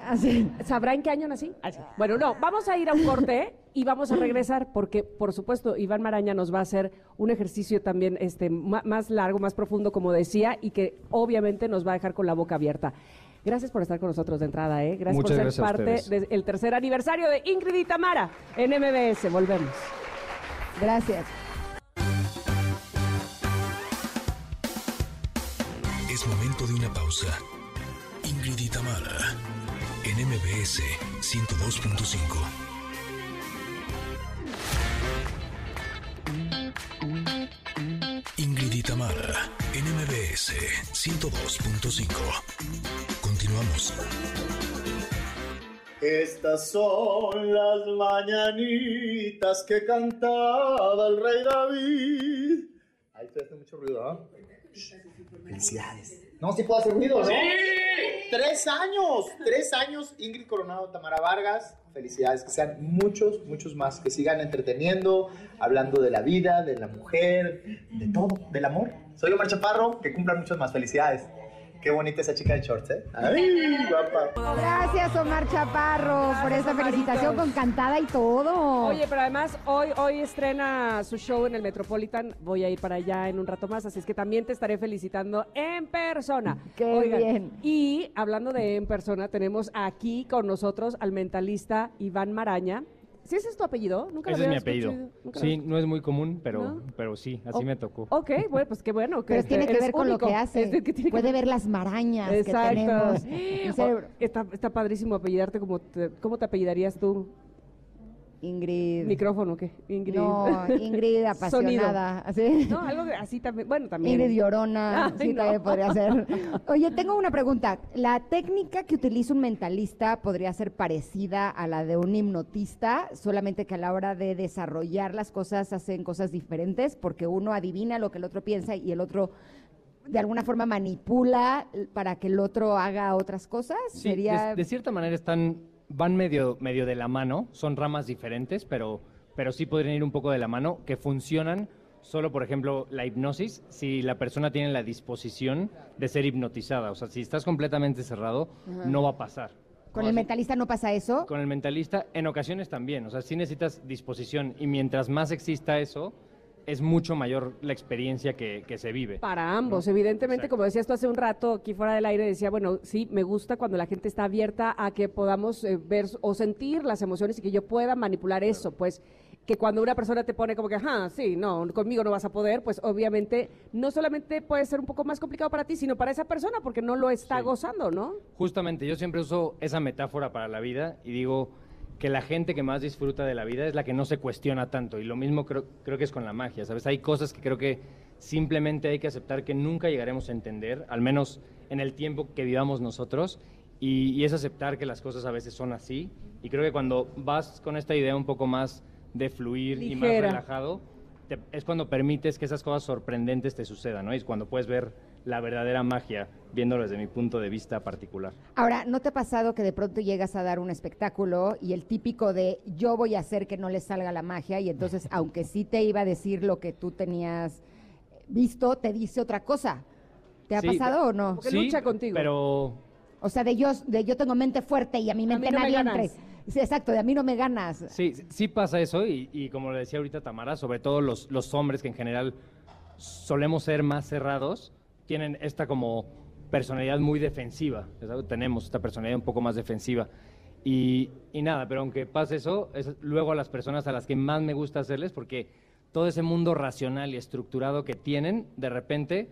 Así. ¿Sabrá en qué año nací? Bueno, no, vamos a ir a un corte y vamos a regresar porque, por supuesto, Iván Maraña nos va a hacer un ejercicio también este, más largo, más profundo, como decía, y que obviamente nos va a dejar con la boca abierta. Gracias por estar con nosotros de entrada, ¿eh? Gracias Muchas por ser parte del tercer aniversario de Ingrid y Tamara en MBS. Volvemos. Gracias. Es momento de una pausa. Ingrid y Tamara, en MBS 102.5. Ingrid y Tamara, en MBS 102.5. Continuamos. Estas son las mañanitas que cantaba el rey David. Ahí estoy haciendo mucho ruido, ¿no? Felicidades. No, sí puedo hacer ruido, ¿no? ¡Sí! Tres años, tres años, Ingrid Coronado, Tamara Vargas. Felicidades, que sean muchos, muchos más, que sigan entreteniendo, hablando de la vida, de la mujer, de todo, del amor. Soy Omar Chaparro, que cumplan muchos más. Felicidades. Qué bonita esa chica de shorts, ¿eh? *laughs* ¡Ay, guapa! Gracias, Omar Chaparro, por esta felicitación con cantada y todo. Oye, pero además hoy, hoy estrena su show en el Metropolitan. Voy a ir para allá en un rato más, así es que también te estaré felicitando en persona. Qué bien. Y hablando de en persona, tenemos aquí con nosotros al mentalista Iván Maraña. ¿Sí ese es tu apellido? Nunca lo Ese es mi había apellido. escuchado. Nunca lo Sí, había no es muy común, pero, ¿No? pero sí, así me tocó. Ok, bueno, pues qué bueno. Que Pero este, tiene que eres ver con lo único. que hace. Este, que tiene que Puede ver las marañas Exacto. que tenemos. en el cerebro. Oh, está, está padrísimo apellidarte como te- ¿Cómo te apellidarías tú? Ingrid. ¿Micrófono qué? Ingrid. No, Ingrid *laughs* apasionada. ¿así? No, algo de, así también. Bueno, también. Ingrid llorona, *laughs* Ay, sí, no. también podría ser. *laughs* Oye, tengo una pregunta. ¿La técnica que utiliza un mentalista podría ser parecida a la de un hipnotista, solamente que a la hora de desarrollar las cosas hacen cosas diferentes? Porque uno adivina lo que el otro piensa y el otro de alguna forma manipula para que el otro haga otras cosas. Sí, Sería... de, de cierta manera están, van medio, medio de la mano, son ramas diferentes, pero, pero sí podrían ir un poco de la mano, que funcionan solo, por ejemplo, la hipnosis, si la persona tiene la disposición de ser hipnotizada. O sea, si estás completamente cerrado, Ajá. no va a pasar. ¿Con el mentalista no pasa eso? Con el mentalista, en ocasiones también. O sea, sí necesitas disposición y mientras más exista eso, es mucho mayor la experiencia que, que se vive. Para ambos, ¿no? evidentemente, Exacto. como decías tú hace un rato aquí fuera del aire, decía, bueno, sí, me gusta cuando la gente está abierta a que podamos eh, ver o sentir las emociones y que yo pueda manipular eso, pues que cuando una persona te pone como que, ajá, sí, no, conmigo no vas a poder, pues obviamente no solamente puede ser un poco más complicado para ti, sino para esa persona porque no lo está gozando, ¿no? Justamente, yo siempre uso esa metáfora para la vida y digo que la gente que más disfruta de la vida es la que no se cuestiona tanto. Y lo mismo creo, creo que es con la magia, ¿sabes? Hay cosas que creo que simplemente hay que aceptar que nunca llegaremos a entender, al menos en el tiempo que vivamos nosotros. Y, y es aceptar que las cosas a veces son así. Y creo que cuando vas con esta idea un poco más de fluir y más relajado, te- es cuando permites que esas cosas sorprendentes te sucedan, ¿no? Y es cuando puedes ver la verdadera magia viéndolo desde mi punto de vista particular. Ahora, ¿no te ha pasado que de pronto llegas a dar un espectáculo y el típico de yo voy a hacer que no le salga la magia y entonces, *laughs* aunque sí te iba a decir lo que tú tenías visto, te dice otra cosa? ¿Te ha Sí, pasado o no? sí, Pero O sea, de yo, de yo tengo mente fuerte y a mi mente no me nadie ganas. entre. Sí, exacto, de a mí no me ganas. sí, sí pasa eso y, y como le decía ahorita Tamara, sobre todo los, los hombres que en general solemos ser más cerrados, tienen esta como personalidad muy defensiva. ¿sabes? Tenemos esta personalidad un poco más defensiva. Y, y nada, pero aunque pase eso, es luego a las personas a las que más me gusta hacerles, porque todo ese mundo racional y estructurado que tienen, de repente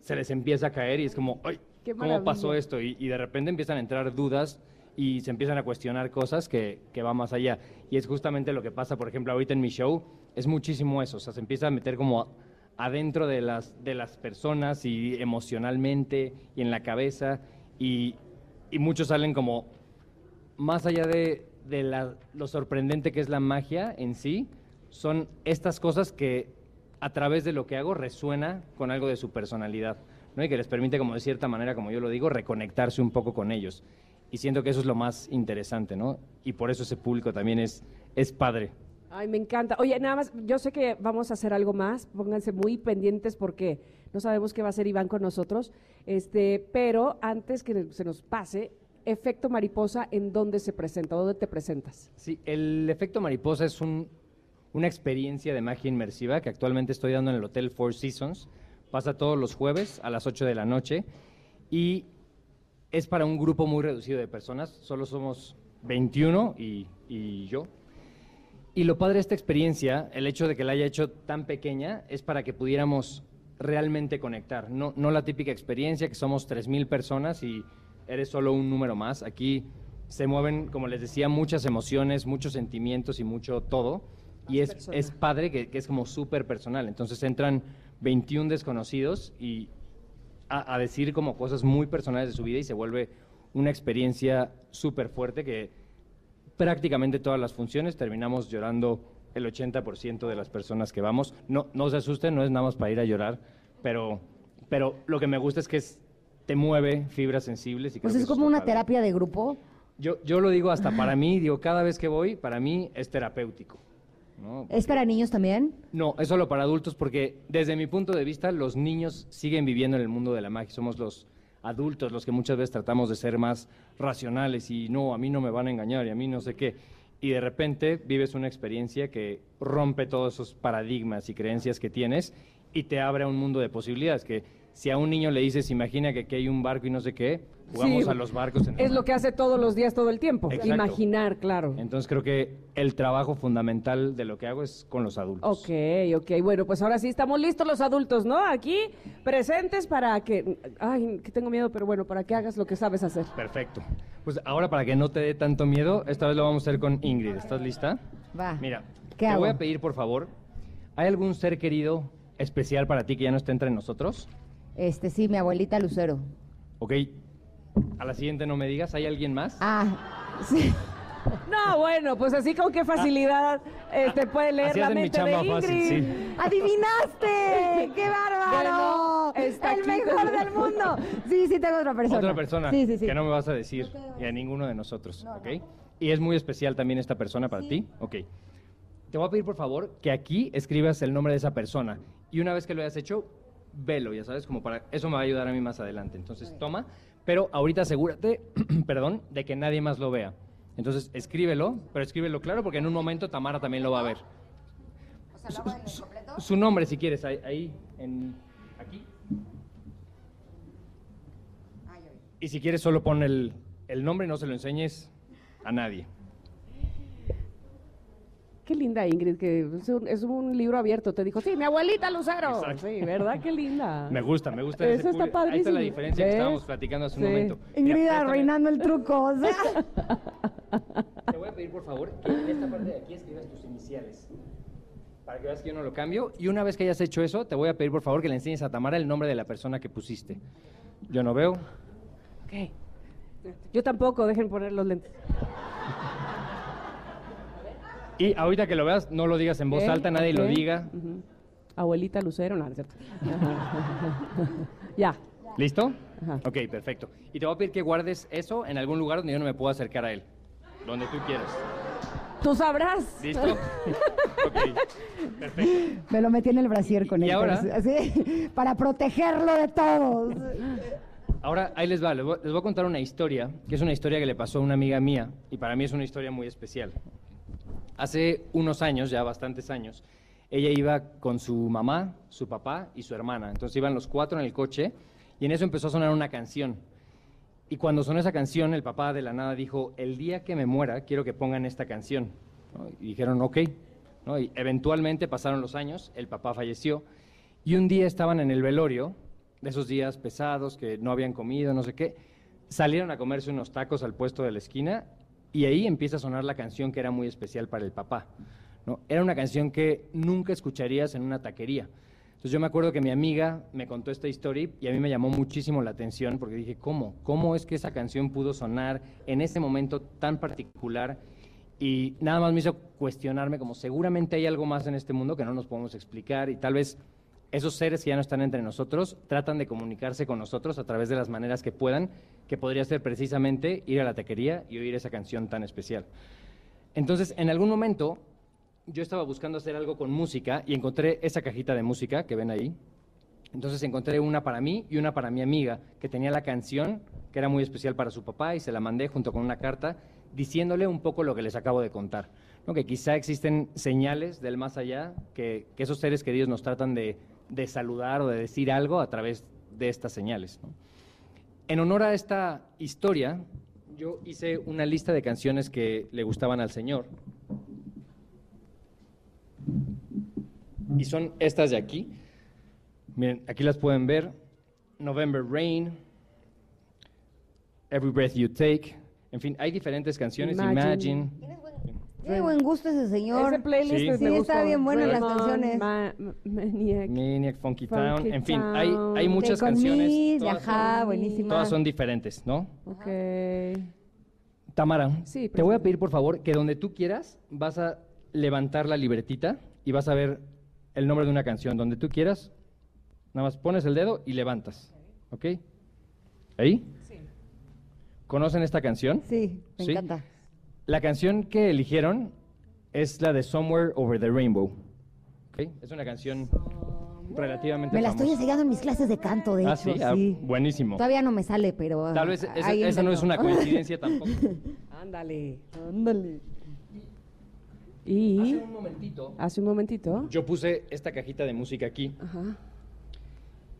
se les empieza a caer y es como, ¡ay! ¿Cómo pasó esto? Y, y de repente empiezan a entrar dudas y se empiezan a cuestionar cosas que, que van más allá. Y es justamente lo que pasa, por ejemplo, ahorita en mi show, es muchísimo eso. O sea, se empieza a meter como adentro de las, de las personas y emocionalmente y en la cabeza. Y, y muchos salen como más allá de, de la- lo sorprendente que es la magia en sí, son estas cosas que a través de lo que hago resuena con algo de su personalidad, ¿no? Y que les permite, como de cierta manera, como yo lo digo, reconectarse un poco con ellos. Y siento que eso es lo más interesante, ¿no? Y por eso ese público también es, es padre. Ay, me encanta. Oye, nada más, yo sé que vamos a hacer algo más, pónganse muy pendientes porque no sabemos qué va a hacer Iván con nosotros, este, pero antes que se nos pase, efecto mariposa, ¿en dónde se presenta? ¿Dónde te presentas? Sí, el efecto mariposa es un- una experiencia de magia inmersiva que actualmente estoy dando en el Hotel Four Seasons. Pasa todos los jueves a las 8 de la noche y es para un grupo muy reducido de personas. Solo somos 21 y, y yo. Y lo padre de esta experiencia, el hecho de que la haya hecho tan pequeña, es para que pudiéramos realmente conectar. No, no la típica experiencia que somos 3.000 personas y eres solo un número más. Aquí se mueven, como les decía, muchas emociones, muchos sentimientos y mucho todo. Y es, es padre que, que es como súper personal. Entonces entran 21 desconocidos y a, a decir como cosas muy personales de su vida y se vuelve una experiencia súper fuerte que prácticamente todas las funciones terminamos llorando el 80% de las personas que vamos. No, no se asusten, no es nada más para ir a llorar, pero, pero lo que me gusta es que es- te mueve fibras sensibles. Y creo Pues es como una terapia de grupo. Yo, yo lo digo hasta para mí, digo, cada vez que voy, para mí es terapéutico. ¿no? ¿Es para niños también? No, es solo para adultos porque desde mi punto de vista los niños siguen viviendo en el mundo de la magia. Somos los adultos los que muchas veces tratamos de ser más racionales y no, a mí no me van a engañar y a mí no sé qué. Y de repente vives una experiencia que rompe todos esos paradigmas y creencias que tienes y te abre a un mundo de posibilidades. Que si a un niño le dices, imagina que aquí hay un barco y no sé qué, jugamos Sí, a los barcos en el Es lo que hace todos los días, todo el tiempo. Exacto. Imaginar, claro. Entonces creo que el trabajo fundamental de lo que hago es con los adultos. Ok, ok. Bueno, pues ahora sí estamos listos los adultos, ¿no? Aquí presentes para que. Ay, que tengo miedo, pero bueno, para que hagas lo que sabes hacer. Perfecto. Pues ahora para que no te dé tanto miedo, esta vez lo vamos a hacer con Ingrid. ¿Estás lista? Va. Mira, ¿Qué te hago? voy a pedir por favor, ¿hay algún ser querido especial para ti que ya no esté entre nosotros? Este, sí, mi abuelita Lucero. Ok. A la siguiente no me digas, ¿hay alguien más? Ah, sí. *laughs* No, bueno, pues así con qué facilidad este, puede leer Así la hacen mi mente chamba de fácil, Ingrid. sí. ¡Adivinaste! ¡Qué bárbaro! Bueno, está ¡El aquí. mejor del mundo! Sí, sí, tengo otra persona. Otra persona Sí, sí, sí. que no me vas a decir y a ninguno de nosotros, ¿ok? Y es muy especial también esta persona para ti, ¿ok? Te voy a pedir por favor que aquí escribas el nombre de esa persona y una vez que lo hayas hecho, velo, ya sabes, como para eso me va a ayudar a mí más adelante. Entonces toma, pero ahorita asegúrate, *clears throat* perdón, de que nadie más lo vea. Entonces escríbelo, pero escríbelo claro porque en un momento Tamara también lo va a ver. Su, su nombre si quieres, ahí, ahí en aquí. Y si quieres solo pon el, el nombre y no se lo enseñes a nadie. Qué linda Ingrid, que es un, es un libro abierto. Te dijo, sí, mi abuelita Lucero. Exacto. Sí, ¿verdad? Qué linda. *laughs* Me gusta, me gusta. Eso ese está público. Ahí está la padrísimo. diferencia que estábamos platicando hace un Sí. momento. Ingrid Mira, arruinando el truco. o sea. *laughs* Te voy a pedir, por favor, que en esta parte de aquí escribas tus iniciales. Para que veas que yo no lo cambio. Y una vez que hayas hecho eso, te voy a pedir, por favor, que le enseñes a Tamara el nombre de la persona que pusiste. Yo no veo. Ok. Yo tampoco, dejen poner los lentes. Y ahorita que lo veas, no lo digas en voz alta, nadie lo diga. Abuelita Lucero, no, no es cierto. *laughs* ya. ¿Listo? Ok, perfecto. Y te voy a pedir que guardes eso en algún lugar donde yo no me pueda acercar a él. Donde tú quieras. Tú sabrás. ¿Listo? *laughs* ok, perfecto. Me lo metí en el brasier con ¿Y él. ahora? Así, para protegerlo de todos. Ahora, ahí les va, les voy, les voy a contar una historia, que es una historia que le pasó a una amiga mía, y para mí es una historia muy especial. Hace unos años, ya bastantes años, ella iba con su mamá, su papá y su hermana. Entonces iban los cuatro en el coche, y en eso empezó a sonar una canción. Y cuando sonó esa canción, el papá de la nada dijo, el día que me muera, quiero que pongan esta canción. Y dijeron, ok. eventualmente pasaron los años, el papá falleció, y un día estaban en el velorio, de esos días pesados, que no habían comido, no sé qué, salieron a comerse unos tacos al puesto de la esquina, y ahí empieza a sonar la canción que era muy especial para el papá. ¿no? Era una canción que nunca escucharías en una taquería. Entonces yo me acuerdo que mi amiga me contó esta historia y a mí me llamó muchísimo la atención porque dije, ¿cómo? ¿Cómo es que esa canción pudo sonar en ese momento tan particular y nada más me hizo cuestionarme como seguramente hay algo más en este mundo que no nos podemos explicar y tal vez esos seres que ya no están entre nosotros tratan de comunicarse con nosotros a través de las maneras que puedan, que podría ser precisamente ir a la taquería y oír esa canción tan especial. Entonces, en algún momento, yo estaba buscando hacer algo con música y encontré esa cajita de música que ven ahí. Entonces encontré una para mí y una para mi amiga, que tenía la canción, que era muy especial para su papá, y se la mandé junto con una carta diciéndole un poco lo que les acabo de contar. ¿no? Que quizá existen señales del más allá, que, que esos seres queridos nos tratan de, de saludar o de decir algo a través de estas señales. ¿no? En honor a esta historia, yo hice una lista de canciones que le gustaban al Señor. Y son estas de aquí. Miren, aquí las pueden ver. November Rain, Every Breath You Take. En fin, hay diferentes canciones. Imagine. Imagine. Tiene buen gusto ese señor. Ese playlist Sí. me Sí, gustó. está bien buenas las canciones. Ma- Ma- Maniac. Maniac, Funky Town. Funky En fin, hay, Town. hay muchas Take on canciones. Me, todas ajá, son- buenísima. Todas son diferentes, ¿no? Ok. Tamara, Sí, te voy a pedir por favor que donde tú quieras vas a levantar la libretita y vas a ver el nombre de una canción. Donde tú quieras, nada más pones el dedo y levantas. ¿Ok? ¿Ahí? Sí. ¿Conocen esta canción? Sí, me ¿Sí? encanta. La canción que eligieron es la de Somewhere Over the Rainbow. ¿Ok? Es una canción relativamente Me la famosa. estoy enseñando en mis clases de canto, de Ah, hecho. sí, ah, buenísimo. Todavía no me sale, pero. Tal vez ah, esa, esa no es una coincidencia tampoco. *laughs* Ándale, ándale. Y Hace un momentito. hace un momentito. Yo puse esta cajita de música aquí Ajá.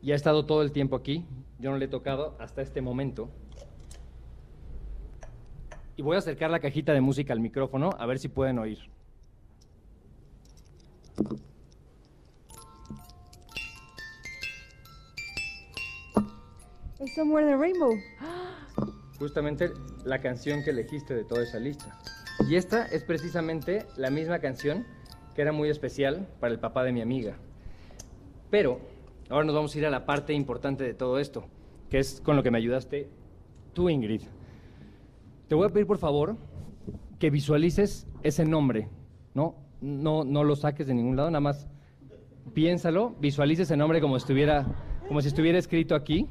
y ha estado todo el tiempo aquí. Yo no le he tocado hasta este momento. Y voy a acercar la cajita de música al micrófono a ver si pueden oír. Es Somewhere the Rainbow. Justamente la canción que elegiste de toda esa lista. Y esta es precisamente la misma canción que era muy especial para el papá de mi amiga. Pero ahora nos vamos a ir a la parte importante de todo esto, que es con lo que me ayudaste tú, Ingrid. Te voy a pedir, por favor, que visualices ese nombre, ¿no? No, no lo saques de ningún lado, nada más piénsalo, visualice ese nombre como, estuviera, como si estuviera escrito aquí.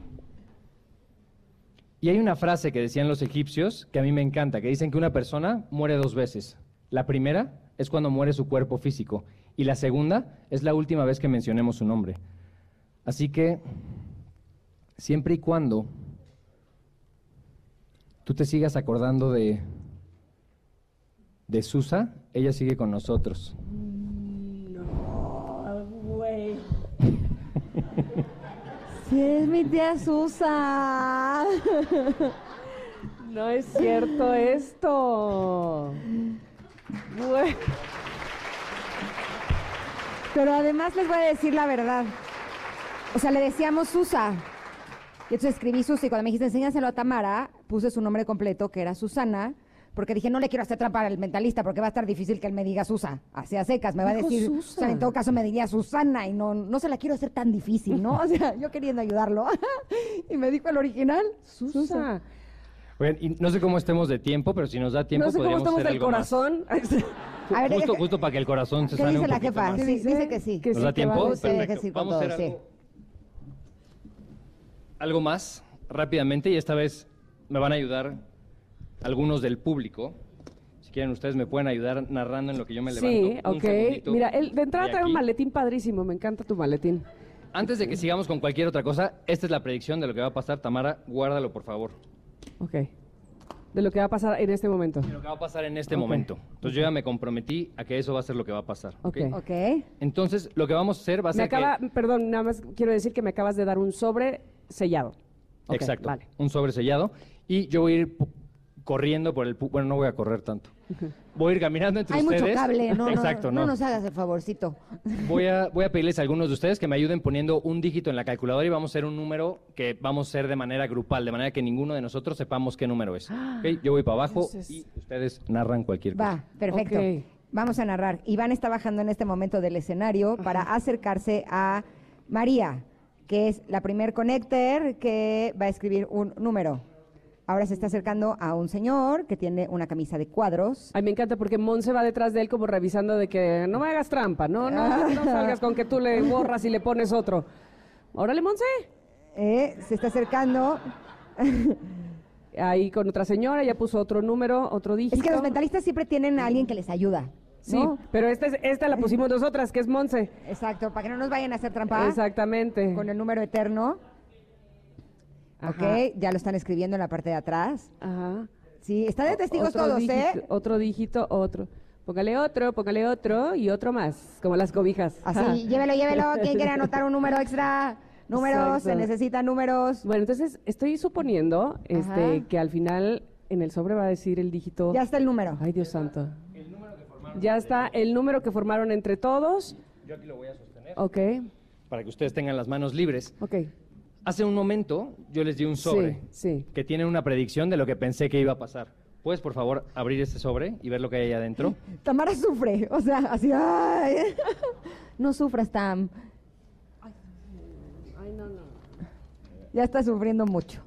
Y hay una frase que decían los egipcios que a mí me encanta, que dicen que una persona muere dos veces. La primera es cuando muere su cuerpo físico y la segunda es la última vez que mencionemos su nombre. Así que, siempre y cuando tú te sigas acordando de, de Susa, ella sigue con nosotros. No, güey. Sí, es mi tía Susa. No es cierto esto. Güey. Pero además les voy a decir la verdad. O sea, le decíamos Susa. Y entonces escribí Susa y cuando me dijiste enséñaselo a Tamara, puse su nombre completo, que era Susana, porque dije, no le quiero hacer trampa al mentalista porque va a estar difícil que él me diga Susa. Así a secas, me va a decir, Susa. o sea, en todo caso me diría Susana y no, no se la quiero hacer tan difícil, ¿no? O sea, yo queriendo ayudarlo. *laughs* y me dijo el original, Susa. Oigan, y no sé cómo estemos de tiempo, pero si nos da tiempo No sé cómo estamos hacer del algo corazón. A ver, justo, ¿qué- justo para que el corazón se ¿Qué sane dice un la poquito jefa? más. Sí, dice que sí. Que ¿Nos da sí, tiempo? vamos. Sí, que Vamos a hacer sí. algo, algo más rápidamente y esta vez me van a ayudar algunos del público. Si quieren, ustedes me pueden ayudar narrando en lo que yo me levanto. Sí, un ok. segundito Mira, el, de entrada de trae un maletín padrísimo. Me encanta tu maletín. Antes de que sigamos con cualquier otra cosa, esta es la predicción de lo que va a pasar. Tamara, guárdalo, por favor. Ok. De lo que va a pasar en este momento. De lo que va a pasar en este momento. Entonces yo ya me comprometí a que eso va a ser lo que va a pasar. Ok. Ok. Entonces, lo que vamos a hacer va a Me ser acaba, que... perdón, nada más quiero decir que me acabas de dar un sobre sellado. Exacto. Vale. Un sobre sellado. Y yo voy a ir corriendo por el... Bueno, no voy a correr tanto. Voy a ir caminando entre Hay ustedes. mucho cable, no, Exacto, no no. nos hagas el favorcito. Voy a, *laughs* voy a pedirles a algunos de ustedes que me ayuden poniendo un dígito en la calculadora y vamos a hacer un número que vamos a hacer de manera grupal, de manera que ninguno de nosotros sepamos qué número es. *gasps* ¿ok? Yo voy para abajo y ustedes narran cualquier cosa. Va, perfecto. Vamos a narrar. Iván está bajando en este momento del escenario para acercarse a María, que es la primer connector que va a escribir un número. Ahora se está acercando a un señor que tiene una camisa de cuadros. Ay, me encanta porque Monse va detrás de él como revisando de que no me hagas trampa, no, no, no salgas con que tú le borras y le pones otro. Órale, Monse. Eh, se está acercando. *laughs* Ahí con otra señora, ya puso otro número, otro dígito. Es que los mentalistas siempre tienen a alguien que les ayuda. Sí, ¿no? pero esta, es- esta la pusimos *laughs* nosotras, que es Monse. Exacto, para que no nos vayan a hacer trampa. Exactamente. Con el número eterno. Ajá. Ok, ya lo están escribiendo en la parte de atrás. Ajá. Sí, está de testigos Otro todos, dígito, ¿eh? Otro dígito, otro. Póngale otro, póngale otro y otro más, como las cobijas. Así, llévelo, llévelo. *laughs* ¿Quién quiere anotar un número extra? Números, se necesitan números. Bueno, entonces estoy suponiendo este, Ajá. que al final en el sobre va a decir el dígito. Ya está el número. Ay, Dios santo. Ya está el número que formaron entre todos. Yo aquí lo voy a sostener. Ok, Para que ustedes tengan las manos libres. ok. Hace un momento yo les di un sobre Sí, sí. que tiene una predicción de lo que pensé que iba a pasar. ¿Puedes, por favor, abrir este sobre y ver lo que hay ahí adentro? *laughs* Tamara sufre, o sea, así, ay. *laughs* No sufras, Tam. Ay, no, no. Ya está sufriendo mucho.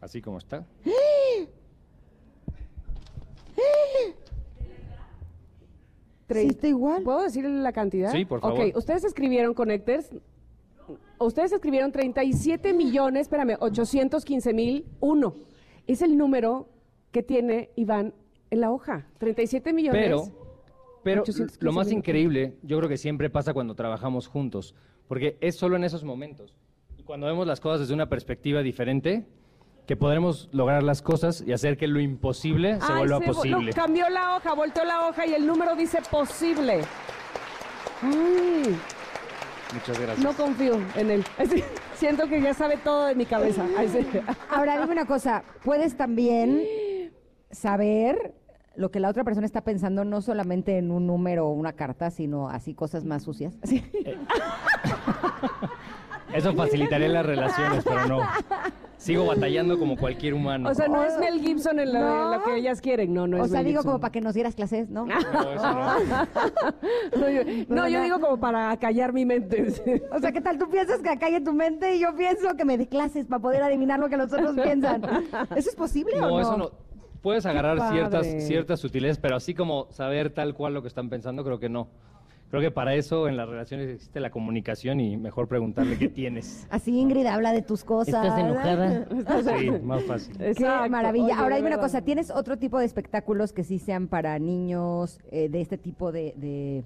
Así como está. Sí, está igual. ¿Puedo decir la cantidad? Sí, por favor. Ok, ustedes escribieron, Connectors, ustedes escribieron 37 millones, espérame, 815 mil, uno. Es el número que tiene Iván en la hoja. 37 millones. Pero, pero 815 lo más increíble, yo creo que siempre pasa cuando trabajamos juntos, porque es solo en esos momentos. Y cuando vemos las cosas desde una perspectiva diferente, que podremos lograr las cosas y hacer que lo imposible se Ay, vuelva se posible. no, cambió la hoja, volteó la hoja y el número dice posible. Ay, Muchas gracias. no confío en él. Así, siento que ya sabe todo de mi cabeza. Ahora, dime una cosa, puedes también saber lo que la otra persona está pensando, no solamente en un número o una carta, sino así cosas más sucias. Sí. Eso facilitaría las relaciones, pero no. Sigo batallando como cualquier humano. O sea, no es Mel Gibson en lo, No. lo que ellas quieren. No, no o es sea, Mel digo Gibson. como para que nos dieras clases, ¿no? No, eso no. *laughs* No, yo, no, yo digo como para callar mi mente. O sea, ¿qué tal? Tú piensas que en tu mente y yo pienso que me dé clases para poder adivinar lo que los otros piensan. ¿Eso es posible o No, no? eso no. Puedes agarrar ciertas, ciertas sutilezas, pero así como saber tal cual lo que están pensando, creo que no. Creo que para eso en las relaciones existe la comunicación y mejor preguntarle qué *laughs* tienes. Así Ingrid habla de tus cosas. ¿Estás enojada? *laughs* Sí, más fácil. Qué Exacto. maravilla. Oye, Ahora dime una cosa, ¿tienes otro tipo de espectáculos que sí sean para niños, eh, de este tipo de, de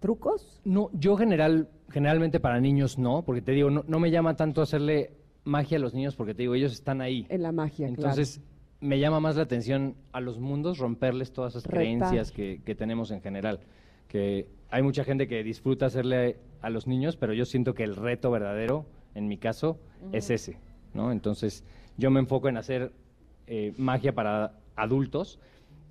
trucos? No, yo general, generalmente para niños no, porque te digo, no, no me llama tanto hacerle magia a los niños porque te digo, ellos están ahí. En la magia, Entonces, me llama más la atención a los mundos romperles todas esas Retar. creencias que, que tenemos en general. Que hay mucha gente que disfruta hacerle a los niños, pero yo siento que el reto verdadero, en mi caso, es ese. ¿no? Entonces, yo me enfoco en hacer eh, magia para adultos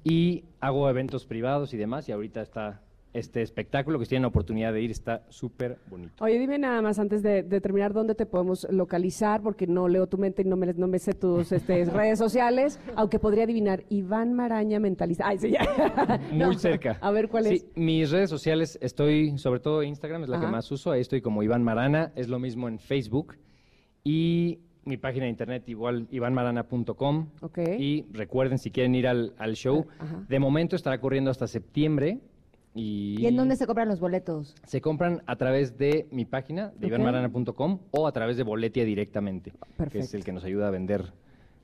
y hago eventos privados y demás, y ahorita está este espectáculo que si tienen la oportunidad de ir, está súper bonito. Oye, dime nada más antes de, de terminar dónde te podemos localizar, porque no leo tu mente y no me, no me sé tus este, *laughs* redes sociales, aunque podría adivinar Iván Maraña Mentalista. Ay, sí, ya. *laughs* Muy No, cerca. A ver cuál Sí, es. mis redes sociales, estoy, sobre todo Instagram es la que más uso, ahí estoy como Iván Marana, es lo mismo en Facebook. Y mi página de internet igual, ivanmarana.com. Ok. Y recuerden, si quieren ir al, al show, Ajá. de momento estará corriendo hasta septiembre. Y, ¿Y en dónde se compran los boletos? se compran a través de mi página, de Ok. ivanmarana.com, o a través de Boletia directamente, que es Perfecto. el que nos ayuda a vender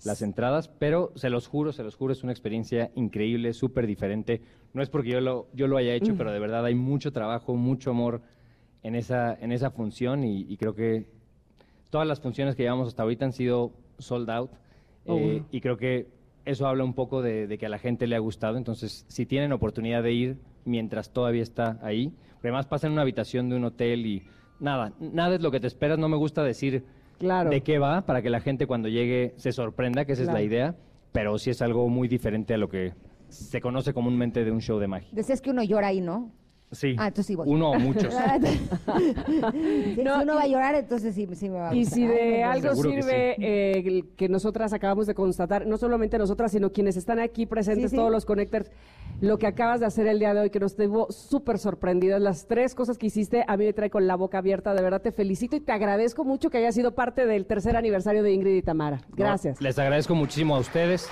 las entradas. Pero se los juro, se los juro, es una experiencia increíble, súper diferente. No es porque yo lo, yo lo haya hecho, Mm. pero de verdad hay mucho trabajo, mucho amor en esa, en esa función y, y creo que todas las funciones que llevamos hasta ahorita han sido sold out. Oh, eh, wow. Y creo que eso habla un poco de, de que a la gente le ha gustado. Entonces, si tienen oportunidad de ir mientras todavía está ahí, además pasa en una habitación de un hotel y nada, nada es lo que te esperas. No me gusta decir Claro. de qué va para que la gente cuando llegue se sorprenda, que esa es la idea, pero sí es algo muy diferente a lo que se conoce comúnmente de un show de magia. Decías que uno llora ahí, ¿no? Sí. Ah, entonces sí voy. Uno o muchos. *laughs* si uno va a llorar, entonces sí, sí me va a Y si de no, no, algo que sirve eh, que nosotras acabamos de constatar, no solamente nosotras, sino quienes están aquí presentes, Sí, sí. todos los connectors, lo que acabas de hacer el día de hoy, que nos tuvo súper sorprendidas, las tres cosas que hiciste, a mí me trae con la boca abierta, de verdad te felicito y te agradezco mucho que hayas sido parte del tercer aniversario de Ingrid y Tamara. Gracias. No, les agradezco muchísimo a ustedes.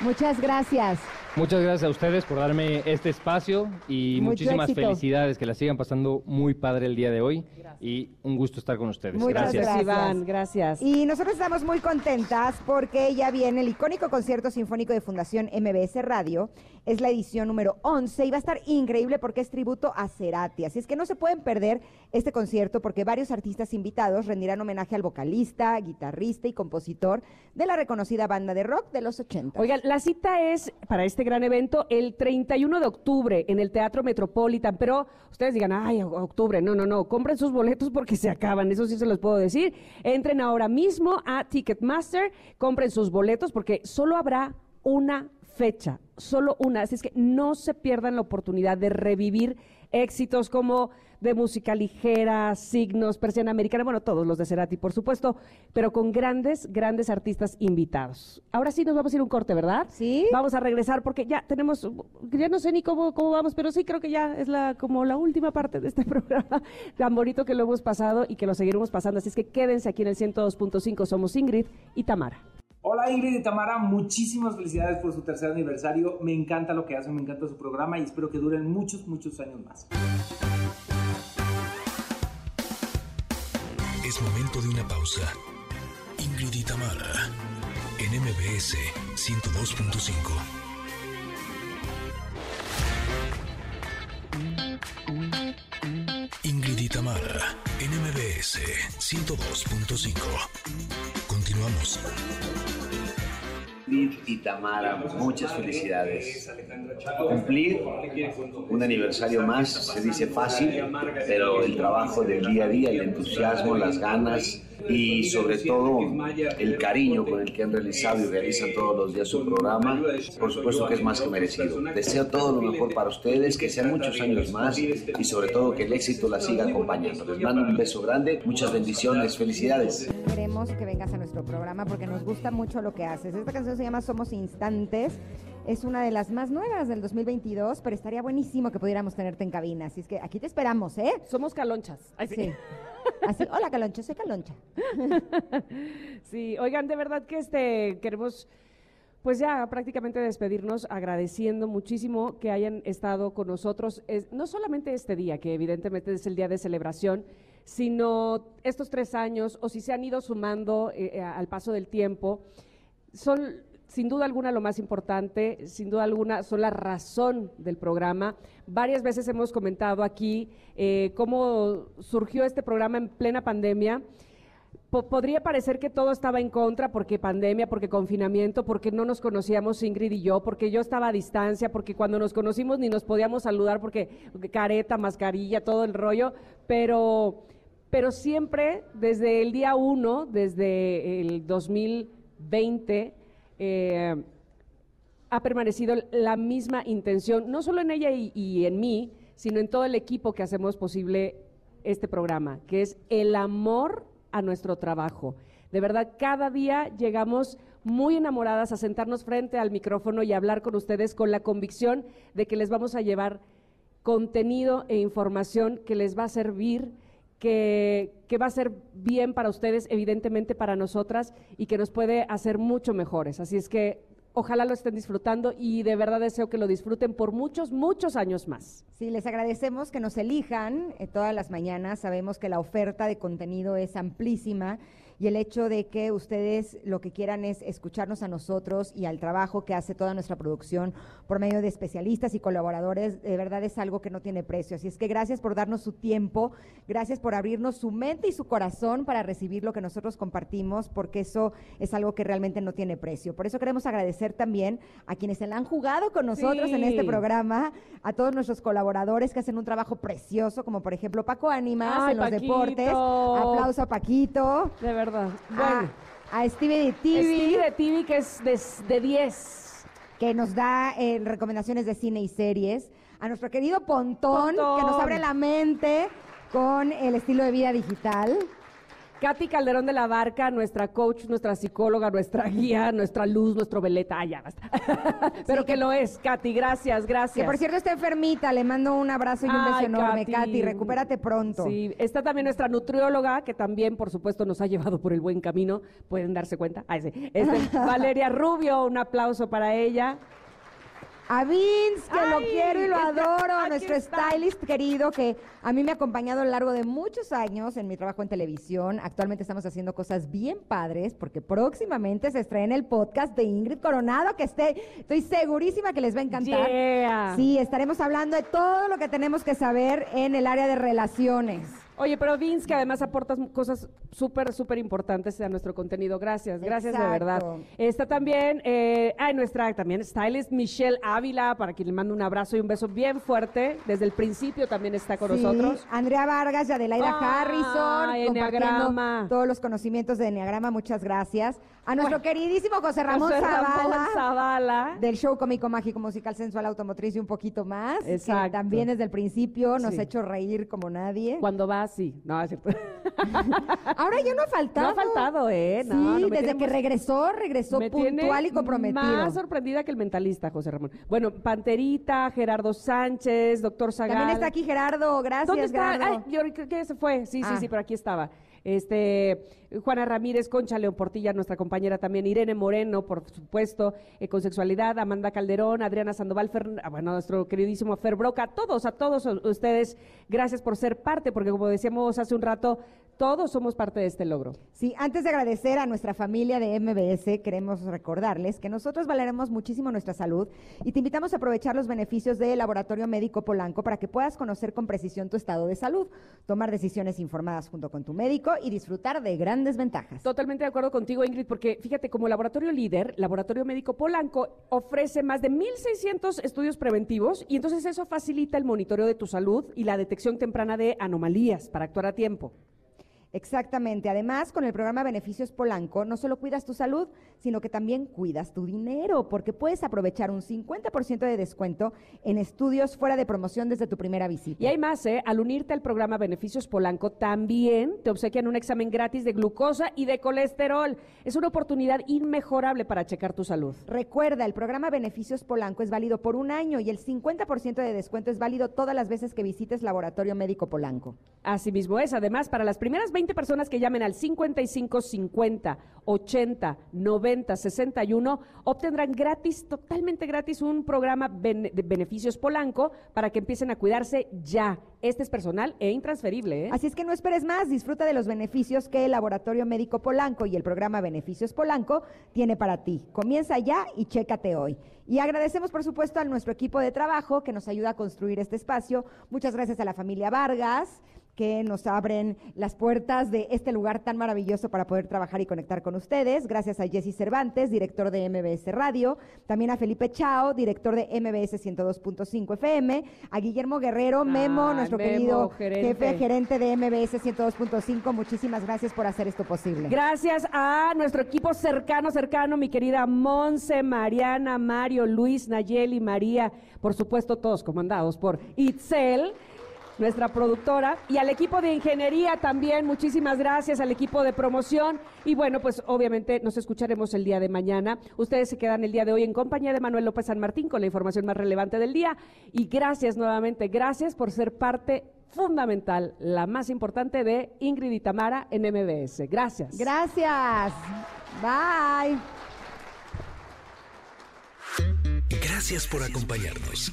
Muchas gracias. Muchas gracias a ustedes por darme este espacio y Mucho muchísimas éxito. felicidades, que la sigan pasando muy padre el día de hoy y un gusto estar con ustedes. Muchas gracias. Iván, gracias. Y nosotros estamos muy contentas porque ya viene el icónico concierto sinfónico de Fundación MBS Radio. Es la edición número 11 y va a estar increíble porque es tributo a Cerati. Así es que no se pueden perder este concierto porque varios artistas invitados rendirán homenaje al vocalista, guitarrista y compositor de la reconocida banda de rock de los 80. Oigan, la cita es para este gran evento el 31 de octubre en el Teatro Metropolitan, pero ustedes digan, ay, octubre, no, no, no, compren sus boletos porque se acaban, eso sí se los puedo decir. Entren ahora mismo a Ticketmaster, compren sus boletos porque solo habrá una fecha, solo una, así es que no se pierdan la oportunidad de revivir éxitos como de música ligera, signos, persiana americana, bueno, todos los de Cerati, por supuesto, pero con grandes, grandes artistas invitados. Ahora sí nos vamos a ir un corte, ¿verdad? Sí. Vamos a regresar porque ya tenemos, ya no sé ni cómo, cómo vamos, pero sí creo que ya es la como la última parte de este *laughs* programa tan bonito que lo hemos pasado y que lo seguiremos pasando. Así es que quédense aquí en el 102.5. Somos Ingrid y Tamara. Hola Ingrid y Tamara, muchísimas felicidades por su tercer aniversario. Me encanta lo que hacen, me encanta su programa y espero que duren muchos, muchos años más. Es momento de una pausa. Ingrid y Tamara, en MBS 102.5. Ingrid y Tamara, en MBS 102.5. Continuamos. Y Tamara, muchas felicidades. Cumplir un aniversario más se dice fácil, pero el trabajo del día a día, el entusiasmo, las ganas y sobre todo el cariño con el que han realizado y realizan todos los días su programa, por supuesto que es más que merecido. Deseo todo lo mejor para ustedes, que sean muchos años más y sobre todo que el éxito la siga acompañando. Les mando un beso grande, muchas bendiciones, felicidades. Queremos que vengas a nuestro programa porque nos gusta mucho lo que haces. Esta canción se llama Somos Instantes. Es una de las más nuevas del 2022, pero estaría buenísimo que pudiéramos tenerte en cabina. Así es que aquí te esperamos, ¿eh? Somos calonchas. sí. Así, hola Caloncha, soy Caloncha. *laughs* Sí, oigan, de verdad que este queremos pues ya prácticamente despedirnos agradeciendo muchísimo que hayan estado con nosotros, es- no solamente este día, que evidentemente es el día de celebración, sino estos tres años, o si se han ido sumando eh, eh, al paso del tiempo, son sin duda alguna lo más importante, sin duda alguna son la razón del programa. Varias veces hemos comentado aquí eh, cómo surgió este programa en plena pandemia. Po- podría parecer que todo estaba en contra porque pandemia, porque confinamiento, porque no nos conocíamos Ingrid y yo, porque yo estaba a distancia, porque cuando nos conocimos ni nos podíamos saludar porque careta, mascarilla, todo el rollo, pero, pero siempre desde el día uno, desde el 2020, eh, ha permanecido la misma intención, no solo en ella y, y en mí, sino en todo el equipo que hacemos posible este programa, que es el amor a nuestro trabajo. De verdad, cada día llegamos muy enamoradas a sentarnos frente al micrófono y hablar con ustedes con la convicción de que les vamos a llevar contenido e información que les va a servir, que, que va a ser bien para ustedes, evidentemente para nosotras, y que nos puede hacer mucho mejores. Así es que ojalá lo estén disfrutando y de verdad deseo que lo disfruten por muchos, muchos años más. Sí, les agradecemos que nos elijan eh, todas las mañanas. Sabemos que la oferta de contenido es amplísima y el hecho de que ustedes lo que quieran es escucharnos a nosotros y al trabajo que hace toda nuestra producción por medio de especialistas y colaboradores, de verdad es algo que no tiene precio. Así es que gracias por darnos su tiempo, gracias por abrirnos su mente y su corazón para recibir lo que nosotros compartimos, porque eso es algo que realmente no tiene precio. Por eso queremos agradecer también a quienes se la han jugado con nosotros en este programa, a todos nuestros colaboradores que hacen un trabajo precioso, como por ejemplo Paco Ánimas en los Paquito. deportes. Aplauso a Paquito. De verdad. A, a Stevie de TV. Stevie de TV que es de, de 10. Que nos da eh, recomendaciones de cine y series. a nuestro querido Pontón, Pontón. que nos abre la mente con el estilo de vida digital. Katy Calderón de la Barca, nuestra coach, nuestra psicóloga, nuestra guía, nuestra luz, nuestro veleta. Ah, ya basta. *laughs* Pero que lo es, Katy, gracias, gracias. Que por cierto está enfermita, le mando un abrazo y un beso Ay, enorme, Katy. Katy. Recupérate pronto. Sí, está también nuestra nutrióloga, que también, por supuesto, nos ha llevado por el buen camino. Pueden darse cuenta. Ay, sí. Este, *laughs* Valeria Rubio, un aplauso para ella. A Vince, que lo quiero y lo adoro, nuestro está. stylist querido que a mí me ha acompañado a lo largo de muchos años en mi trabajo en televisión. Actualmente estamos haciendo cosas bien padres porque próximamente se estrena el podcast de Ingrid Coronado, que esté, estoy segurísima que les va a encantar. Yeah. Sí, estaremos hablando de todo lo que tenemos que saber en el área de relaciones. Oye, pero Vince, que además aportas cosas súper, súper importantes a nuestro contenido. Gracias, gracias de verdad. Está también, eh, ay, nuestra también stylist Michelle Ávila, para quien le mando un abrazo y un beso bien fuerte. Desde el principio también está con Sí, nosotros. Andrea Vargas y Adelaida Ah, Harrison. Enneagrama. compartiendo Todos los conocimientos de Enneagrama, muchas gracias. A nuestro queridísimo José Ramón José Ramón Zavala. Zavala. Del show cómico, mágico, musical, sensual, automotriz y un poquito más. que Exacto. también desde el principio nos Sí. ha hecho reír como nadie. Cuando va, sí. No, es cierto. *laughs* Ahora ya no ha faltado. No ha faltado, ¿eh? No, sí, no, desde que regresó, regresó Me puntual y comprometido. Más sorprendida que el mentalista, José Ramón. Bueno, Panterita, Gerardo Sánchez, doctor Zagal. También está aquí Gerardo, gracias ¿Dónde está? Gerardo. Ay, yo creo que se fue. Sí, sí, Ah. sí, pero aquí estaba. Este, Juana Ramírez, Concha León Portilla, nuestra compañera también, Irene Moreno, por supuesto, eh, con sexualidad, Amanda Calderón, Adriana Sandoval, Fer- ah, bueno, nuestro queridísimo Fer Broca, a todos, a todos ustedes, gracias por ser parte, porque como decíamos hace un rato, todos somos parte de este logro. Sí, antes de agradecer a nuestra familia de MBS, queremos recordarles que nosotros valeremos muchísimo nuestra salud y te invitamos a aprovechar los beneficios del Laboratorio Médico Polanco para que puedas conocer con precisión tu estado de salud, tomar decisiones informadas junto con tu médico y disfrutar de grandes ventajas. Totalmente de acuerdo contigo, Ingrid, porque fíjate, como laboratorio líder, Laboratorio Médico Polanco ofrece más de 1.600 estudios preventivos y entonces eso facilita el monitoreo de tu salud y la detección temprana de anomalías para actuar a tiempo. Exactamente. Además, con el programa Beneficios Polanco, no solo cuidas tu salud, sino que también cuidas tu dinero, porque puedes aprovechar un 50% de descuento en estudios fuera de promoción desde tu primera visita. Y hay más, ¿eh? Al unirte al programa Beneficios Polanco, también te obsequian un examen gratis de glucosa y de colesterol. Es una oportunidad inmejorable para checar tu salud. Recuerda, el programa Beneficios Polanco es válido por un año y el 50% de descuento es válido todas las veces que visites Laboratorio Médico Polanco. Así mismo es. Además, para las primeras 20 personas que llamen al 55 50 80 90 61, obtendrán gratis, totalmente gratis, un programa de beneficios Polanco para que empiecen a cuidarse ya. Este es personal e intransferible. ¿eh? Así es que no esperes más, disfruta de los beneficios que el Laboratorio Médico Polanco y el programa Beneficios Polanco tiene para ti. Comienza ya y chécate hoy. Y agradecemos, por supuesto, a nuestro equipo de trabajo que nos ayuda a construir este espacio. Muchas gracias a la familia Vargas que nos abren las puertas de este lugar tan maravilloso para poder trabajar y conectar con ustedes. Gracias a Jesse Cervantes, director de MBS Radio, también a Felipe Chao, director de MBS 102.5 FM, a Guillermo Guerrero, Memo, Ay, nuestro Memo, querido gerente. jefe gerente de MBS 102.5. Muchísimas gracias por hacer esto posible. Gracias a nuestro equipo cercano, cercano, mi querida Monse, Mariana, Mario, Luis, Nayeli, María, por supuesto todos comandados por Itzel, nuestra productora, y al equipo de ingeniería también, muchísimas gracias al equipo de promoción. Y bueno, pues obviamente nos escucharemos el día de mañana. Ustedes se quedan el día de hoy en compañía de Manuel López San Martín con la información más relevante del día. Y gracias nuevamente, gracias por ser parte fundamental, la más importante de Ingrid y Tamara en MBS. Gracias. Gracias. Bye. Gracias por acompañarnos.